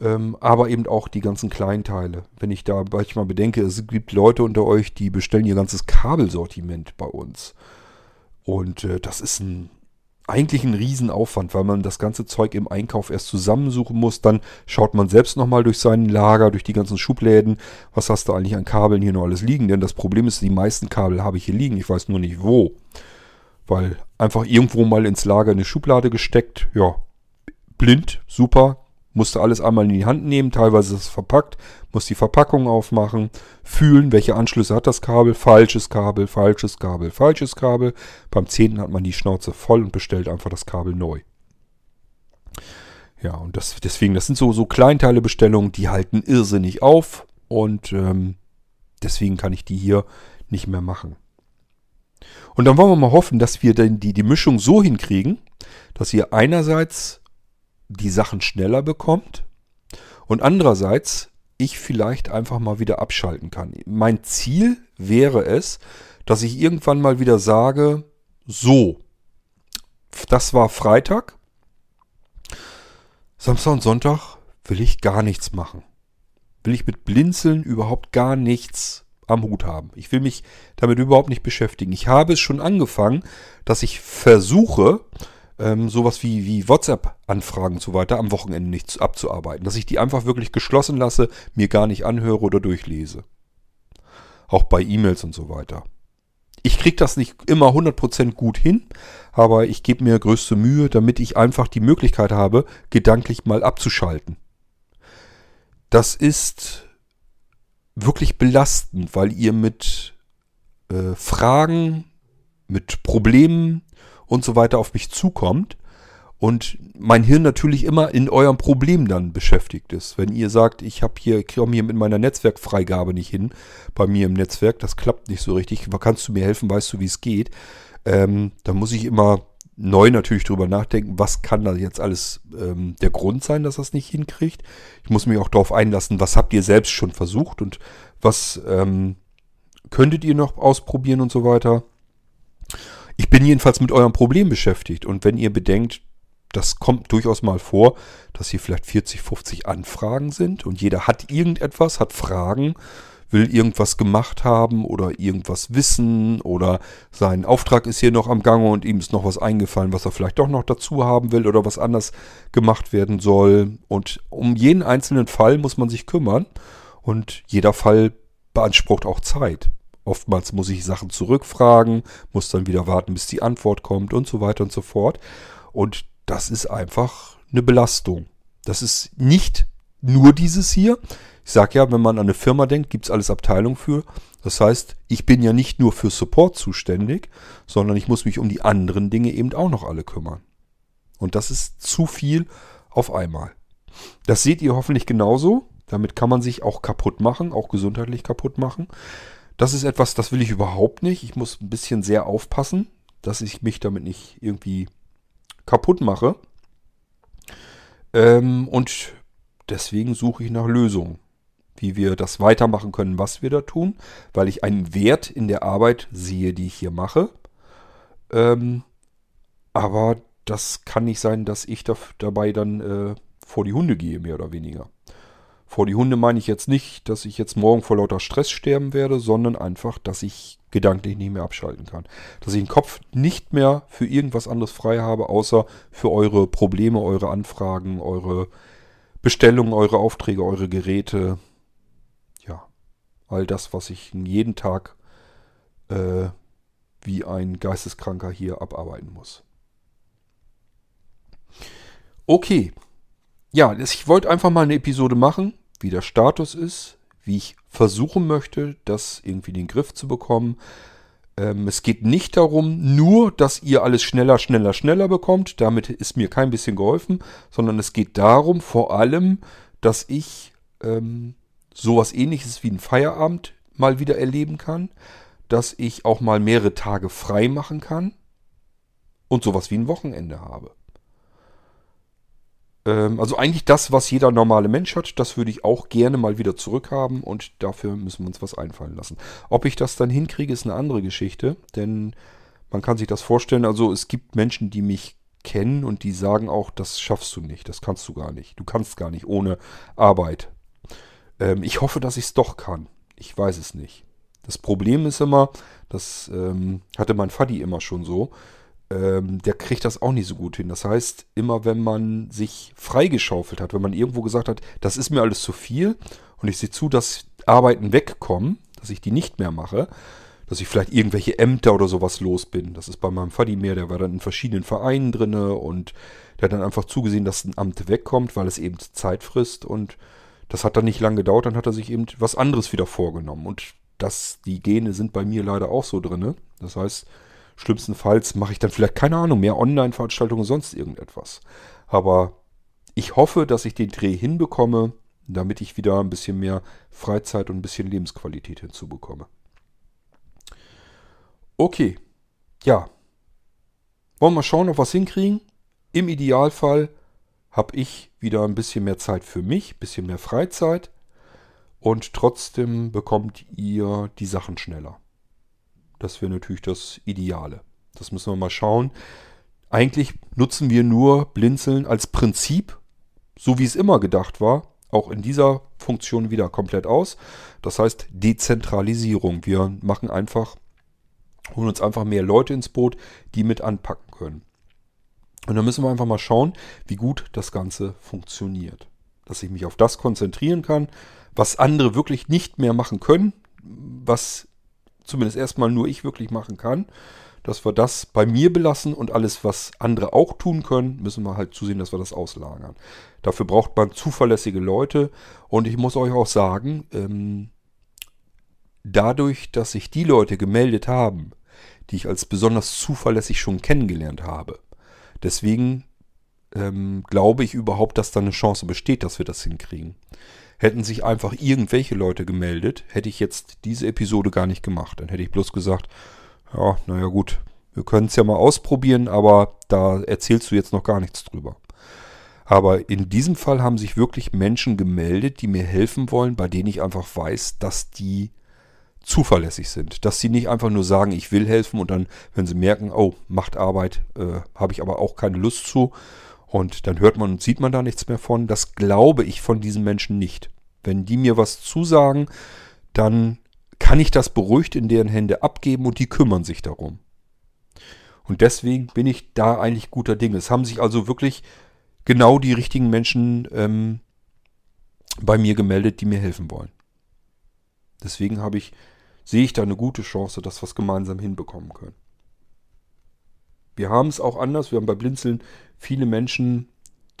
Ähm, aber eben auch die ganzen Kleinteile. Wenn ich da manchmal bedenke, es gibt Leute unter euch, die bestellen ihr ganzes Kabelsortiment bei uns. Und äh, das ist ein, eigentlich ein Riesenaufwand, weil man das ganze Zeug im Einkauf erst zusammensuchen muss. Dann schaut man selbst nochmal durch sein Lager, durch die ganzen Schubläden. Was hast du eigentlich an Kabeln hier noch alles liegen? Denn das Problem ist, die meisten Kabel habe ich hier liegen. Ich weiß nur nicht wo. Weil einfach irgendwo mal ins Lager eine Schublade gesteckt. Ja, blind, super, musste alles einmal in die Hand nehmen, teilweise ist es verpackt, muss die Verpackung aufmachen, fühlen, welche Anschlüsse hat das Kabel, falsches Kabel, falsches Kabel, falsches Kabel. Beim 10. hat man die Schnauze voll und bestellt einfach das Kabel neu. Ja, und das, deswegen, das sind so, so Kleinteilebestellungen, die halten irrsinnig auf und ähm, deswegen kann ich die hier nicht mehr machen. Und dann wollen wir mal hoffen, dass wir dann die, die Mischung so hinkriegen, dass ihr einerseits die Sachen schneller bekommt und andererseits ich vielleicht einfach mal wieder abschalten kann. Mein Ziel wäre es, dass ich irgendwann mal wieder sage, so, das war Freitag, Samstag und Sonntag will ich gar nichts machen. Will ich mit Blinzeln überhaupt gar nichts am Hut haben. Ich will mich damit überhaupt nicht beschäftigen. Ich habe es schon angefangen, dass ich versuche, ähm, sowas wie, wie WhatsApp-Anfragen und so weiter am Wochenende nicht abzuarbeiten. Dass ich die einfach wirklich geschlossen lasse, mir gar nicht anhöre oder durchlese. Auch bei E-Mails und so weiter. Ich kriege das nicht immer 100% gut hin, aber ich gebe mir größte Mühe, damit ich einfach die Möglichkeit habe, gedanklich mal abzuschalten. Das ist wirklich belastend, weil ihr mit äh, Fragen, mit Problemen und so weiter auf mich zukommt und mein Hirn natürlich immer in eurem Problem dann beschäftigt ist. Wenn ihr sagt, ich habe hier, komme hier mit meiner Netzwerkfreigabe nicht hin, bei mir im Netzwerk, das klappt nicht so richtig, kannst du mir helfen, weißt du, wie es geht, ähm, dann muss ich immer neu natürlich drüber nachdenken, was kann da jetzt alles ähm, der Grund sein, dass das nicht hinkriegt. Ich muss mich auch darauf einlassen, was habt ihr selbst schon versucht und was ähm, könntet ihr noch ausprobieren und so weiter. Ich bin jedenfalls mit eurem Problem beschäftigt und wenn ihr bedenkt, das kommt durchaus mal vor, dass hier vielleicht 40, 50 Anfragen sind und jeder hat irgendetwas, hat Fragen will irgendwas gemacht haben oder irgendwas wissen oder sein Auftrag ist hier noch am Gange und ihm ist noch was eingefallen, was er vielleicht doch noch dazu haben will oder was anders gemacht werden soll. Und um jeden einzelnen Fall muss man sich kümmern und jeder Fall beansprucht auch Zeit. Oftmals muss ich Sachen zurückfragen, muss dann wieder warten, bis die Antwort kommt und so weiter und so fort. Und das ist einfach eine Belastung. Das ist nicht nur dieses hier. Ich sage ja, wenn man an eine Firma denkt, gibt es alles Abteilungen für. Das heißt, ich bin ja nicht nur für Support zuständig, sondern ich muss mich um die anderen Dinge eben auch noch alle kümmern. Und das ist zu viel auf einmal. Das seht ihr hoffentlich genauso. Damit kann man sich auch kaputt machen, auch gesundheitlich kaputt machen. Das ist etwas, das will ich überhaupt nicht. Ich muss ein bisschen sehr aufpassen, dass ich mich damit nicht irgendwie kaputt mache. Ähm, und deswegen suche ich nach Lösungen wie wir das weitermachen können, was wir da tun, weil ich einen Wert in der Arbeit sehe, die ich hier mache. Ähm, aber das kann nicht sein, dass ich da, dabei dann äh, vor die Hunde gehe, mehr oder weniger. Vor die Hunde meine ich jetzt nicht, dass ich jetzt morgen vor lauter Stress sterben werde, sondern einfach, dass ich gedanklich nicht mehr abschalten kann. Dass ich den Kopf nicht mehr für irgendwas anderes frei habe, außer für eure Probleme, eure Anfragen, eure Bestellungen, eure Aufträge, eure Geräte, all das, was ich jeden Tag äh, wie ein Geisteskranker hier abarbeiten muss. Okay. Ja, ich wollte einfach mal eine Episode machen, wie der Status ist, wie ich versuchen möchte, das irgendwie in den Griff zu bekommen. Ähm, es geht nicht darum, nur, dass ihr alles schneller, schneller, schneller bekommt. Damit ist mir kein bisschen geholfen, sondern es geht darum, vor allem, dass ich ähm, sowas ähnliches wie ein Feierabend mal wieder erleben kann, dass ich auch mal mehrere Tage frei machen kann und sowas wie ein Wochenende habe. Ähm, also eigentlich das, was jeder normale Mensch hat, das würde ich auch gerne mal wieder zurückhaben und dafür müssen wir uns was einfallen lassen. Ob ich das dann hinkriege, ist eine andere Geschichte, denn man kann sich das vorstellen, also es gibt Menschen, die mich kennen und die sagen auch, das schaffst du nicht, das kannst du gar nicht. Du kannst gar nicht ohne Arbeit. Ähm, ich hoffe, dass ich es doch kann. Ich weiß es nicht. Das Problem ist immer, das ähm, hatte mein Vati immer schon so, ähm, der kriegt das auch nicht so gut hin. Das heißt, immer wenn man sich freigeschaufelt hat, wenn man irgendwo gesagt hat, das ist mir alles zu viel und ich sehe zu, dass Arbeiten wegkommen, dass ich die nicht mehr mache, dass ich vielleicht irgendwelche Ämter oder sowas los bin. Das ist bei meinem Vati mehr, der war dann in verschiedenen Vereinen drinne und der hat dann einfach zugesehen, dass ein Amt wegkommt, weil es eben Zeit frisst und das hat dann nicht lange gedauert, dann hat er sich eben was anderes wieder vorgenommen und das, die Gene sind bei mir leider auch so drinne. Das heißt, Schlimmstenfalls mache ich dann vielleicht, keine Ahnung, mehr Online-Veranstaltungen, sonst irgendetwas. Aber ich hoffe, dass ich den Dreh hinbekomme, damit ich wieder ein bisschen mehr Freizeit und ein bisschen Lebensqualität hinzubekomme. Okay, ja. Wollen wir mal schauen, ob wir es hinkriegen? Im Idealfall habe ich wieder ein bisschen mehr Zeit für mich, ein bisschen mehr Freizeit und trotzdem bekommt ihr die Sachen schneller. Das wäre natürlich das Ideale. Das müssen wir mal schauen. Eigentlich nutzen wir nur Blinzeln als Prinzip, so wie es immer gedacht war, auch in dieser Funktion wieder komplett aus. Das heißt Dezentralisierung. Wir machen einfach, holen uns einfach mehr Leute ins Boot, die mit anpacken können. Und dann müssen wir einfach mal schauen, wie gut das Ganze funktioniert. Dass ich mich auf das konzentrieren kann, was andere wirklich nicht mehr machen können, was zumindest erstmal nur ich wirklich machen kann, dass wir das bei mir belassen und alles, was andere auch tun können, müssen wir halt zusehen, dass wir das auslagern. Dafür braucht man zuverlässige Leute und ich muss euch auch sagen, ähm, dadurch, dass sich die Leute gemeldet haben, die ich als besonders zuverlässig schon kennengelernt habe, deswegen ähm, glaube ich überhaupt, dass da eine Chance besteht, dass wir das hinkriegen. Hätten sich einfach irgendwelche Leute gemeldet, hätte ich jetzt diese Episode gar nicht gemacht. Dann hätte ich bloß gesagt, ja, naja gut, wir können es ja mal ausprobieren, aber da erzählst du jetzt noch gar nichts drüber. Aber in diesem Fall haben sich wirklich Menschen gemeldet, die mir helfen wollen, bei denen ich einfach weiß, dass die zuverlässig sind. Dass sie nicht einfach nur sagen, ich will helfen und dann, wenn sie merken, oh, macht Arbeit, äh, habe ich aber auch keine Lust zu. Und dann hört man und sieht man da nichts mehr von. Das glaube ich von diesen Menschen nicht. Wenn die mir was zusagen, dann kann ich das beruhigt in deren Hände abgeben und die kümmern sich darum. Und deswegen bin ich da eigentlich guter Dinge. Es haben sich also wirklich genau die richtigen Menschen ähm, bei mir gemeldet, die mir helfen wollen. Deswegen habe ich, sehe ich da eine gute Chance, dass wir es gemeinsam hinbekommen können. Wir haben es auch anders. Wir haben bei Blinzeln viele Menschen,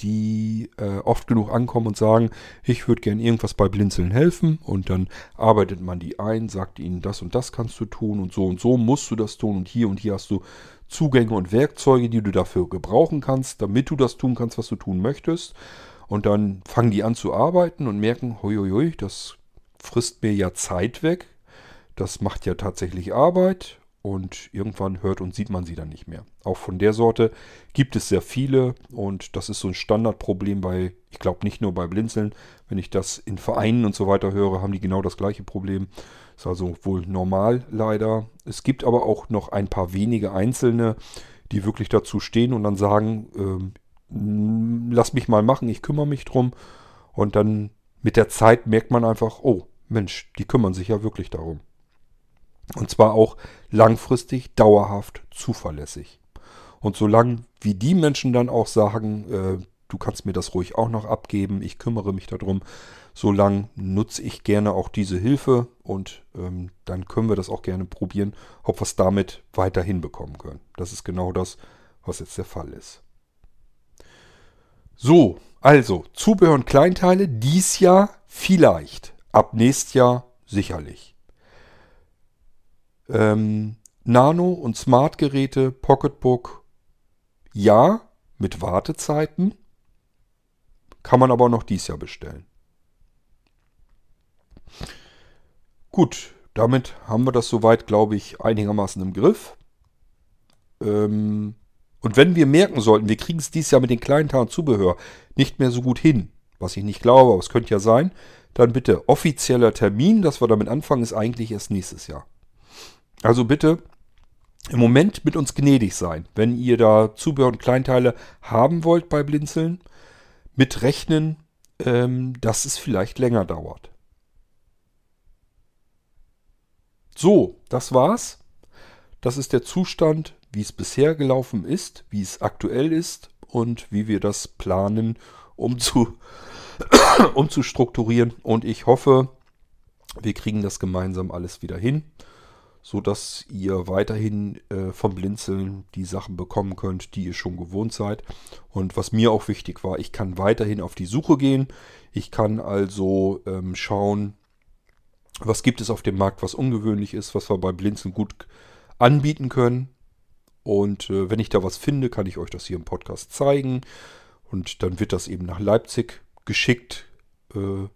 die äh, oft genug ankommen und sagen, ich würde gern irgendwas bei Blinzeln helfen und dann arbeitet man die ein, sagt ihnen, das und das kannst du tun und so und so musst du das tun und hier und hier hast du Zugänge und Werkzeuge, die du dafür gebrauchen kannst, damit du das tun kannst, was du tun möchtest. Und dann fangen die an zu arbeiten und merken, huiuiui, das frisst mir ja Zeit weg, das macht ja tatsächlich Arbeit und irgendwann hört und sieht man sie dann nicht mehr. Auch von der Sorte gibt es sehr viele und das ist so ein Standardproblem bei, ich glaube nicht nur bei Blinzeln, wenn ich das in Vereinen und so weiter höre, haben die genau das gleiche Problem. Ist also wohl normal leider. Es gibt aber auch noch ein paar wenige Einzelne, die wirklich dazu stehen und dann sagen, äh, lass mich mal machen, ich kümmere mich drum. Und dann mit der Zeit merkt man einfach, oh Mensch, die kümmern sich ja wirklich darum. Und zwar auch langfristig, dauerhaft, zuverlässig. Und solange wie die Menschen dann auch sagen, äh, du kannst mir das ruhig auch noch abgeben, ich kümmere mich darum, solange nutze ich gerne auch diese Hilfe und ähm, dann können wir das auch gerne probieren, ob wir es damit weiter hinbekommen können. Das ist genau das, was jetzt der Fall ist. So, also Zubehör und Kleinteile dies Jahr vielleicht, ab nächstes Jahr sicherlich. Ähm, Nano- und Smart-Geräte, Pocketbook, ja, mit Wartezeiten. Kann man aber noch dies Jahr bestellen. Gut, damit haben wir das soweit, glaube ich, einigermaßen im Griff. Ähm, und wenn wir merken sollten, wir kriegen es dieses Jahr mit den kleinen Teilen Zubehör nicht mehr so gut hin, was ich nicht glaube, aber es könnte ja sein, dann bitte offizieller Termin, dass wir damit anfangen, ist eigentlich erst nächstes Jahr. Also bitte im Moment mit uns gnädig sein. Wenn ihr da Zubehör und Kleinteile haben wollt bei Blinzeln, mit rechnen, ähm, dass es vielleicht länger dauert. So, das war's. Das ist der Zustand, wie es bisher gelaufen ist, wie es aktuell ist und wie wir das planen, um zu, um zu strukturieren. Und ich hoffe, wir kriegen das gemeinsam alles wieder hin, sodass ihr weiterhin äh, vom Blinzeln die Sachen bekommen könnt, die ihr schon gewohnt seid. Und was mir auch wichtig war, ich kann weiterhin auf die Suche gehen. Ich kann also ähm, schauen, was gibt es auf dem Markt, was ungewöhnlich ist, was wir bei Blinzeln gut anbieten können. Und äh, wenn ich da was finde, kann ich euch das hier im Podcast zeigen. Und dann wird das eben nach Leipzig geschickt. Äh,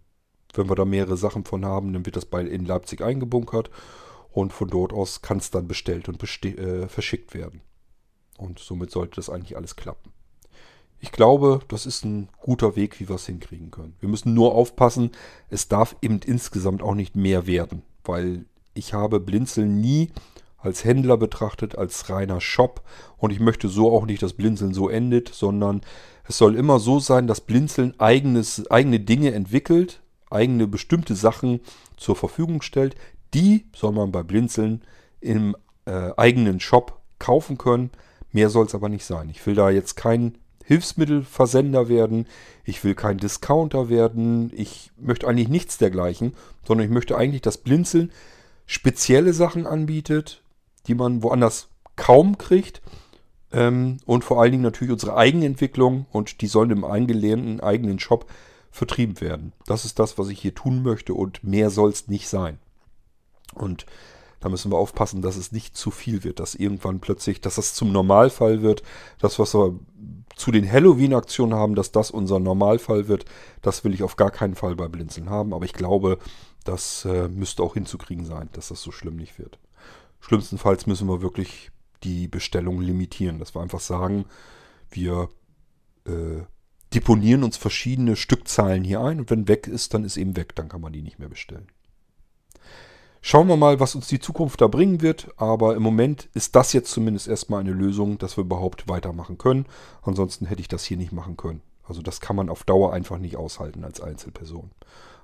wenn wir da mehrere Sachen von haben, dann wird das bei in Leipzig eingebunkert. Und von dort aus kann es dann bestellt und äh, verschickt werden. Und somit sollte das eigentlich alles klappen. Ich glaube, das ist ein guter Weg, wie wir es hinkriegen können. Wir müssen nur aufpassen, es darf eben insgesamt auch nicht mehr werden, weil ich habe Blinzeln nie als Händler betrachtet, als reiner Shop und ich möchte so auch nicht, dass Blinzeln so endet, sondern es soll immer so sein, dass Blinzeln eigenes, eigene Dinge entwickelt, eigene bestimmte Sachen zur Verfügung stellt. Die soll man bei Blinzeln im äh, eigenen Shop kaufen können. Mehr soll es aber nicht sein. Ich will da jetzt kein Hilfsmittelversender werden, ich will kein Discounter werden, ich möchte eigentlich nichts dergleichen, sondern ich möchte eigentlich, dass Blinzeln spezielle Sachen anbietet, die man woanders kaum kriegt. Ähm, und vor allen Dingen natürlich unsere Eigenentwicklung und die sollen im eingelehnten eigenen Shop vertrieben werden. Das ist das, was ich hier tun möchte und mehr soll es nicht sein. Und da müssen wir aufpassen, dass es nicht zu viel wird, dass irgendwann plötzlich, dass das zum Normalfall wird. Das, was wir zu den Halloween-Aktionen haben, dass das unser Normalfall wird, das will ich auf gar keinen Fall bei Blinzeln haben. Aber ich glaube, das äh, müsste auch hinzukriegen sein, dass das so schlimm nicht wird. Schlimmstenfalls müssen wir wirklich die Bestellung limitieren, dass wir einfach sagen, wir äh, deponieren uns verschiedene Stückzahlen hier ein und wenn weg ist, dann ist eben weg, dann kann man die nicht mehr bestellen. Schauen wir mal, was uns die Zukunft da bringen wird. Aber im Moment ist das jetzt zumindest erstmal eine Lösung, dass wir überhaupt weitermachen können. Ansonsten hätte ich das hier nicht machen können. Also das kann man auf Dauer einfach nicht aushalten als Einzelperson.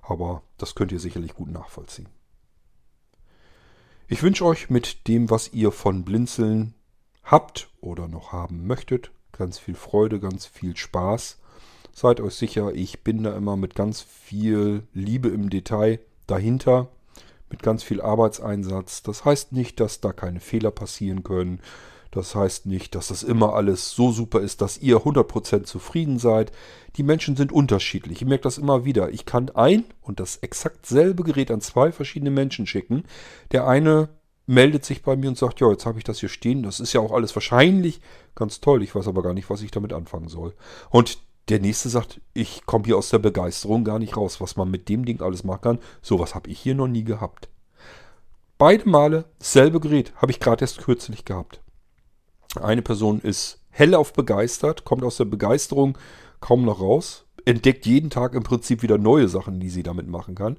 Aber das könnt ihr sicherlich gut nachvollziehen. Ich wünsche euch mit dem, was ihr von Blinzeln habt oder noch haben möchtet, ganz viel Freude, ganz viel Spaß. Seid euch sicher, ich bin da immer mit ganz viel Liebe im Detail dahinter mit ganz viel Arbeitseinsatz. Das heißt nicht, dass da keine Fehler passieren können. Das heißt nicht, dass das immer alles so super ist, dass ihr 100% zufrieden seid. Die Menschen sind unterschiedlich. Ich merke das immer wieder. Ich kann ein und das exakt selbe Gerät an zwei verschiedene Menschen schicken. Der eine meldet sich bei mir und sagt, ja, jetzt habe ich das hier stehen. Das ist ja auch alles wahrscheinlich ganz toll. Ich weiß aber gar nicht, was ich damit anfangen soll. Und der nächste sagt, ich komme hier aus der Begeisterung gar nicht raus, was man mit dem Ding alles machen kann. Sowas habe ich hier noch nie gehabt. Beide Male dasselbe Gerät habe ich gerade erst kürzlich gehabt. Eine Person ist hellauf begeistert, kommt aus der Begeisterung kaum noch raus, entdeckt jeden Tag im Prinzip wieder neue Sachen, die sie damit machen kann.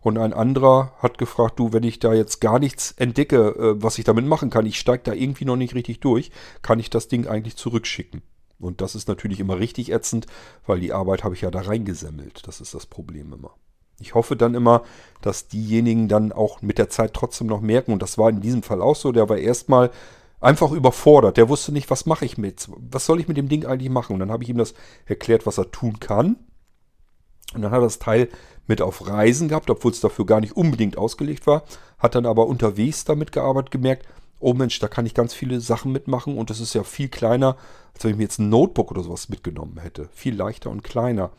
Und ein anderer hat gefragt, du, wenn ich da jetzt gar nichts entdecke, äh, was ich damit machen kann, ich steige da irgendwie noch nicht richtig durch, kann ich das Ding eigentlich zurückschicken? Und das ist natürlich immer richtig ätzend, weil die Arbeit habe ich ja da reingesemmelt. Das ist das Problem immer. Ich hoffe dann immer, dass diejenigen dann auch mit der Zeit trotzdem noch merken, und das war in diesem Fall auch so, der war erstmal einfach überfordert. Der wusste nicht, was mache ich mit? Was soll ich mit dem Ding eigentlich machen? Und dann habe ich ihm das erklärt, was er tun kann. Und dann hat er das Teil mit auf Reisen gehabt, obwohl es dafür gar nicht unbedingt ausgelegt war. Hat dann aber unterwegs damit gearbeitet, gemerkt, oh Mensch, da kann ich ganz viele Sachen mitmachen und das ist ja viel kleiner, als wenn ich mir jetzt ein Notebook oder sowas mitgenommen hätte. Viel leichter und kleiner.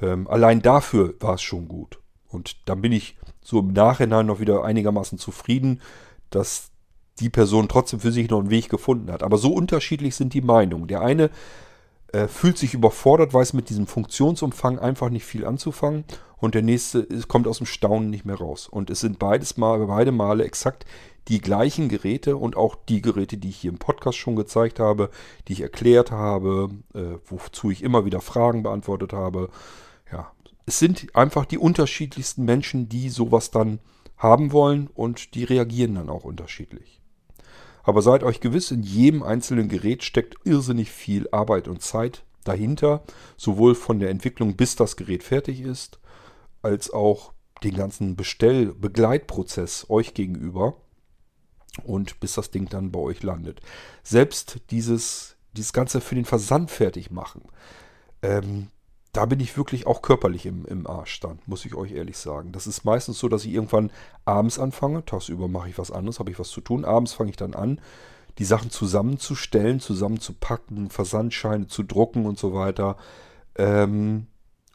Ähm, allein dafür war es schon gut. Und dann bin ich so im Nachhinein noch wieder einigermaßen zufrieden, dass die Person trotzdem für sich noch einen Weg gefunden hat. Aber so unterschiedlich sind die Meinungen. Der eine äh, fühlt sich überfordert, weiß mit diesem Funktionsumfang einfach nicht viel anzufangen. und der nächste ist, kommt aus dem Staunen nicht mehr raus. Und es sind beides mal, beide Male exakt die gleichen Geräte und auch die Geräte, die ich hier im Podcast schon gezeigt habe, die ich erklärt habe, äh, wozu ich immer wieder Fragen beantwortet habe. Ja, es sind einfach die unterschiedlichsten Menschen, die sowas dann haben wollen und die reagieren dann auch unterschiedlich. Aber seid euch gewiss, in jedem einzelnen Gerät steckt irrsinnig viel Arbeit und Zeit dahinter, sowohl von der Entwicklung bis das Gerät fertig ist, als auch den ganzen Bestell-Begleitprozess euch gegenüber und bis das Ding dann bei euch landet. Selbst dieses, dieses Ganze für den Versand fertig machen, ähm, da bin ich wirklich auch körperlich im, im Arsch dann, muss ich euch ehrlich sagen. Das ist meistens so, dass ich irgendwann abends anfange, tagsüber mache ich was anderes, habe ich was zu tun, abends fange ich dann an, die Sachen zusammenzustellen, zusammenzupacken, Versandscheine zu drucken und so weiter. Ähm,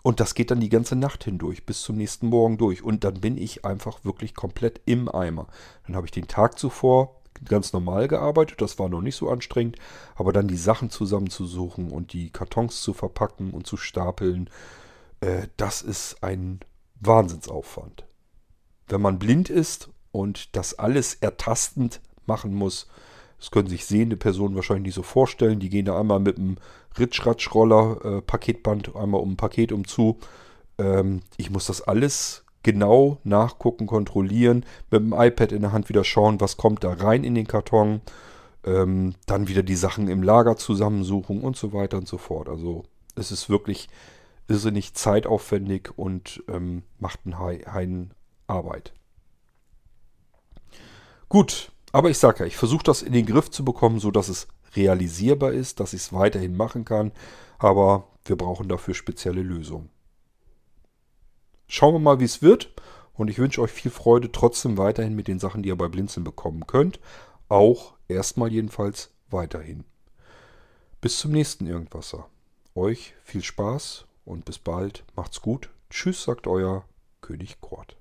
und das geht dann die ganze Nacht hindurch, bis zum nächsten Morgen durch. Und dann bin ich einfach wirklich komplett im Eimer. Dann habe ich den Tag zuvor ganz normal gearbeitet, das war noch nicht so anstrengend, aber dann die Sachen zusammenzusuchen und die Kartons zu verpacken und zu stapeln, äh, das ist ein Wahnsinnsaufwand. Wenn man blind ist und das alles ertastend machen muss, das können sich sehende Personen wahrscheinlich nicht so vorstellen. Die gehen da einmal mit einem Ritschratschroller, äh, Paketband, einmal um ein Paket umzu. Ähm, ich muss das alles genau nachgucken, kontrollieren, mit dem iPad in der Hand wieder schauen, was kommt da rein in den Karton. Ähm, dann wieder die Sachen im Lager zusammensuchen und so weiter und so fort. Also es ist wirklich irrsinnig zeitaufwendig und ähm, macht einen Heiden Arbeit. Gut, aber ich sage ja, ich versuche das in den Griff zu bekommen, sodass es realisierbar ist, dass ich es weiterhin machen kann. Aber wir brauchen dafür spezielle Lösungen. Schauen wir mal, wie es wird. Und ich wünsche euch viel Freude trotzdem weiterhin mit den Sachen, die ihr bei Blinzeln bekommen könnt. Auch erstmal jedenfalls weiterhin. Bis zum nächsten Irgendwasser. Euch viel Spaß und bis bald. Macht's gut. Tschüss, sagt euer König Kort.